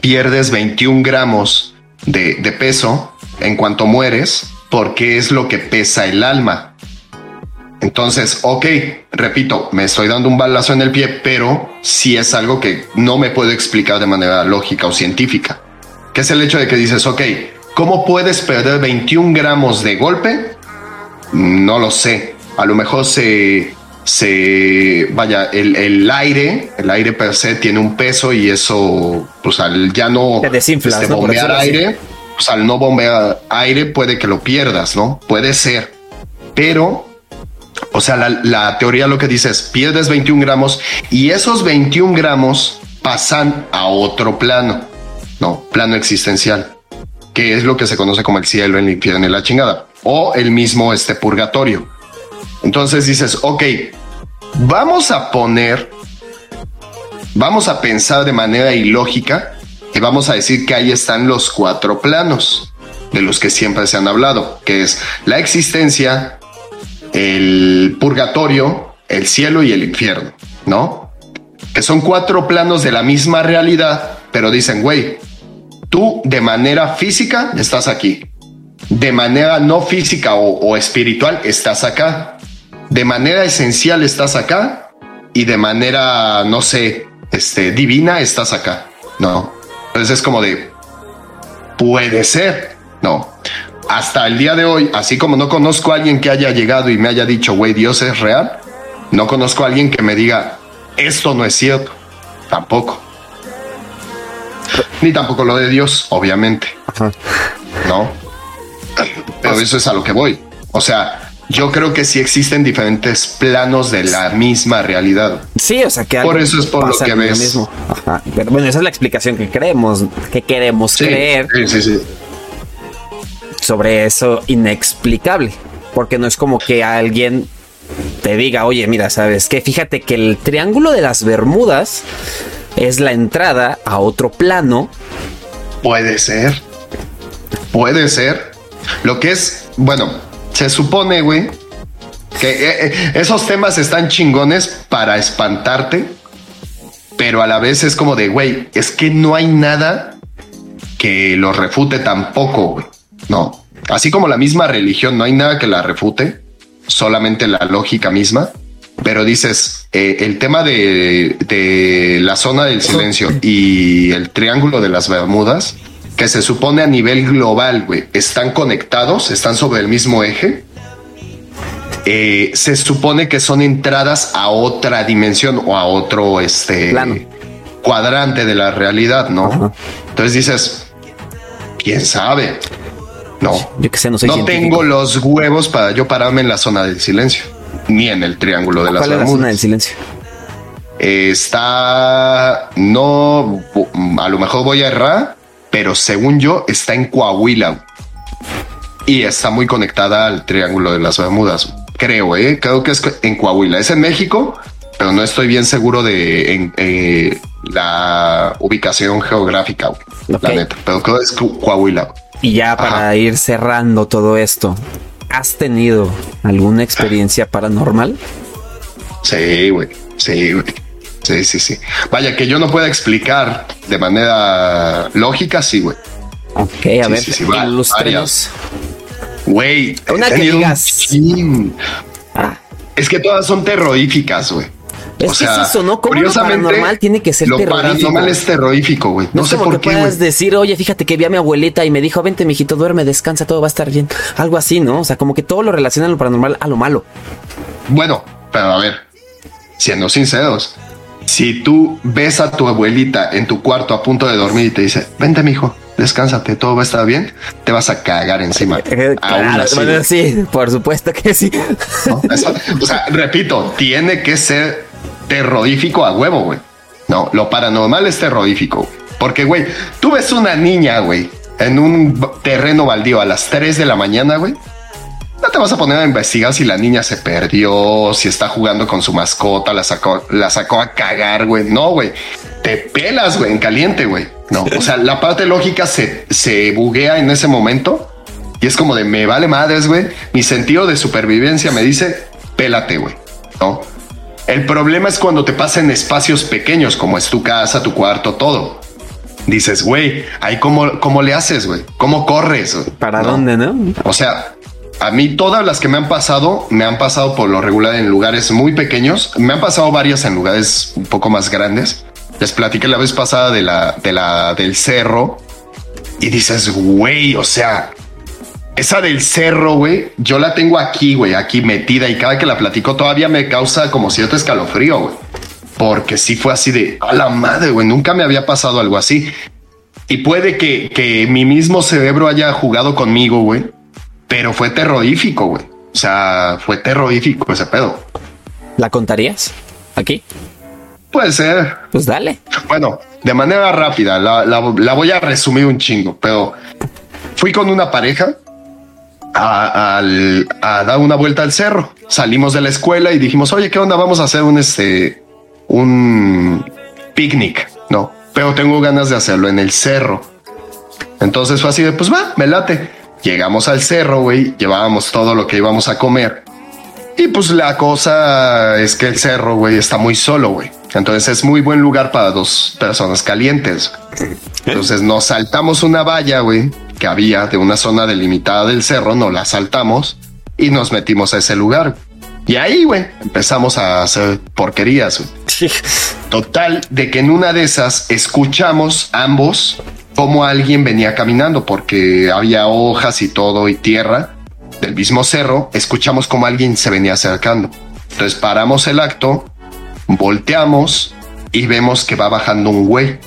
pierdes 21 gramos de, de peso en cuanto mueres, porque es lo que pesa el alma. Entonces, ok, repito, me estoy dando un balazo en el pie, pero sí es algo que no me puedo explicar de manera lógica o científica. Que es el hecho de que dices, ok, ¿cómo puedes perder 21 gramos de golpe? No lo sé. A lo mejor se, se vaya, el, aire, el aire per se tiene un peso y eso, pues al ya no, Te desinflas, este, bombear aire, pues al no bombear aire puede que lo pierdas, ¿no? Puede ser. Pero o sea, la, teoría lo que dice es pierdes 21 gramos y esos 21 gramos pasan a otro plano, no, plano existencial, que es lo que se conoce como el cielo, el infierno y la chingada, o el mismo este purgatorio. Entonces dices, ok, vamos a poner, vamos a pensar de manera ilógica y vamos a decir que ahí están los cuatro planos de los que siempre se han hablado, que es la existencia, el purgatorio, el cielo y el infierno, ¿no? Que son cuatro planos de la misma realidad, pero dicen, güey, tú de manera física estás aquí, de manera no física o, espiritual estás acá, de manera esencial estás acá y de manera, no sé, este, divina estás acá, ¿no? Entonces es como de, puede ser, no hasta el día de hoy, así como no conozco a alguien que haya llegado y me haya dicho, güey, Dios es real, no conozco a alguien que me diga, esto no es cierto. Tampoco. Ni tampoco lo de Dios, obviamente. No. Pero eso es a lo que voy. O sea, yo creo que sí existen diferentes planos de la misma realidad. Sí, o sea que por eso es por lo que ves. Mismo. Pero bueno, esa es la explicación que creemos, que queremos creer. Sí, sí, sí sobre eso inexplicable. Porque no es como que alguien te diga, oye, mira, sabes que fíjate que el triángulo de las Bermudas es la entrada a otro plano. Puede ser. Puede ser. Lo que es, bueno, se supone, güey, que eh, eh, esos temas están chingones para espantarte, pero a la vez es como de, güey, es que no hay nada que lo refute tampoco, güey. No. Así como la misma religión, no hay nada que la refute, solamente la lógica misma. Pero dices, eh, el tema de, la zona del silencio y el triángulo de las Bermudas, que se supone a nivel global, güey, están conectados, están sobre el mismo eje. Eh, se supone que son entradas a otra dimensión o a otro este cuadrante de la realidad, ¿no? Entonces dices, quién sabe. No, yo que sé, no, soy no tengo los huevos para yo pararme en la zona del silencio, ni en el triángulo de las ¿Cuál es la zona del silencio? Está, no, a lo mejor voy a errar, pero según yo está en Coahuila y está muy conectada al triángulo de las Bermudas. Creo, eh, creo que es en Coahuila. Es en México, pero no estoy bien seguro de en, eh, la ubicación geográfica, güey. Ok. La neta. Pero creo que es Coahuila. Y ya para Ajá. ir cerrando todo esto, ¿has tenido alguna experiencia paranormal? Sí, güey. Sí, güey. Sí, sí, sí. Vaya, que yo no pueda explicar de manera lógica, sí, güey. Ok, a Sí, ver, sí, sí, va- ilústrenos. Güey. Una que un digas. Ah, Es que todas son terroríficas, güey. Es que es eso, ¿no? ¿Cómo lo paranormal tiene que ser lo terrorífico? paranormal es terrorífico, güey. no, No, es sé como por que qué, puedas decir, oye, fíjate que vi a mi abuelita y me dijo, vente, mijito, duerme, descansa, todo va a estar bien. Algo así, ¿no? O sea, como que todo lo relacionan lo paranormal a lo malo. Bueno, pero a ver, siendo sinceros, si tú ves a tu abuelita en tu cuarto a punto de dormir y te dice, vente, mijo, descánsate, todo va a estar bien, te vas a cagar encima. *laughs* Claro, así, bueno, güey, sí, por supuesto que sí. ¿no? Eso- o sea, repito, tiene que ser terrorífico a huevo, güey. No, lo paranormal es terrorífico. Porque, güey, tú ves una niña, güey, en un terreno baldío a las 3 de la mañana, güey. No te vas a poner a investigar si la niña se perdió, si está jugando con su mascota, la sacó, la sacó a cagar, güey. No, güey. Te pelas, güey, en caliente, güey. No, o sea, la parte lógica se, se buguea en ese momento y es como de me vale madres, güey. Mi sentido de supervivencia me dice pélate, güey. No. El problema es cuando te pasa en espacios pequeños, como es tu casa, tu cuarto, todo. Dices, güey, ahí cómo, cómo le haces, güey. ¿Cómo corres? ¿Para No. dónde, no? O sea, a mí todas las que me han pasado, me han pasado por lo regular en lugares muy pequeños. Me han pasado varias en lugares un poco más grandes. Les platiqué la vez pasada de la, de la, del cerro. Y dices, güey, o sea, esa del cerro, güey, yo la tengo aquí, güey, aquí metida. Y cada que la platico todavía me causa como cierto escalofrío, güey. Porque sí fue así de, a la madre, güey, nunca me había pasado algo así. Y puede que, que mi mismo cerebro haya jugado conmigo, güey. Pero fue terrorífico, güey. O sea, fue terrorífico ese pedo. ¿La contarías? ¿Aquí? Puede ser. Pues dale. Bueno, de manera rápida, la, la- la voy a resumir un chingo, pero fui con una pareja a, a dar una vuelta al cerro. Salimos de la escuela y dijimos, oye, ¿qué onda? Vamos a hacer un este un picnic, no, pero tengo ganas de hacerlo en el cerro. Entonces fue así de, pues va, me late. Llegamos al cerro, güey, llevábamos todo lo que íbamos a comer. Y pues la cosa es que el cerro, güey, está muy solo, güey. Entonces es muy buen lugar para dos personas calientes. Entonces nos saltamos una valla, güey, que había de una zona delimitada del cerro, nos la saltamos y nos metimos a ese lugar. Y ahí, güey, empezamos a hacer porquerías. Total, de que en una de esas escuchamos ambos cómo alguien venía caminando, porque había hojas y todo y tierra del mismo cerro. Escuchamos cómo alguien se venía acercando. Entonces paramos el acto, volteamos y vemos que va bajando un güey.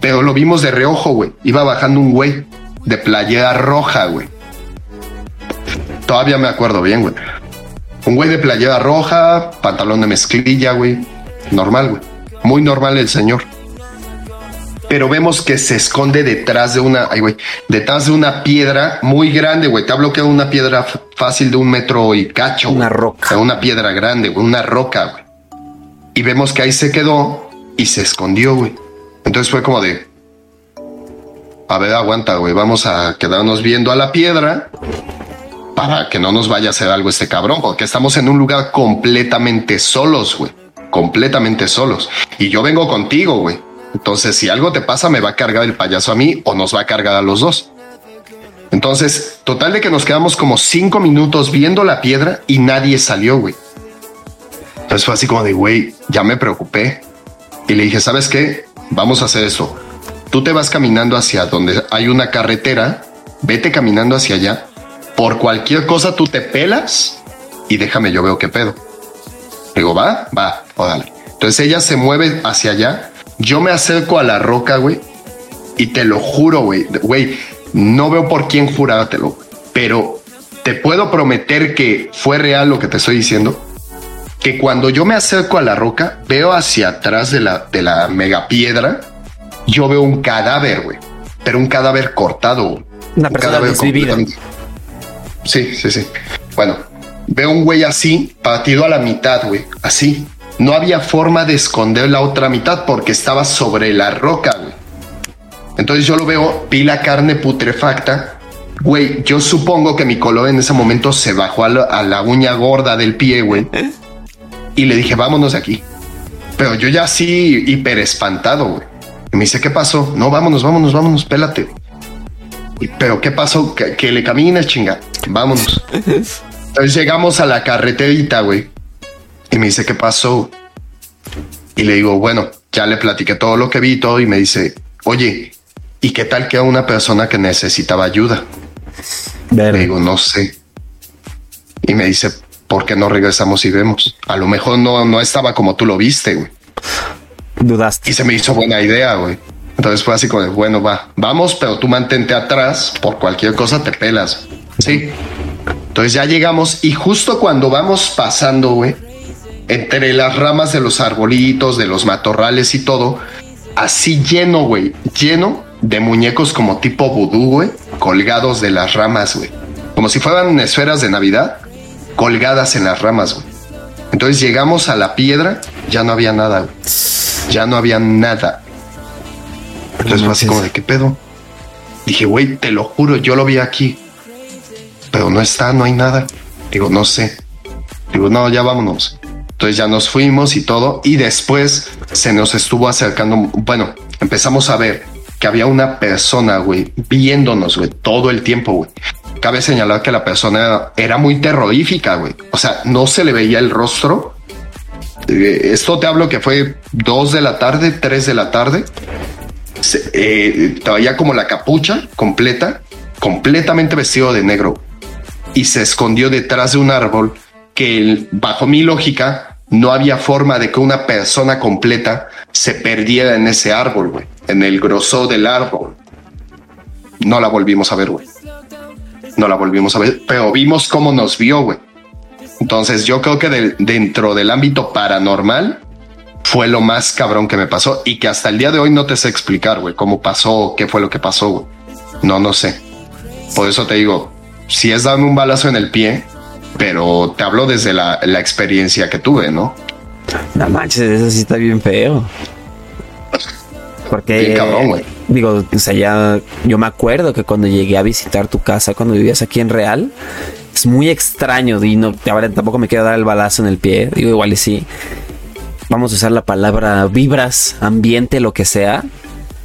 Pero lo vimos de reojo, güey. Iba bajando un güey de playera roja, güey. Todavía me acuerdo bien, güey. Un güey de playera roja, pantalón de mezclilla, güey. Normal, güey. Muy normal el señor. Pero vemos que se esconde detrás de una, ay, güey, detrás de una piedra muy grande, güey. Te hablo que una piedra fácil de un metro y cacho. Una güey. roca. O sea, una piedra grande, güey, una roca, güey. Y vemos que ahí se quedó y se escondió, güey. Entonces fue como de, a ver, aguanta, güey, vamos a quedarnos viendo a la piedra para que no nos vaya a hacer algo este cabrón, porque estamos en un lugar completamente solos, güey. Completamente solos. Y yo vengo contigo, güey. Entonces, si algo te pasa, me va a cargar el payaso a mí o nos va a cargar a los dos. Entonces, total de que nos quedamos como cinco minutos viendo la piedra y nadie salió, güey. Entonces fue así como de, güey, ya me preocupé. Y le dije, ¿sabes qué? Vamos a hacer eso. Tú te vas caminando hacia donde hay una carretera, vete caminando hacia allá. Por cualquier cosa tú te pelas y déjame, yo veo qué pedo. Digo, va, va, órale. Entonces ella se mueve hacia allá. Yo me acerco a la roca, güey. Y te lo juro, güey. Güey, no veo por quién jurártelo, pero te puedo prometer que fue real lo que te estoy diciendo. Que cuando yo me acerco a la roca, veo hacia atrás de la, de la mega piedra, yo veo un cadáver, güey. Pero un cadáver cortado. Una Un persona cadáver desvivida. Sí, sí, sí. Bueno, veo un güey así, partido a la mitad, güey. Así. no había forma de esconder la otra mitad porque estaba sobre la roca, güey. Entonces yo lo veo, vi la carne putrefacta. Güey, yo supongo que mi color en ese momento se bajó a la, uña gorda del pie, güey. *laughs* Y le dije, vámonos de aquí. Pero yo ya así hiper espantado, güey. Y me dice, ¿qué pasó? No, vámonos, vámonos, vámonos, pélate. Pero ¿qué pasó? Que, le camines, chinga. Vámonos. *laughs* Entonces llegamos a la carreterita, güey. Y me dice, ¿qué pasó? Y le digo, bueno, ya le platiqué todo lo que vi todo y me dice, oye, ¿y qué tal que a una persona que necesitaba ayuda? Le digo, no sé. Y me dice, ¿por qué no regresamos y vemos? A lo mejor no, no estaba como tú lo viste, güey. Dudaste. Y se me hizo buena idea, güey. Entonces fue así como bueno, va, vamos, pero tú mantente atrás, por cualquier cosa te pelas. Sí. Entonces ya llegamos y justo cuando vamos pasando, güey, entre las ramas de los arbolitos, de los matorrales y todo, así lleno, güey, lleno de muñecos como tipo vudú, güey, colgados de las ramas, güey. Como si fueran esferas de Navidad, colgadas en las ramas, güey. Entonces llegamos a la piedra, ya no había nada, güey. Ya no había nada. Entonces fue así como de qué pedo. Dije, güey, te lo juro, yo lo vi aquí. Pero no está, no hay nada. Digo, no sé. Digo, no, ya vámonos. Entonces ya nos fuimos y todo. Y después se nos estuvo acercando. Bueno, empezamos a ver que había una persona, güey, viéndonos, güey, todo el tiempo, güey. Cabe señalar que la persona era muy terrorífica, güey. O sea, no se le veía el rostro. Eh, esto te hablo que fue dos de la tarde, tres de la tarde. Eh, traía como la capucha completa, completamente vestido de negro y se escondió detrás de un árbol que bajo mi lógica no había forma de que una persona completa se perdiera en ese árbol, güey, en el grosor del árbol. No la volvimos a ver, güey. No la volvimos a ver, pero vimos cómo nos vio, güey. Entonces yo creo que dentro del ámbito paranormal fue lo más cabrón que me pasó y que hasta el día de hoy no te sé explicar, güey, cómo pasó, qué fue lo que pasó, güey. No, no sé. Por eso te digo, si es darme un balazo en el pie, pero te hablo desde la, experiencia que tuve, ¿no? No manches, eso sí está bien feo. Porque, bien cabrón, güey. Digo, o sea, ya yo me acuerdo que cuando llegué a visitar tu casa, cuando vivías aquí en Real, es muy extraño y no, ahora tampoco me quiero dar el balazo en el pie. Digo, igual y sí. Vamos a usar la palabra vibras, ambiente, lo que sea.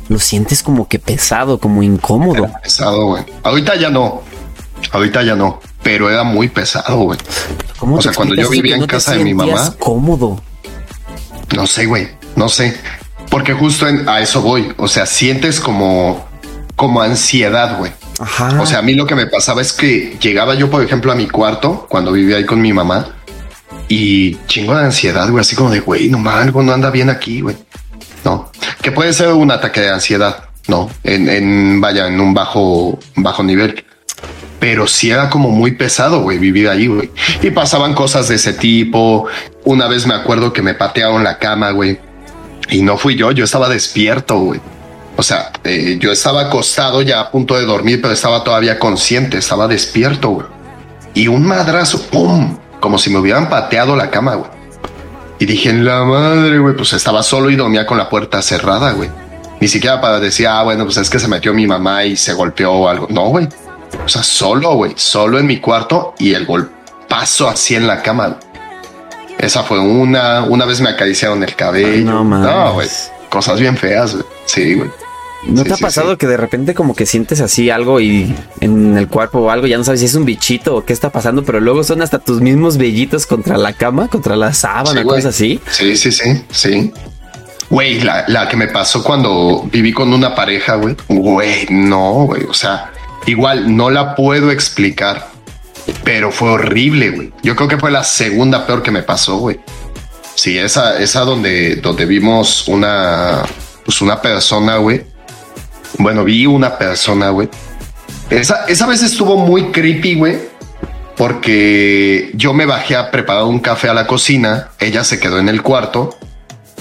Lo sientes como que pesado, como incómodo. pesado, güey. Ahorita ya no. Ahorita ya no pero era muy pesado, güey. O sea, cuando yo vivía en casa de mi mamá. Cómodo. No sé, güey. No sé. Porque justo a eso voy. O sea, sientes como, como ansiedad, güey. Ajá. O sea, a mí lo que me pasaba es que llegaba yo, por ejemplo, a mi cuarto cuando vivía ahí con mi mamá y chingo de ansiedad, güey. Así como de, güey, no algo no anda bien aquí, güey. No, que puede ser un ataque de ansiedad, no, en, en vaya, en un bajo, bajo nivel pero sí era como muy pesado, güey, vivir ahí, güey. Y pasaban cosas de ese tipo. Una vez me acuerdo que me patearon la cama, güey. Y no fui yo, yo estaba despierto, güey. O sea, eh, yo estaba acostado ya a punto de dormir, pero estaba todavía consciente, estaba despierto, güey. Y un madrazo, ¡pum! Como si me hubieran pateado la cama, güey. Y dije, en la madre, güey, pues estaba solo y dormía con la puerta cerrada, güey. Ni siquiera para decir, ah, bueno, pues es que se metió mi mamá y se golpeó o algo. No, güey. O sea, solo, güey, solo en mi cuarto y el golpazo así en la cama. Esa fue una. Una vez me acariciaron el cabello. no, güey. Cosas bien feas, güey. Sí, güey. ¿No te ha pasado que de repente como que sientes así algo y en el cuerpo o algo, ya no sabes si es un bichito o qué está pasando, pero luego son hasta tus mismos vellitos contra la cama, contra la sábana, cosas así? Sí, sí, sí, sí. Güey, la, la que me pasó cuando viví con una pareja, güey. Güey, no, güey. O sea, Igual no la puedo explicar, pero fue horrible, güey. Yo creo que fue la segunda peor que me pasó, güey. Sí, esa, esa donde, donde vimos una, pues una persona, güey. Bueno, vi una persona, güey. Esa, esa vez estuvo muy creepy, güey. Porque yo me bajé a preparar un café a la cocina. Ella se quedó en el cuarto.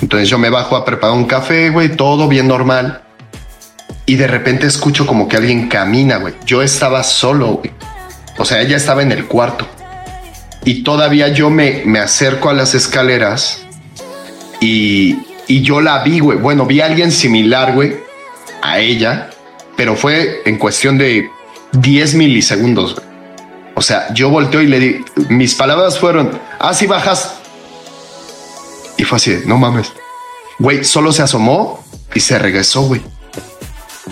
Entonces yo me bajo a preparar un café, güey, todo bien normal y de repente escucho como que alguien camina, güey. Yo estaba solo, güey. O sea, ella estaba en el cuarto. Y todavía yo me, me acerco a las escaleras Y, y yo la vi, güey. Bueno, vi a alguien similar, güey, a ella, pero fue en cuestión de 10 milisegundos. O sea, yo volteo y le di, mis palabras fueron, ah, sí bajas. Y fue así, no mames. Güey, solo se asomó y se regresó, güey.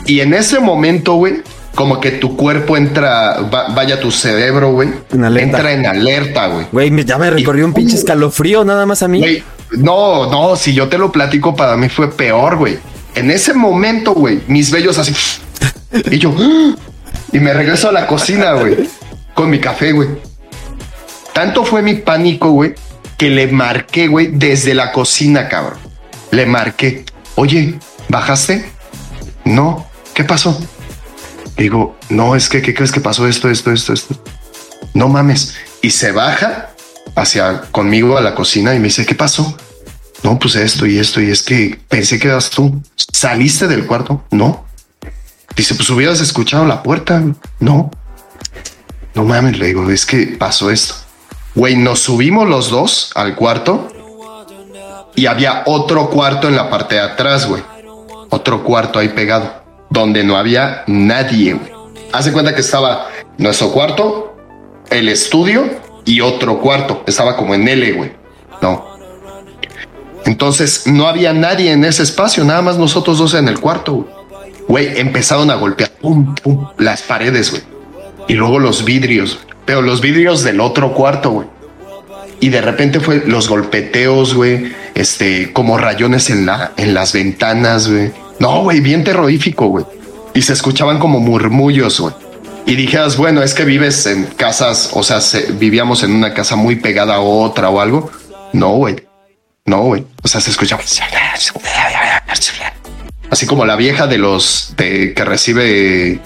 Y en ese momento, güey, como que tu cuerpo entra, vaya tu cerebro, güey, entra en alerta, güey. Güey, ya me recorrió un pinche escalofrío nada más a mí. no, no, si yo te lo platico, para mí fue peor, güey. En ese momento, güey, mis bellos así. y yo, y me regreso a la cocina, güey, con mi café, güey. Tanto fue mi pánico, güey, que le marqué, güey, desde la cocina, cabrón. Le marqué, oye, ¿bajaste? No, ¿qué pasó? Digo, no, es que, ¿qué crees que pasó esto, esto, esto, esto? No mames. Y se baja hacia conmigo a la cocina y me dice, ¿qué pasó? No, pues esto y esto. Y es que pensé que eras tú. ¿Saliste del cuarto? No. Dice, pues hubieras escuchado la puerta. No. No mames, le digo, es que pasó esto. Güey, nos subimos los dos al cuarto y había otro cuarto en la parte de atrás, güey. Otro cuarto ahí pegado, donde no había nadie, güey. Hace cuenta que estaba nuestro cuarto, el estudio y otro cuarto. Estaba como en L, güey. No. Entonces no había nadie en ese espacio, nada más nosotros dos en el cuarto. Güey, empezaron a golpear pum, pum, las paredes, güey. Y luego los vidrios, pero los vidrios del otro cuarto, güey. Y de repente fue los golpeteos, güey, este, como rayones en, la, en las ventanas, güey. No, güey, bien terrorífico, güey. Y se escuchaban como murmullos, güey. Y dijeras, bueno, es que vives en casas, o sea, vivíamos en una casa muy pegada a otra o algo. No, güey. No, güey. O sea, se escuchaba. Así como la vieja de los de, que recibe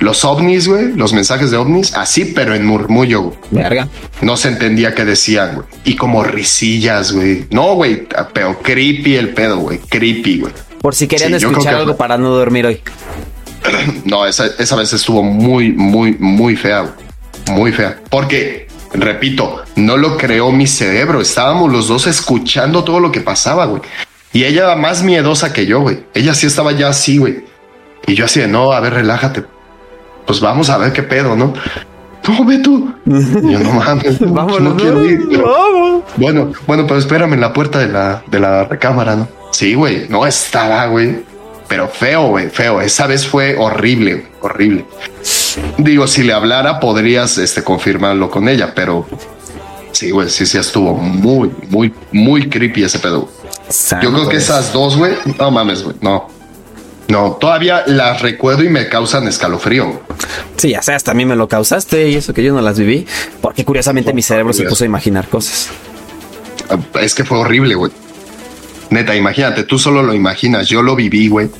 los ovnis, güey, los mensajes de ovnis, así, pero en murmullo. Verga. No se entendía qué decían, güey. Y como risillas, güey. No, güey, pero creepy el pedo, güey. Creepy, güey. Por si querían escuchar algo para no dormir hoy. *clears throat* no, esa, esa vez estuvo muy, muy, muy fea, güey. Muy fea. Porque repito, no lo creó mi cerebro. Estábamos los dos escuchando todo lo que pasaba, güey. Y ella era más miedosa que yo, güey. Ella sí estaba ya así, güey. Y yo así de, no, a ver, relájate. Pues vamos a ver qué pedo, ¿no? No, ve tú. yo no *laughs* mames, no, quiero ir. Bueno, bueno, pero espérame en la puerta de la, de la recámara, ¿no? Sí, güey, no estaba, güey. Pero feo, güey, feo. Esa vez fue horrible, horrible. Digo, si le hablara, podrías este, confirmarlo con ella, pero sí, güey, sí, sí estuvo muy, muy, muy creepy ese pedo. Yo creo que esas dos, güey, no mames, güey, no. No, todavía las recuerdo y me causan escalofrío. Sí, ya a mí me lo causaste y eso que yo no las viví, porque curiosamente mi cerebro se puso a imaginar cosas. Es que fue horrible, güey. Neta, imagínate, tú solo lo imaginas, yo lo viví, güey.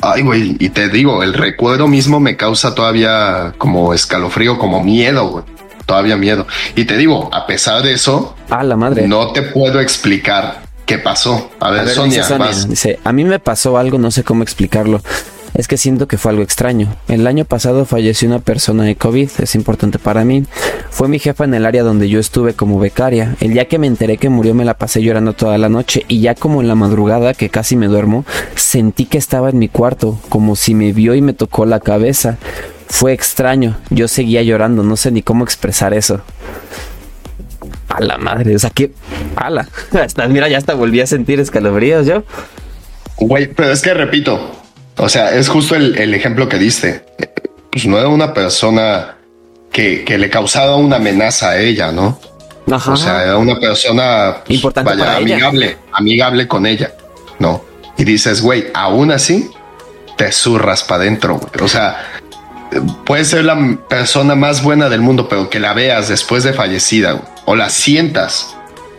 Ay, güey, y te digo, el recuerdo mismo me causa todavía como escalofrío, como miedo, güey. Todavía miedo. Y te digo, a pesar de eso, a la madre. No te puedo explicar qué pasó. A ver, Sonia, dice, a mí me pasó algo, no sé cómo explicarlo es que siento que fue algo extraño. El año pasado falleció una persona de COVID, es importante para mí. Fue mi jefa en el área donde yo estuve como becaria. El día que me enteré que murió me la pasé llorando toda la noche y ya como en la madrugada que casi me duermo, sentí que estaba en mi cuarto, como si me vio y me tocó la cabeza. Fue extraño, yo seguía llorando, no sé ni cómo expresar eso. A la madre, o sea que. Ala. *laughs* Hasta, mira, ya hasta volví a sentir escalofríos yo. Güey, pero es que repito, o sea, es justo el, ejemplo que diste. Pues no era una persona que, le causaba una amenaza a ella, ¿no? O sea, era una persona pues, Importante vaya, amigable, amigable con ella, ¿no? Y dices, güey, aún así te zurras para adentro. O sea, puede ser la persona más buena del mundo, pero que la veas después de fallecida o la sientas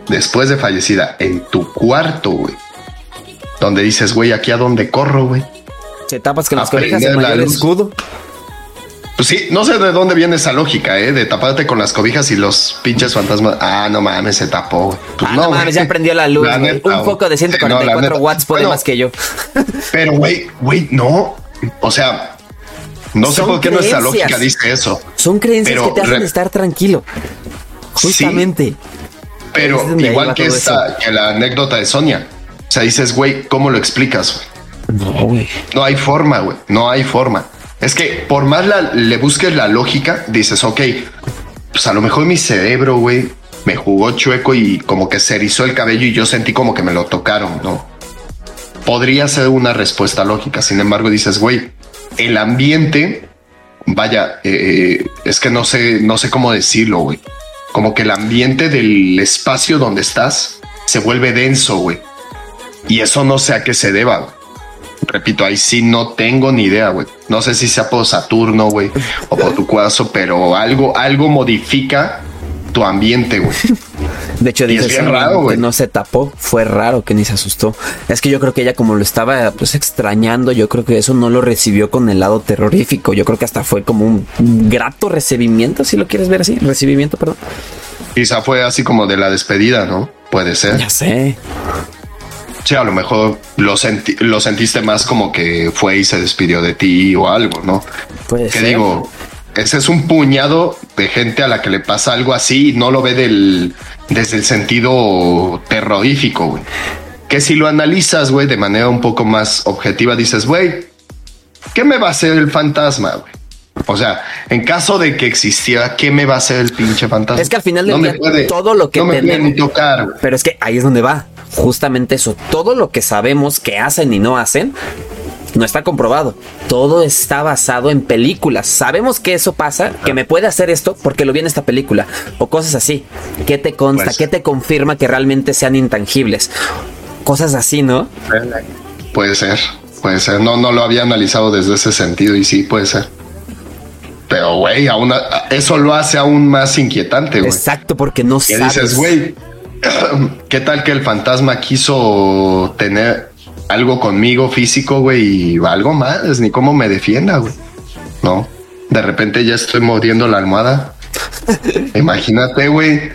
después de fallecida en tu cuarto, güey, donde dices, güey, aquí a dónde corro, güey. Te tapas con las cobijas el mayor escudo. Pues sí, no sé de dónde viene esa lógica, ¿eh? De taparte con las cobijas y los pinches fantasmas. Ah, no mames, se tapó. Pues ah, no, mames, ya prendió la luz. Un foco de 144 watts puede más que yo. *laughs* Pero, güey, güey, no. O sea, no sé por qué nuestra lógica dice eso. Son creencias que te hacen estar tranquilo. Justamente. pero igual que esta, que la anécdota de Sonia O sea, dices, güey, ¿cómo lo explicas? No, güey. No hay forma, güey. No hay forma. Es que por más la, le busques la lógica, dices, ok, pues a lo mejor mi cerebro, güey, me jugó chueco y como que se erizó el cabello y yo sentí como que me lo tocaron, ¿no? Podría ser una respuesta lógica. Sin embargo, dices, güey, el ambiente, vaya, eh, es que no sé, no sé cómo decirlo, güey. Como que el ambiente del espacio donde estás se vuelve denso, güey. Y eso no sé a qué se deba, güey. Repito, ahí sí no tengo ni idea, güey. No sé si sea por Saturno, güey, o por tu cuarzo, pero algo, algo modifica tu ambiente, güey. De hecho, Y es raro, que güey. no se tapó, fue raro que ni se asustó. Es que yo creo que ella como lo estaba pues extrañando, yo creo que eso no lo recibió con el lado terrorífico. Yo creo que hasta fue como un grato recibimiento, si lo quieres ver así, recibimiento, perdón. Quizá fue así como de la despedida, ¿no? Puede ser. Ya sé. Sí, a lo mejor lo, senti- lo sentiste más como que fue y se despidió de ti o algo, ¿no? Puede Que digo, ese es un puñado de gente a la que le pasa algo así y no lo ve del, desde el sentido terrorífico, güey. Que si lo analizas, güey, de manera un poco más objetiva, dices, güey, ¿qué me va a hacer el fantasma, güey? O sea, en caso de que existiera, ¿qué me va a hacer el pinche fantasma? Es que al final del No me día, todo lo que no me puede tenemos- ni tocar, güey. Pero es que ahí es donde va. Justamente eso. Todo lo que sabemos que hacen y no hacen no está comprobado. Todo está basado en películas. Sabemos que eso pasa, que me puede hacer esto porque lo vi en esta película. O cosas así. ¿Qué te consta? Pues- ¿Qué te confirma que realmente sean intangibles? Cosas así, ¿no? Puede ser, puede ser. No, no lo había analizado desde ese sentido y sí, puede ser. Pero, güey, eso lo hace aún más inquietante, güey. Exacto, porque no sabes. dices, güey, *coughs* ¿qué tal que el fantasma quiso tener algo conmigo físico, güey, y algo más? Ni cómo me defienda, güey. No, de repente ya estoy mordiendo la almohada. *laughs* Imagínate, güey.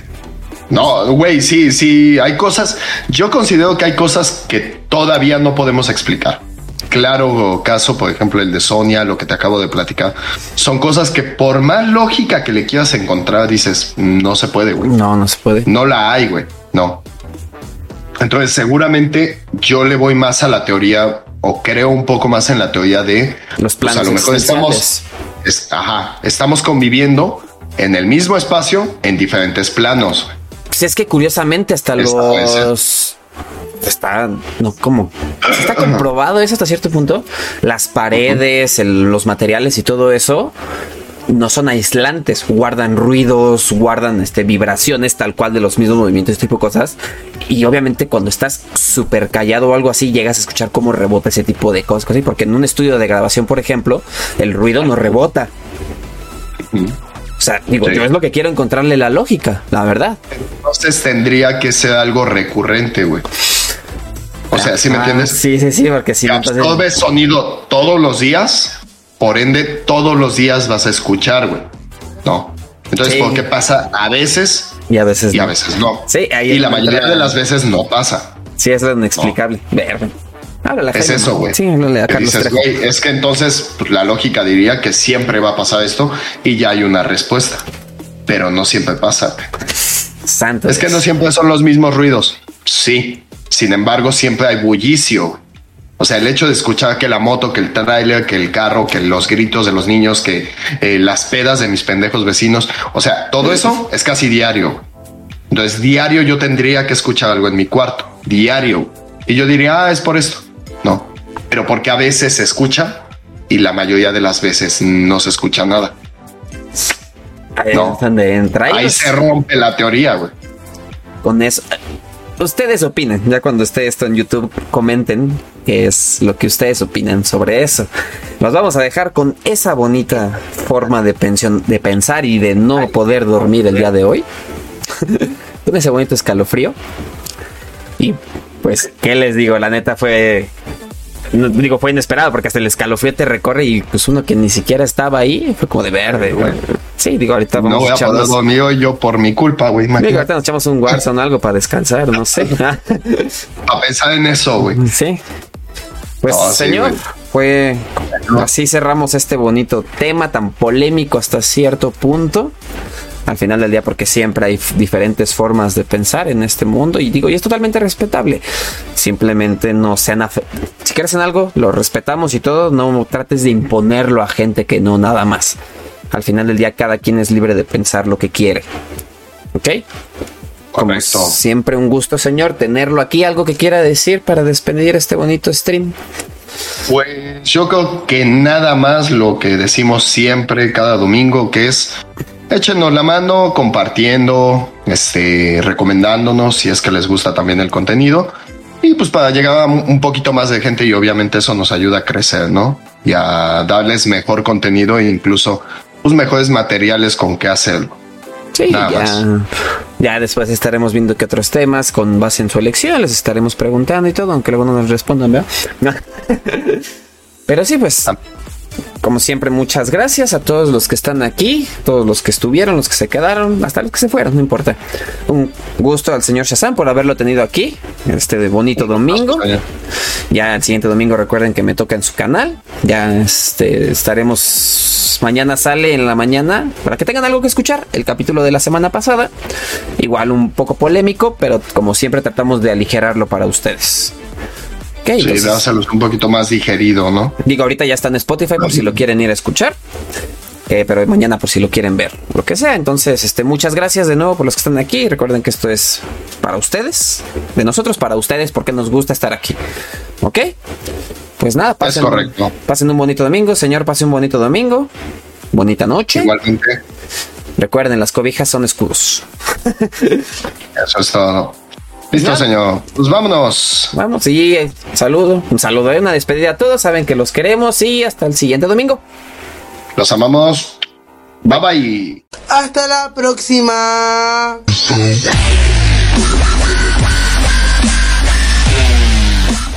No, güey, sí, sí, hay cosas. Yo considero que hay cosas que todavía no podemos explicar. Claro caso, por ejemplo, el de Sonia, lo que te acabo de platicar, son cosas que por más lógica que le quieras encontrar, dices, no se puede, güey. No, no se puede. No la hay, güey. No. Entonces, seguramente yo le voy más a la teoría o creo un poco más en la teoría de Los pues, planos a lo mejor estamos, es- ajá, estamos conviviendo en el mismo espacio en diferentes planos. Pues es que curiosamente hasta los está no como está comprobado eso hasta cierto punto. Las paredes el- los materiales y todo eso no son aislantes guardan ruidos guardan este vibraciones tal cual de los mismos movimientos este tipo de cosas. Y obviamente cuando estás súper callado o algo así llegas a escuchar cómo rebota ese tipo de cosas porque en un estudio de grabación por ejemplo el ruido no rebota o sea digo Sí. yo es lo que quiero encontrarle la lógica la verdad Entonces tendría que ser algo recurrente, güey. O sea, ¿sí me Ah, entiendes? Sí, sí, sí, porque si no, entonces- absorbes sonido todos los días, por ende, todos los días vas a escuchar, güey. No. Entonces, Sí. ¿por qué pasa a veces Y a veces y a no. veces no? Sí, ahí y es la mayoría de las veces no pasa. Sí, es lo inexplicable. Verga. Es eso, güey. Sí, háblale a Que Carlos dices, es que entonces pues, la lógica diría que siempre va a pasar esto y ya hay una respuesta. Pero no siempre pasa. Santo. Es que no siempre son los mismos ruidos. Sí. Sin embargo, siempre hay bullicio. O sea, el hecho de escuchar que la moto, que el tráiler, que el carro, que los gritos de los niños, que eh, las pedas de mis pendejos vecinos. O sea, todo eso es casi diario. Entonces, diario yo tendría que escuchar algo en mi cuarto. Diario. Y yo diría, ah, es por esto. No. Pero porque a veces se escucha y la mayoría de las veces no se escucha nada. Ahí no. entra. Ahí se rompe la teoría, güey. Con eso. Ustedes opinen. Ya cuando esté esto en YouTube, comenten qué es lo que ustedes opinan sobre eso. Los vamos a dejar con esa bonita forma de, pensión, de pensar y de no poder dormir el día de hoy. *laughs* con ese bonito escalofrío. Y pues, ¿qué les digo? La neta fue. No, digo, fue inesperado porque hasta el escalofrío te recorre y pues uno que ni siquiera estaba ahí fue como de verde, güey. Sí, digo, ahorita vamos No voy a a poder echarnos. dormir hoy yo por mi culpa, güey. Digo, ahorita nos echamos un Warzone o algo para descansar, no sé. *laughs* A pensar en eso, güey. *laughs* sí. Pues, No, señor, fue. Así cerramos este bonito tema tan polémico hasta cierto punto. Al final del día porque siempre hay diferentes formas de pensar en este mundo y digo, y es totalmente respetable. Simplemente no sean si quieres en algo, lo respetamos y todo, no trates de imponerlo a gente que no nada más. Al final del día cada quien es libre de pensar lo que quiere. ¿Ok? Como siempre un gusto, señor, tenerlo aquí. ¿Algo que quiera decir para despedir este bonito stream? Pues yo creo que nada más lo que decimos siempre cada domingo, que es échenos la mano compartiendo, este, recomendándonos si es que les gusta también el contenido. Y pues para llegar a un poquito más de gente y obviamente eso nos ayuda a crecer, ¿no? Y a darles mejor contenido e incluso pues mejores materiales con qué hacerlo. Sí, ya, ya después estaremos viendo qué otros temas con base en su elección les estaremos preguntando y todo, aunque luego no nos respondan, ¿verdad? *laughs* Pero sí, pues ah como siempre, muchas gracias a todos los que están aquí, todos los que estuvieron, los que se quedaron, hasta los que se fueron, no importa. Un gusto al señor Shazam por haberlo tenido aquí, este bonito domingo. Ya el siguiente domingo recuerden que me toca en su canal. Ya este, estaremos. Mañana sale en la mañana para que tengan algo que escuchar. El capítulo de la semana pasada. Igual un poco polémico, pero como siempre tratamos de aligerarlo para ustedes. Okay, sí, un poquito más digerido, ¿no? Digo, ahorita ya está en Spotify por si lo quieren ir a escuchar. Eh, pero mañana por si lo quieren ver, lo que sea. Entonces, este, muchas gracias de nuevo por los que están aquí. Recuerden que esto es para ustedes, de nosotros para ustedes, porque nos gusta estar aquí. ¿Ok? Pues nada, pasen, es correcto. pasen un bonito domingo. Señor, pase un bonito domingo. Bonita noche. Igualmente. Recuerden, las cobijas son escudos. Eso es todo. Listo, señor. Pues vámonos. Vamos, sí, un saludo, un saludo, una despedida a todos. Saben que los queremos y hasta el siguiente domingo. Los amamos. Bye bye. Hasta la próxima.